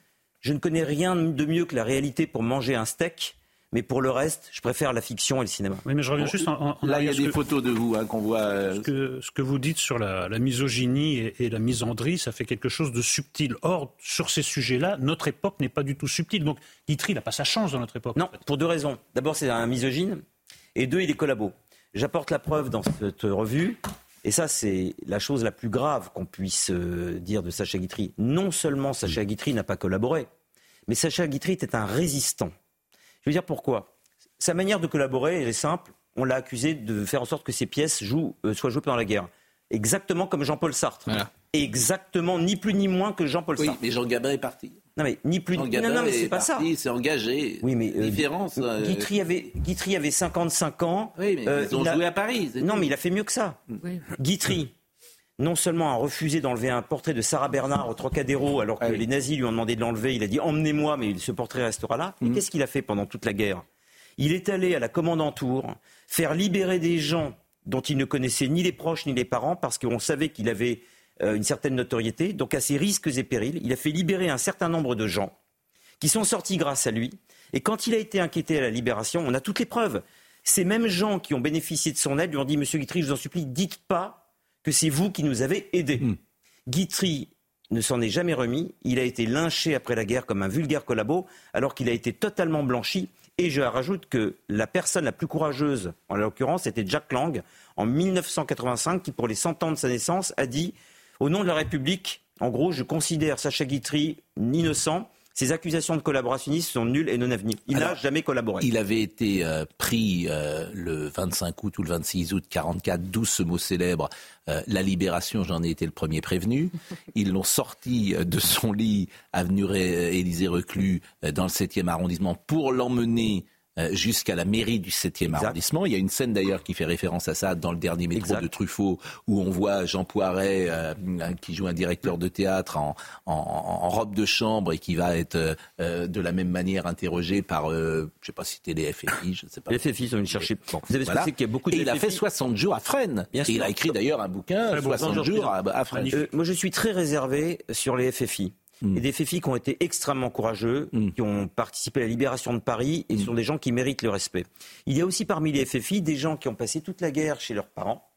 je ne connais rien de mieux que la réalité pour manger un steak. Mais pour le reste, je préfère la fiction et le cinéma. Oui, mais je reviens juste en, Là, il y a des photos de vous hein, qu'on voit. Euh, ce, que, vous dites sur la, misogynie et, la misandrie, ça fait quelque chose de subtil. Or, sur ces sujets-là, notre époque n'est pas du tout subtile. Donc, Guitry n'a pas sa chance dans notre époque. Non, pour deux raisons. D'abord, c'est un misogyne. Et deux, il est collabo. J'apporte la preuve dans cette revue. Et ça, c'est la chose la plus grave qu'on puisse euh, dire de Sacha Guitry. Non seulement Sacha Guitry n'a pas collaboré, mais Sacha Guitry était un résistant. Je veux dire pourquoi? Sa manière de collaborer, elle est simple. On l'a accusé de faire en sorte que ses pièces jouent, euh, soient jouées pendant la guerre. Exactement comme Jean-Paul Sartre. Exactement, ni plus ni moins que Jean-Paul Sartre. Oui, mais Jean Gabin est parti. Non mais ni plus ni non, non mais c'est pas ça. Il s'est engagé. Oui mais euh, différence. Euh, Guitry avait Guitry avait 55 ans. Oui mais euh, ils ont joué à Paris. Non mais il a fait mieux que ça. Oui. Guitry non seulement a refusé d'enlever un portrait de Sarah Bernard au Trocadéro alors que les nazis lui ont demandé de l'enlever, il a dit emmenez-moi mais ce portrait restera là. Et mhm. qu'est-ce qu'il a fait pendant toute la guerre? Il est allé à la commandantour faire libérer des gens dont il ne connaissait ni les proches ni les parents parce qu'on savait qu'il avait une certaine notoriété. Donc à ses risques et périls, il a fait libérer un certain nombre de gens qui sont sortis grâce à lui. Et quand il a été inquiété à la libération, on a toutes les preuves. Ces mêmes gens qui ont bénéficié de son aide lui ont dit Monsieur Guitry, je vous en supplie, dites pas que c'est vous qui nous avez aidés. Hmm. Guitry ne s'en est jamais remis. Il a été lynché après la guerre comme un vulgaire collabo, alors qu'il a été totalement blanchi. Et je rajoute que la personne la plus courageuse, en l'occurrence, c'était Jack Lang, en 1985, qui, pour les 100 ans de sa naissance, a dit au nom de la République, en gros, je considère Sacha Guitry innocent. Ces accusations de collaborationnisme sont nulles et non avenues. Il n'a jamais collaboré. Il avait été euh, pris euh, le 25 août ou le 26 août 44, d'où ce mot célèbre, euh, la libération, j'en ai été le premier prévenu. Ils l'ont sorti de son lit, avenue Élysée Reclus, dans le 7e arrondissement, pour l'emmener jusqu'à la mairie du 7e arrondissement. Il y a une scène d'ailleurs qui fait référence à ça dans le dernier métro de Truffaut, où on voit Jean Poiret, euh, qui joue un directeur de théâtre en, robe de chambre et qui va être euh, de la même manière interrogé par, je ne sais pas si c'était les FFI, je ne sais pas. Les FFI sont venus chercher. Vous avez voilà. qu'il y a beaucoup de Et il a fait 60 jours à Fresnes. et il a écrit d'ailleurs un bouquin, 60 jours à, à Fresnes. moi je suis très réservé sur les FFI. Mm. Et des FFI qui ont été extrêmement courageux, mm. qui ont participé à la libération de Paris et mm. sont des gens qui méritent le respect. Il y a aussi parmi les FFI des gens qui ont passé toute la guerre chez leurs parents,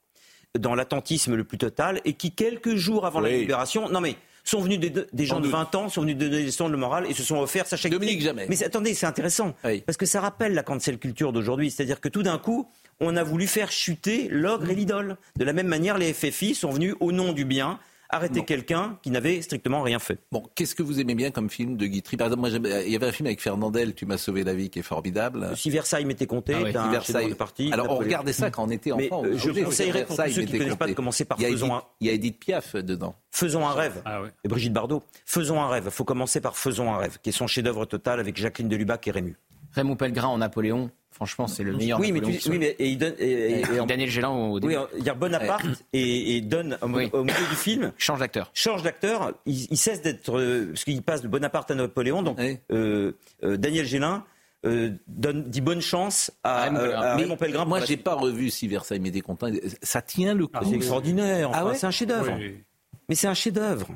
dans l'attentisme le plus total et qui, quelques jours avant la libération, non mais sont venus des, gens de 20 ans, sont venus donner des leçons de morale et se sont offerts Sacha Dominique Jamais. Mais attendez, c'est intéressant. Parce que ça rappelle la cancel culture d'aujourd'hui. C'est-à-dire que tout d'un coup, on a voulu faire chuter l'ogre et l'idole. De la même manière, les FFI sont venus au nom du bien arrêter quelqu'un qui n'avait strictement rien fait. Bon, qu'est-ce que vous aimez bien comme film de Guitry? Par exemple, moi, il y avait un film avec Fernandel, Tu m'as sauvé la vie, qui est formidable. Si Versailles m'était compté, ah Versailles. Parti, Alors, on regardait ça quand on était enfant. je conseillerais pour ceux qui ne connaissent pas de commencer par Faisons un... Il y a Edith Piaf dedans. Faisons un rêve. Ah et Brigitte Bardot. Faisons un rêve. Il faut commencer par Faisons un rêve, qui est son chef-d'œuvre total avec Jacqueline Delubac et Rému. Raymond Pellegrin en Napoléon. Franchement, c'est le meilleur. Oui, mais, tu, oui, mais et il donne. Et, Daniel Gélan au début. Oui, il y a Bonaparte et, et, donne au, milieu du film. Change d'acteur. Change d'acteur. Il, cesse d'être. Euh, parce qu'il passe de Bonaparte à Napoléon. Donc, euh, euh, Daniel Gélin. donne, dit bonne chance à, Raymond Pellegrin. Moi, j'ai pas revu si Versailles m'était content. Ça tient le coup. c'est extraordinaire. ah ouais? C'est un chef-d'œuvre. Mais c'est un chef-d'œuvre.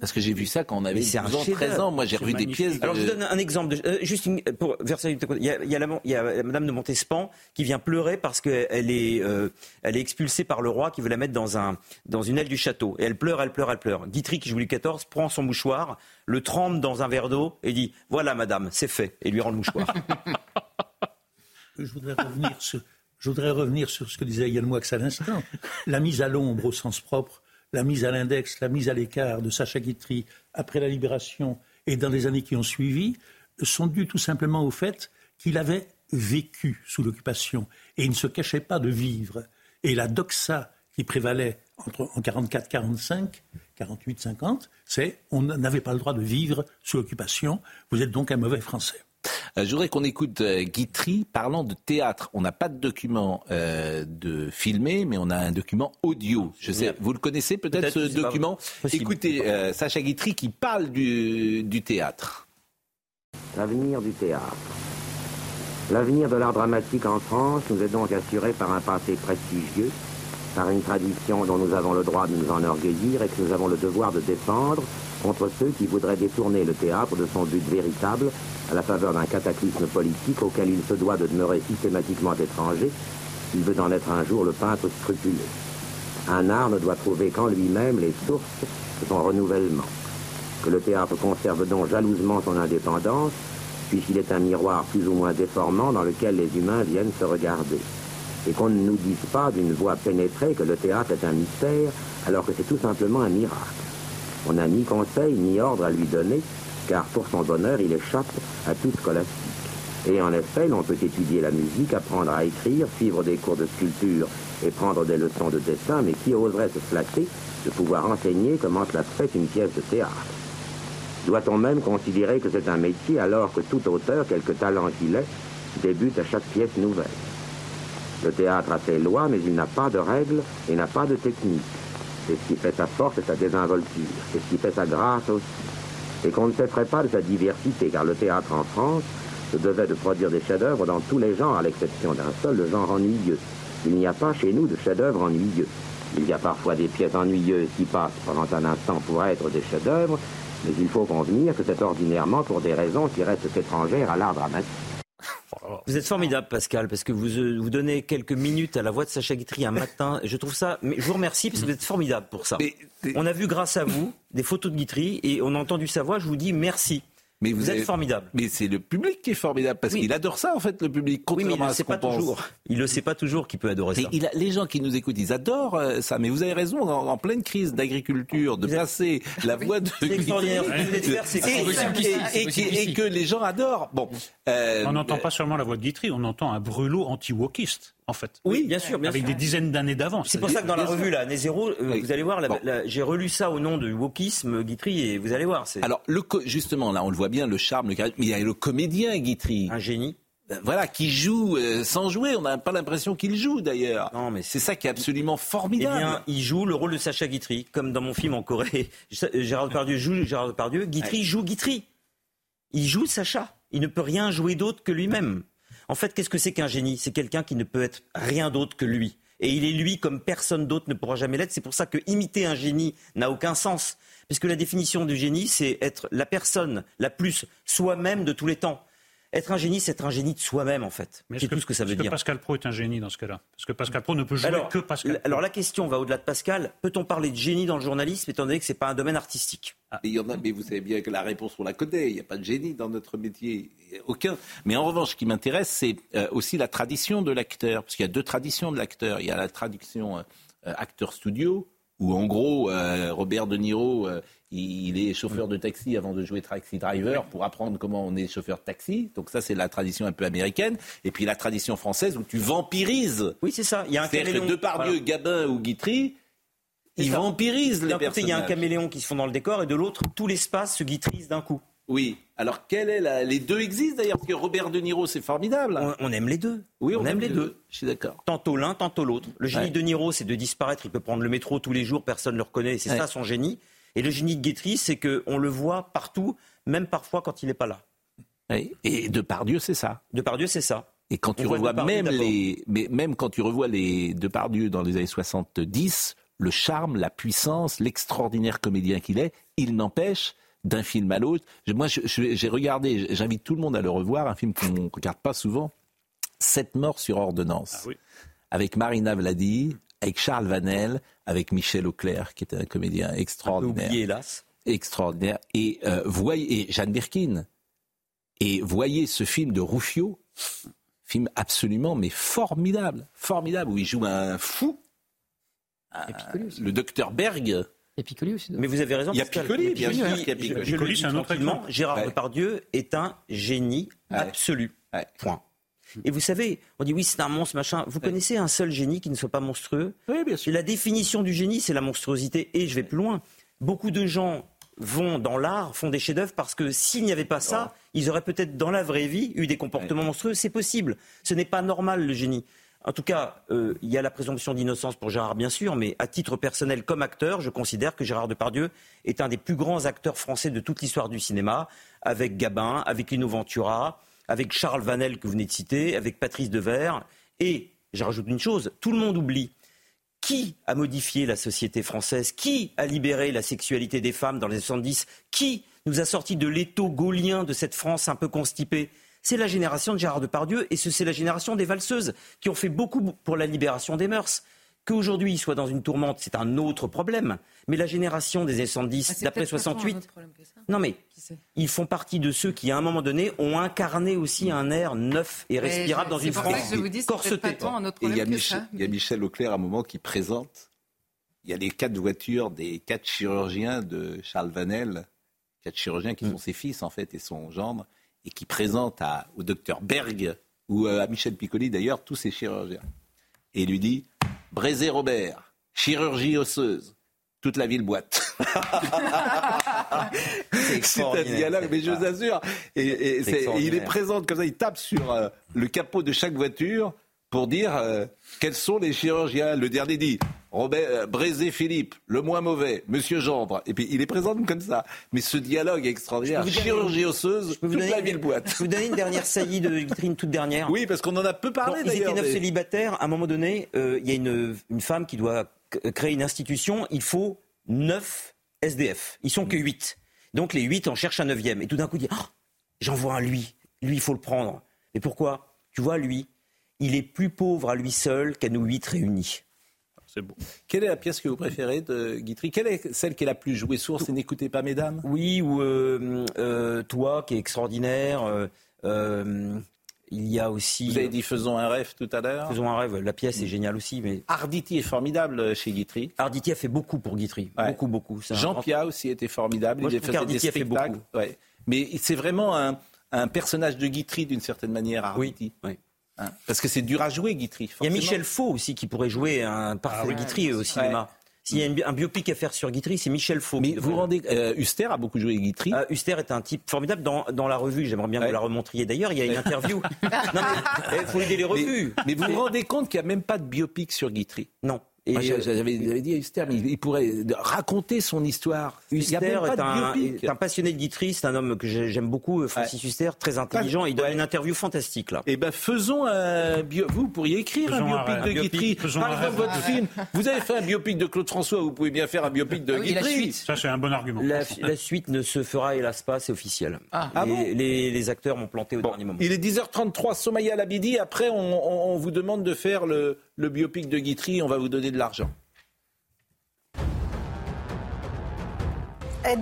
Parce que j'ai vu ça quand on avait 12 ans, 13 ans. Moi, j'ai revu des pièces. Alors, je vous donne un exemple. De, euh, juste pour Versailles. Il y, a, il, y a la, il y a Madame de Montespan qui vient pleurer parce qu'elle est, euh, elle est expulsée par le roi qui veut la mettre dans, un, dans une aile du château. Et elle pleure, elle pleure, elle pleure. Guitry, qui joue Louis XIV, prend son mouchoir, le trempe dans un verre d'eau et dit Voilà, Madame, c'est fait. Et lui rend le mouchoir. je voudrais revenir sur. Je voudrais revenir sur ce que disait Yann Moix à l'instant. La mise à l'ombre au sens propre la mise à l'index, la mise à l'écart de Sacha Guitry après la libération et dans les années qui ont suivi sont dues tout simplement au fait qu'il avait vécu sous l'occupation et il ne se cachait pas de vivre. Et la doxa qui prévalait entre, en 44-45, 48-50, c'est on n'avait pas le droit de vivre sous l'occupation, vous êtes donc un mauvais Français. Euh, je voudrais qu'on écoute euh, Guitry parlant de théâtre. On n'a pas de document euh, de filmé, mais on a un document audio. Je sais, vous le connaissez peut-être ce document Écoutez Sacha Guitry qui parle du, du théâtre. L'avenir du théâtre. L'avenir de l'art dramatique en France nous est donc assuré par un passé prestigieux, par une tradition dont nous avons le droit de nous enorgueillir et que nous avons le devoir de défendre contre ceux qui voudraient détourner le théâtre de son but véritable à la faveur d'un cataclysme politique auquel il se doit de demeurer systématiquement étranger, il veut en être un jour le peintre scrupuleux. Un art ne doit trouver qu'en lui-même les sources de son renouvellement. Que le théâtre conserve donc jalousement son indépendance, puisqu'il est un miroir plus ou moins déformant dans lequel les humains viennent se regarder. Et qu'on ne nous dise pas d'une voix pénétrée que le théâtre est un mystère, alors que c'est tout simplement un miracle. On n'a ni conseil ni ordre à lui donner, car pour son bonheur, il échappe à toute scolastique. Et en effet, l'on peut étudier la musique, apprendre à écrire, suivre des cours de sculpture et prendre des leçons de dessin, mais qui oserait se flatter de pouvoir enseigner comment cela fait une pièce de théâtre? Doit-on même considérer que c'est un métier alors que tout auteur, quelque talent qu'il ait, débute à chaque pièce nouvelle? Le théâtre a ses lois, mais il n'a pas de règles et n'a pas de technique. C'est ce qui fait sa force et sa désinvolture. C'est ce qui fait sa grâce aussi et qu'on ne s'effraie pas de sa diversité, car le théâtre en France se devait de produire des chefs-d'œuvre dans tous les genres, à l'exception d'un seul, le genre ennuyeux. Il n'y a pas chez nous de chefs-d'œuvre ennuyeux. Il y a parfois des pièces ennuyeuses qui passent pendant un instant pour être des chefs-d'œuvre, mais il faut convenir que c'est ordinairement pour des raisons qui restent étrangères à l'art dramatique. Vous êtes formidable, Pascal, parce que vous, euh, vous donnez quelques minutes à la voix de Sacha Guitry un matin. Je trouve ça. Mais je vous remercie parce que vous êtes formidable pour ça. On a vu grâce à vous des photos de Guitry et on a entendu sa voix. Je vous dis merci. Mais vous, êtes formidable. Mais c'est le public qui est formidable parce qu'il adore ça en fait le public. Oui, mais il ne sait pas toujours. Il le sait pas toujours qu'il peut adorer ça. Il a, les gens qui nous écoutent, ils adorent euh, ça. Mais vous avez raison, en, pleine crise d'agriculture, de passer la voix de et, et, que les gens adorent. Bon, euh, on n'entend pas seulement la voix de Guitry, on entend un brûlot anti-wokiste en fait. Oui, bien sûr, bien avec des dizaines d'années d'avance. C'est pour ça que dans la revue, là, Année Zéro, euh, vous allez voir, j'ai relu ça au nom du wokisme, Guitry, et vous allez voir. Alors, le justement, là, on le voit bien, le charme, le charisme, mais il y a le comédien Guitry. Un génie. Euh, voilà, qui joue euh, sans jouer. On n'a pas l'impression qu'il joue d'ailleurs. Non, mais c'est ça qui est absolument formidable. Eh bien, il joue le rôle de Sacha Guitry, comme dans mon film en Corée. Gérard Depardieu joue Gérard Depardieu. Guitry joue Guitry. Il joue Sacha. Il ne peut rien jouer d'autre que lui-même. En fait, qu'est-ce que c'est qu'un génie? C'est quelqu'un qui ne peut être rien d'autre que lui. Et il est lui comme personne d'autre ne pourra jamais l'être. C'est pour ça que imiter un génie n'a aucun sens. Puisque la définition du génie, c'est être la personne la plus soi-même de tous les temps. Être un génie, c'est être un génie de soi-même, en fait. C'est tout ce que ça veut est-ce dire. que Pascal Pro est un génie dans ce cas-là? Parce que Pascal Pro ne peut jouer alors, que Pascal. Alors la question va au-delà de Pascal. Peut-on parler de génie dans le journalisme étant donné que c'est pas un domaine artistique? Ah, il y en a, mais vous savez bien que la réponse, on la connaît. Il n'y a pas de génie dans notre métier. Aucun. Mais en revanche, ce qui m'intéresse, c'est euh, aussi la tradition de l'acteur. Parce qu'il y a deux traditions de l'acteur. Il y a la tradition euh, acteur studio, où en gros, euh, Robert De Niro, euh, il, est chauffeur de taxi avant de jouer Taxi Driver pour apprendre comment on est chauffeur de taxi. Donc ça, c'est la tradition un peu américaine. Et puis la tradition française où tu vampirises. Oui, c'est ça. Il y a un C'est-à-dire que caméléon. Depardieu, Voilà. Gabin ou Guitry, ils ça. vampirisent les D'un côté, il y a un caméléon qui se fond dans le décor et de l'autre, tout l'espace se guitrise d'un coup. Oui. Alors, quelle est la... les deux existent d'ailleurs parce que Robert De Niro, c'est formidable. On, on aime les deux. Oui, on, aime les deux. Je suis d'accord. Tantôt l'un, tantôt l'autre. Le génie Ouais. de Niro, c'est de disparaître. Il peut prendre le métro tous les jours, personne ne le reconnaît. C'est Ouais. ça son génie. Et le génie de Guitry, c'est qu'on le voit partout, même parfois quand il n'est pas là. Oui. Et Depardieu, c'est ça. Depardieu, c'est ça. Et quand tu On revois Depardieu même les, mais même quand tu revois les Depardieu dans les années 70, le charme, la puissance, l'extraordinaire comédien qu'il est, il n'empêche d'un film à l'autre. Moi, j'ai regardé, j'invite tout le monde à le revoir, un film qu'on ne regarde pas souvent, Sept morts sur ordonnance, avec Marina Vladi, avec Charles Vanel, avec Michel Auclair, qui était un comédien extraordinaire. oublié, hélas. Extraordinaire. Et, euh, voyez, et Jeanne Birkin. Et voyez ce film de Ruffio, film absolument mais formidable, formidable, où il joue un fou, un- le docteur Berg. Et Piccoli aussi. Mais vous avez raison. Il y a Pascal. Piccoli, bien sûr Je- y a le Piccoli, dis c'est un autre. Gérard Ouais. Depardieu est un génie absolu. Point. Et vous savez, on dit oui, c'est un monstre, machin. Vous connaissez un seul génie qui ne soit pas monstrueux Oui, bien sûr. La définition du génie, c'est la monstruosité. Et je vais plus loin. Beaucoup de gens vont dans l'art, font des chefs-d'œuvre parce que s'il n'y avait pas ça, ils auraient peut-être dans la vraie vie eu des comportements monstrueux. C'est possible. Ce n'est pas normal le génie. En tout cas, euh, il y a la présomption d'innocence pour Gérard, bien sûr, mais à titre personnel, comme acteur, je considère que Gérard Depardieu est un des plus grands acteurs français de toute l'histoire du cinéma, avec Gabin, avec Lino Ventura, avec Charles Vanel que vous venez de citer, avec Patrice Devers. Et, je rajoute une chose, tout le monde oublie qui a modifié la société française Qui a libéré la sexualité des femmes dans les 70 Qui nous a sortis de l'étau gaulien de cette France un peu constipée C'est la génération de Gérard Depardieu et ce- c'est la génération des valseuses qui ont fait beaucoup pour la libération des mœurs. Qu'aujourd'hui ils soient dans une tourmente, c'est un autre problème. Mais la génération des années 70, Ah, d'après peut-être pas tant un 68, autre problème que ça. non mais ils font partie de ceux qui, à un moment donné, ont incarné aussi un air neuf et respirable dans une France je vous dis, c'est peut-être corsetée. il y, a Michel, ça. il y a Michel Auclair à un moment qui présente. Il y a les quatre voitures des quatre chirurgiens de Charles Vanel, quatre chirurgiens Mm. qui sont ses fils en fait et son gendre, et qui présentent à, au docteur Berg ou euh, à Michel Piccoli d'ailleurs tous ces chirurgiens. Et il lui dit Brézé Robert, chirurgie osseuse, toute la ville boite. C'est un dialogue, mais je vous assure. Et, il est présent comme ça, il tape sur euh, le capot de chaque voiture pour dire euh, quels sont les chirurgiens. Le dernier dit Robert euh, Brézé Philippe, le moins mauvais, Monsieur Gendre. Et puis il est présent comme ça. Mais ce dialogue est extraordinaire. Chirurgie osseuse, Je peux vous toute la une- ville boite. Je peux vous donner une dernière saillie de Guitrine, toute dernière. Oui, parce qu'on en a peu parlé Bon, ils étaient d'ailleurs. neuf célibataires. À un moment donné, euh, il y a une, une femme qui doit c- créer une institution. Il faut neuf SDF. Ils sont que huit. Donc les huit en cherchent un neuvième. Et tout d'un coup, il dit Ah, J'en vois un lui. Lui, il faut le prendre. Mais pourquoi? Tu vois, lui, il est plus pauvre à lui seul qu'à nous huit réunis. C'est beau. Quelle est la pièce que vous préférez de Guitry? Quelle est celle qui est la plus jouée source et n'écoutez pas, mesdames? Oui, ou euh, euh, toi qui est extraordinaire. euh, il y a aussi. Vous avez dit Faisons un rêve tout à l'heure. Faisons un rêve. La pièce est géniale aussi, mais Arditi est formidable chez Guitry. Arditi a fait beaucoup pour Guitry. Ouais. Beaucoup, beaucoup. Jean Pia aussi était formidable. Moi, il faisait des fait beaucoup. Ouais. Mais c'est vraiment un, un personnage de Guitry d'une certaine manière, Arditi. oui. Hein, Parce que c'est dur à jouer, Guitry. Il y a. Michel Faux aussi qui pourrait jouer un parfait Ah. Guitry au cinéma. S'il y a un biopic à faire sur Guitry, c'est Michel Faux. Mais vous rendez. euh, Huster a beaucoup joué Guitry. Ah, Huster est un type formidable dans, dans la revue. J'aimerais bien que vous la remontriez. D'ailleurs, il y a une interview. il faut aider les revues. Mais, mais vous vous rendez compte qu'il n'y a même pas de biopic sur Guitry? Non. Et j'avais dit à Huster, mais il pourrait raconter son histoire. Huster est, un, passionné de guiterie, c'est un homme que j'aime beaucoup, Francis Huster, très intelligent. Il donne une interview fantastique là. Eh ben faisons un bio... Vous pourriez écrire un biopic de Guitry. Par exemple, votre film. Vous avez fait un biopic de Claude François, vous pouvez bien faire un biopic de Guitry. Ça c'est un bon argument. La, suite ne se fera hélas pas, c'est officiel. Ah. ah les, les, acteurs m'ont planté au dernier moment. Il est 10h33, Somaya Labidi. Après, on, on vous demande de faire le, le biopic de Guitry. On va vous donner de l'argent.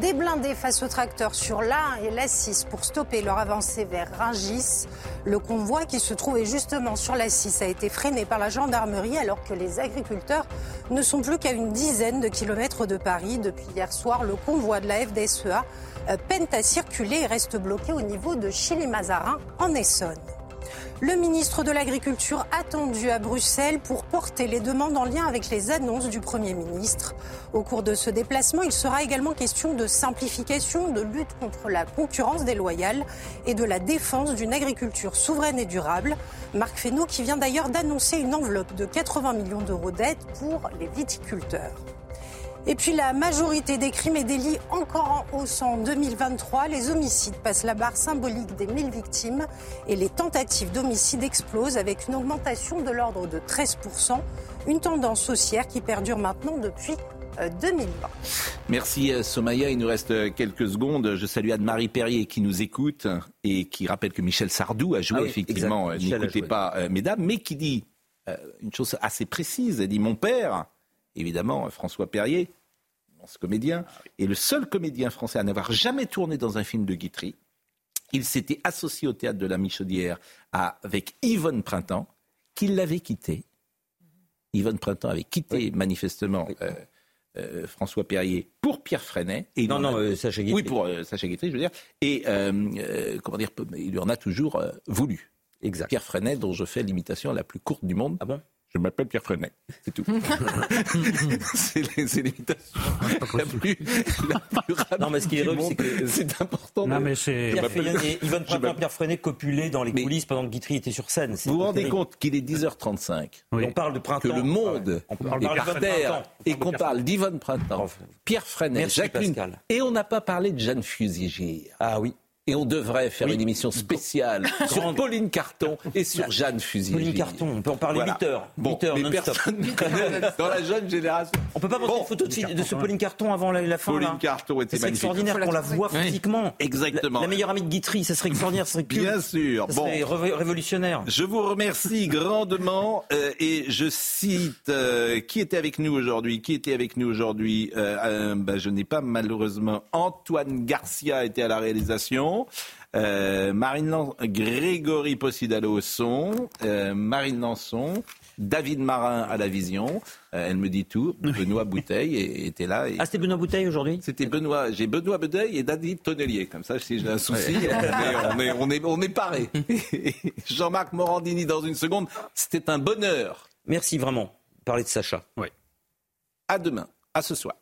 Des blindés face aux tracteurs sur l'A1 et l'A6 pour stopper leur avancée vers Rungis. Le convoi qui se trouvait justement sur l'A6 a été freiné par la gendarmerie alors que les agriculteurs ne sont plus qu'à une dizaine de kilomètres de Paris. Depuis hier soir, le convoi de la FDSEA peine à circuler et reste bloqué au niveau de Chili-Mazarin en Essonne. Le ministre de l'Agriculture attendu à Bruxelles pour porter les demandes en lien avec les annonces du Premier ministre. Au cours de ce déplacement, il sera également question de simplification, de lutte contre la concurrence déloyale et de la défense d'une agriculture souveraine et durable. Marc Fesneau qui vient d'ailleurs d'annoncer une enveloppe de 80 millions d'euros d'aide pour les viticulteurs. Et puis la majorité des crimes et délits encore en hausse en 2023. Les homicides passent la barre symbolique des 1000 victimes et les tentatives d'homicide explosent avec une augmentation de l'ordre de 13%. Une tendance haussière qui perdure maintenant depuis 2020. Euh, Merci euh, Somaya. Il nous reste euh, quelques secondes. Je salue Anne-Marie Perrier qui nous écoute et qui rappelle que Michel Sardou a joué ah effectivement. N'écoutez pas mesdames, mais qui dit une chose assez précise. Elle dit Mon père évidemment François Perrier, ce comédien, est le seul comédien français à n'avoir jamais tourné dans un film de Guitry. Il s'était associé au théâtre de la Michaudière avec Yvonne Printemps, qui l'avait quitté. Yvonne Printemps avait quitté manifestement euh, euh, François Perrier pour Pierre Freinet. Et non, non, euh, Sacha Guitry. Oui, pour Sacha Guitry, je veux dire. Et comment dire, il lui en a toujours voulu. Exact. Pierre Freinet, dont je fais l'imitation la plus courte du monde. Ah bon? Je m'appelle Pierre Freinet, c'est tout. c'est l'imitation la plus, la plus rapide. Non, mais ce qui est drôle, c'est que c'est important. Non, mais c'est. Yvonne Printemps, Pierre Freinet copulaient dans les coulisses pendant que Guitry était sur scène. Vous vous rendez compte qu'il est 10h35 On parle de printemps. Que le monde on parle est par terre et qu'on parle d'Yvonne Printemps, Pierre Freinet, Jacqueline. Et on n'a pas parlé de Jeanne Fusilier. Ah oui. Et on devrait faire une émission spéciale sur Pauline Carton et sur Jeanne Fusilier. Pauline Carton, on peut en parler 8 heures. Bon, 8 heures mais personne dans la jeune génération. On peut pas montrer une photo de, de, ce Pauline Carton avant la, la fin. Pauline Carton était magnifique. C'est extraordinaire qu'on la voit physiquement. Exactement. La, meilleure amie de Guitry, ça serait extraordinaire, ça serait Bien sûr. Ça serait révolutionnaire. Je vous remercie grandement euh, et je cite euh, qui était avec nous aujourd'hui. Qui était avec nous aujourd'hui euh, ben, Je n'ai pas malheureusement Antoine Garcia était à la réalisation. Euh, Marine Lan Grégory Possidalo au son, euh, Marine Lançon, David Marin à la vision. Euh, elle me dit tout. Benoît Bouteille était là. Ah, c'était Benoît Bouteille aujourd'hui? C'était Benoît. J'ai Benoît Bouteille et David Tonnelier. Comme ça, si j'ai un souci, on, est, on, est, on est paré. Jean-Marc Morandini dans une seconde. C'était un bonheur. Merci vraiment. Parler de Sacha. Oui. À demain. À ce soir.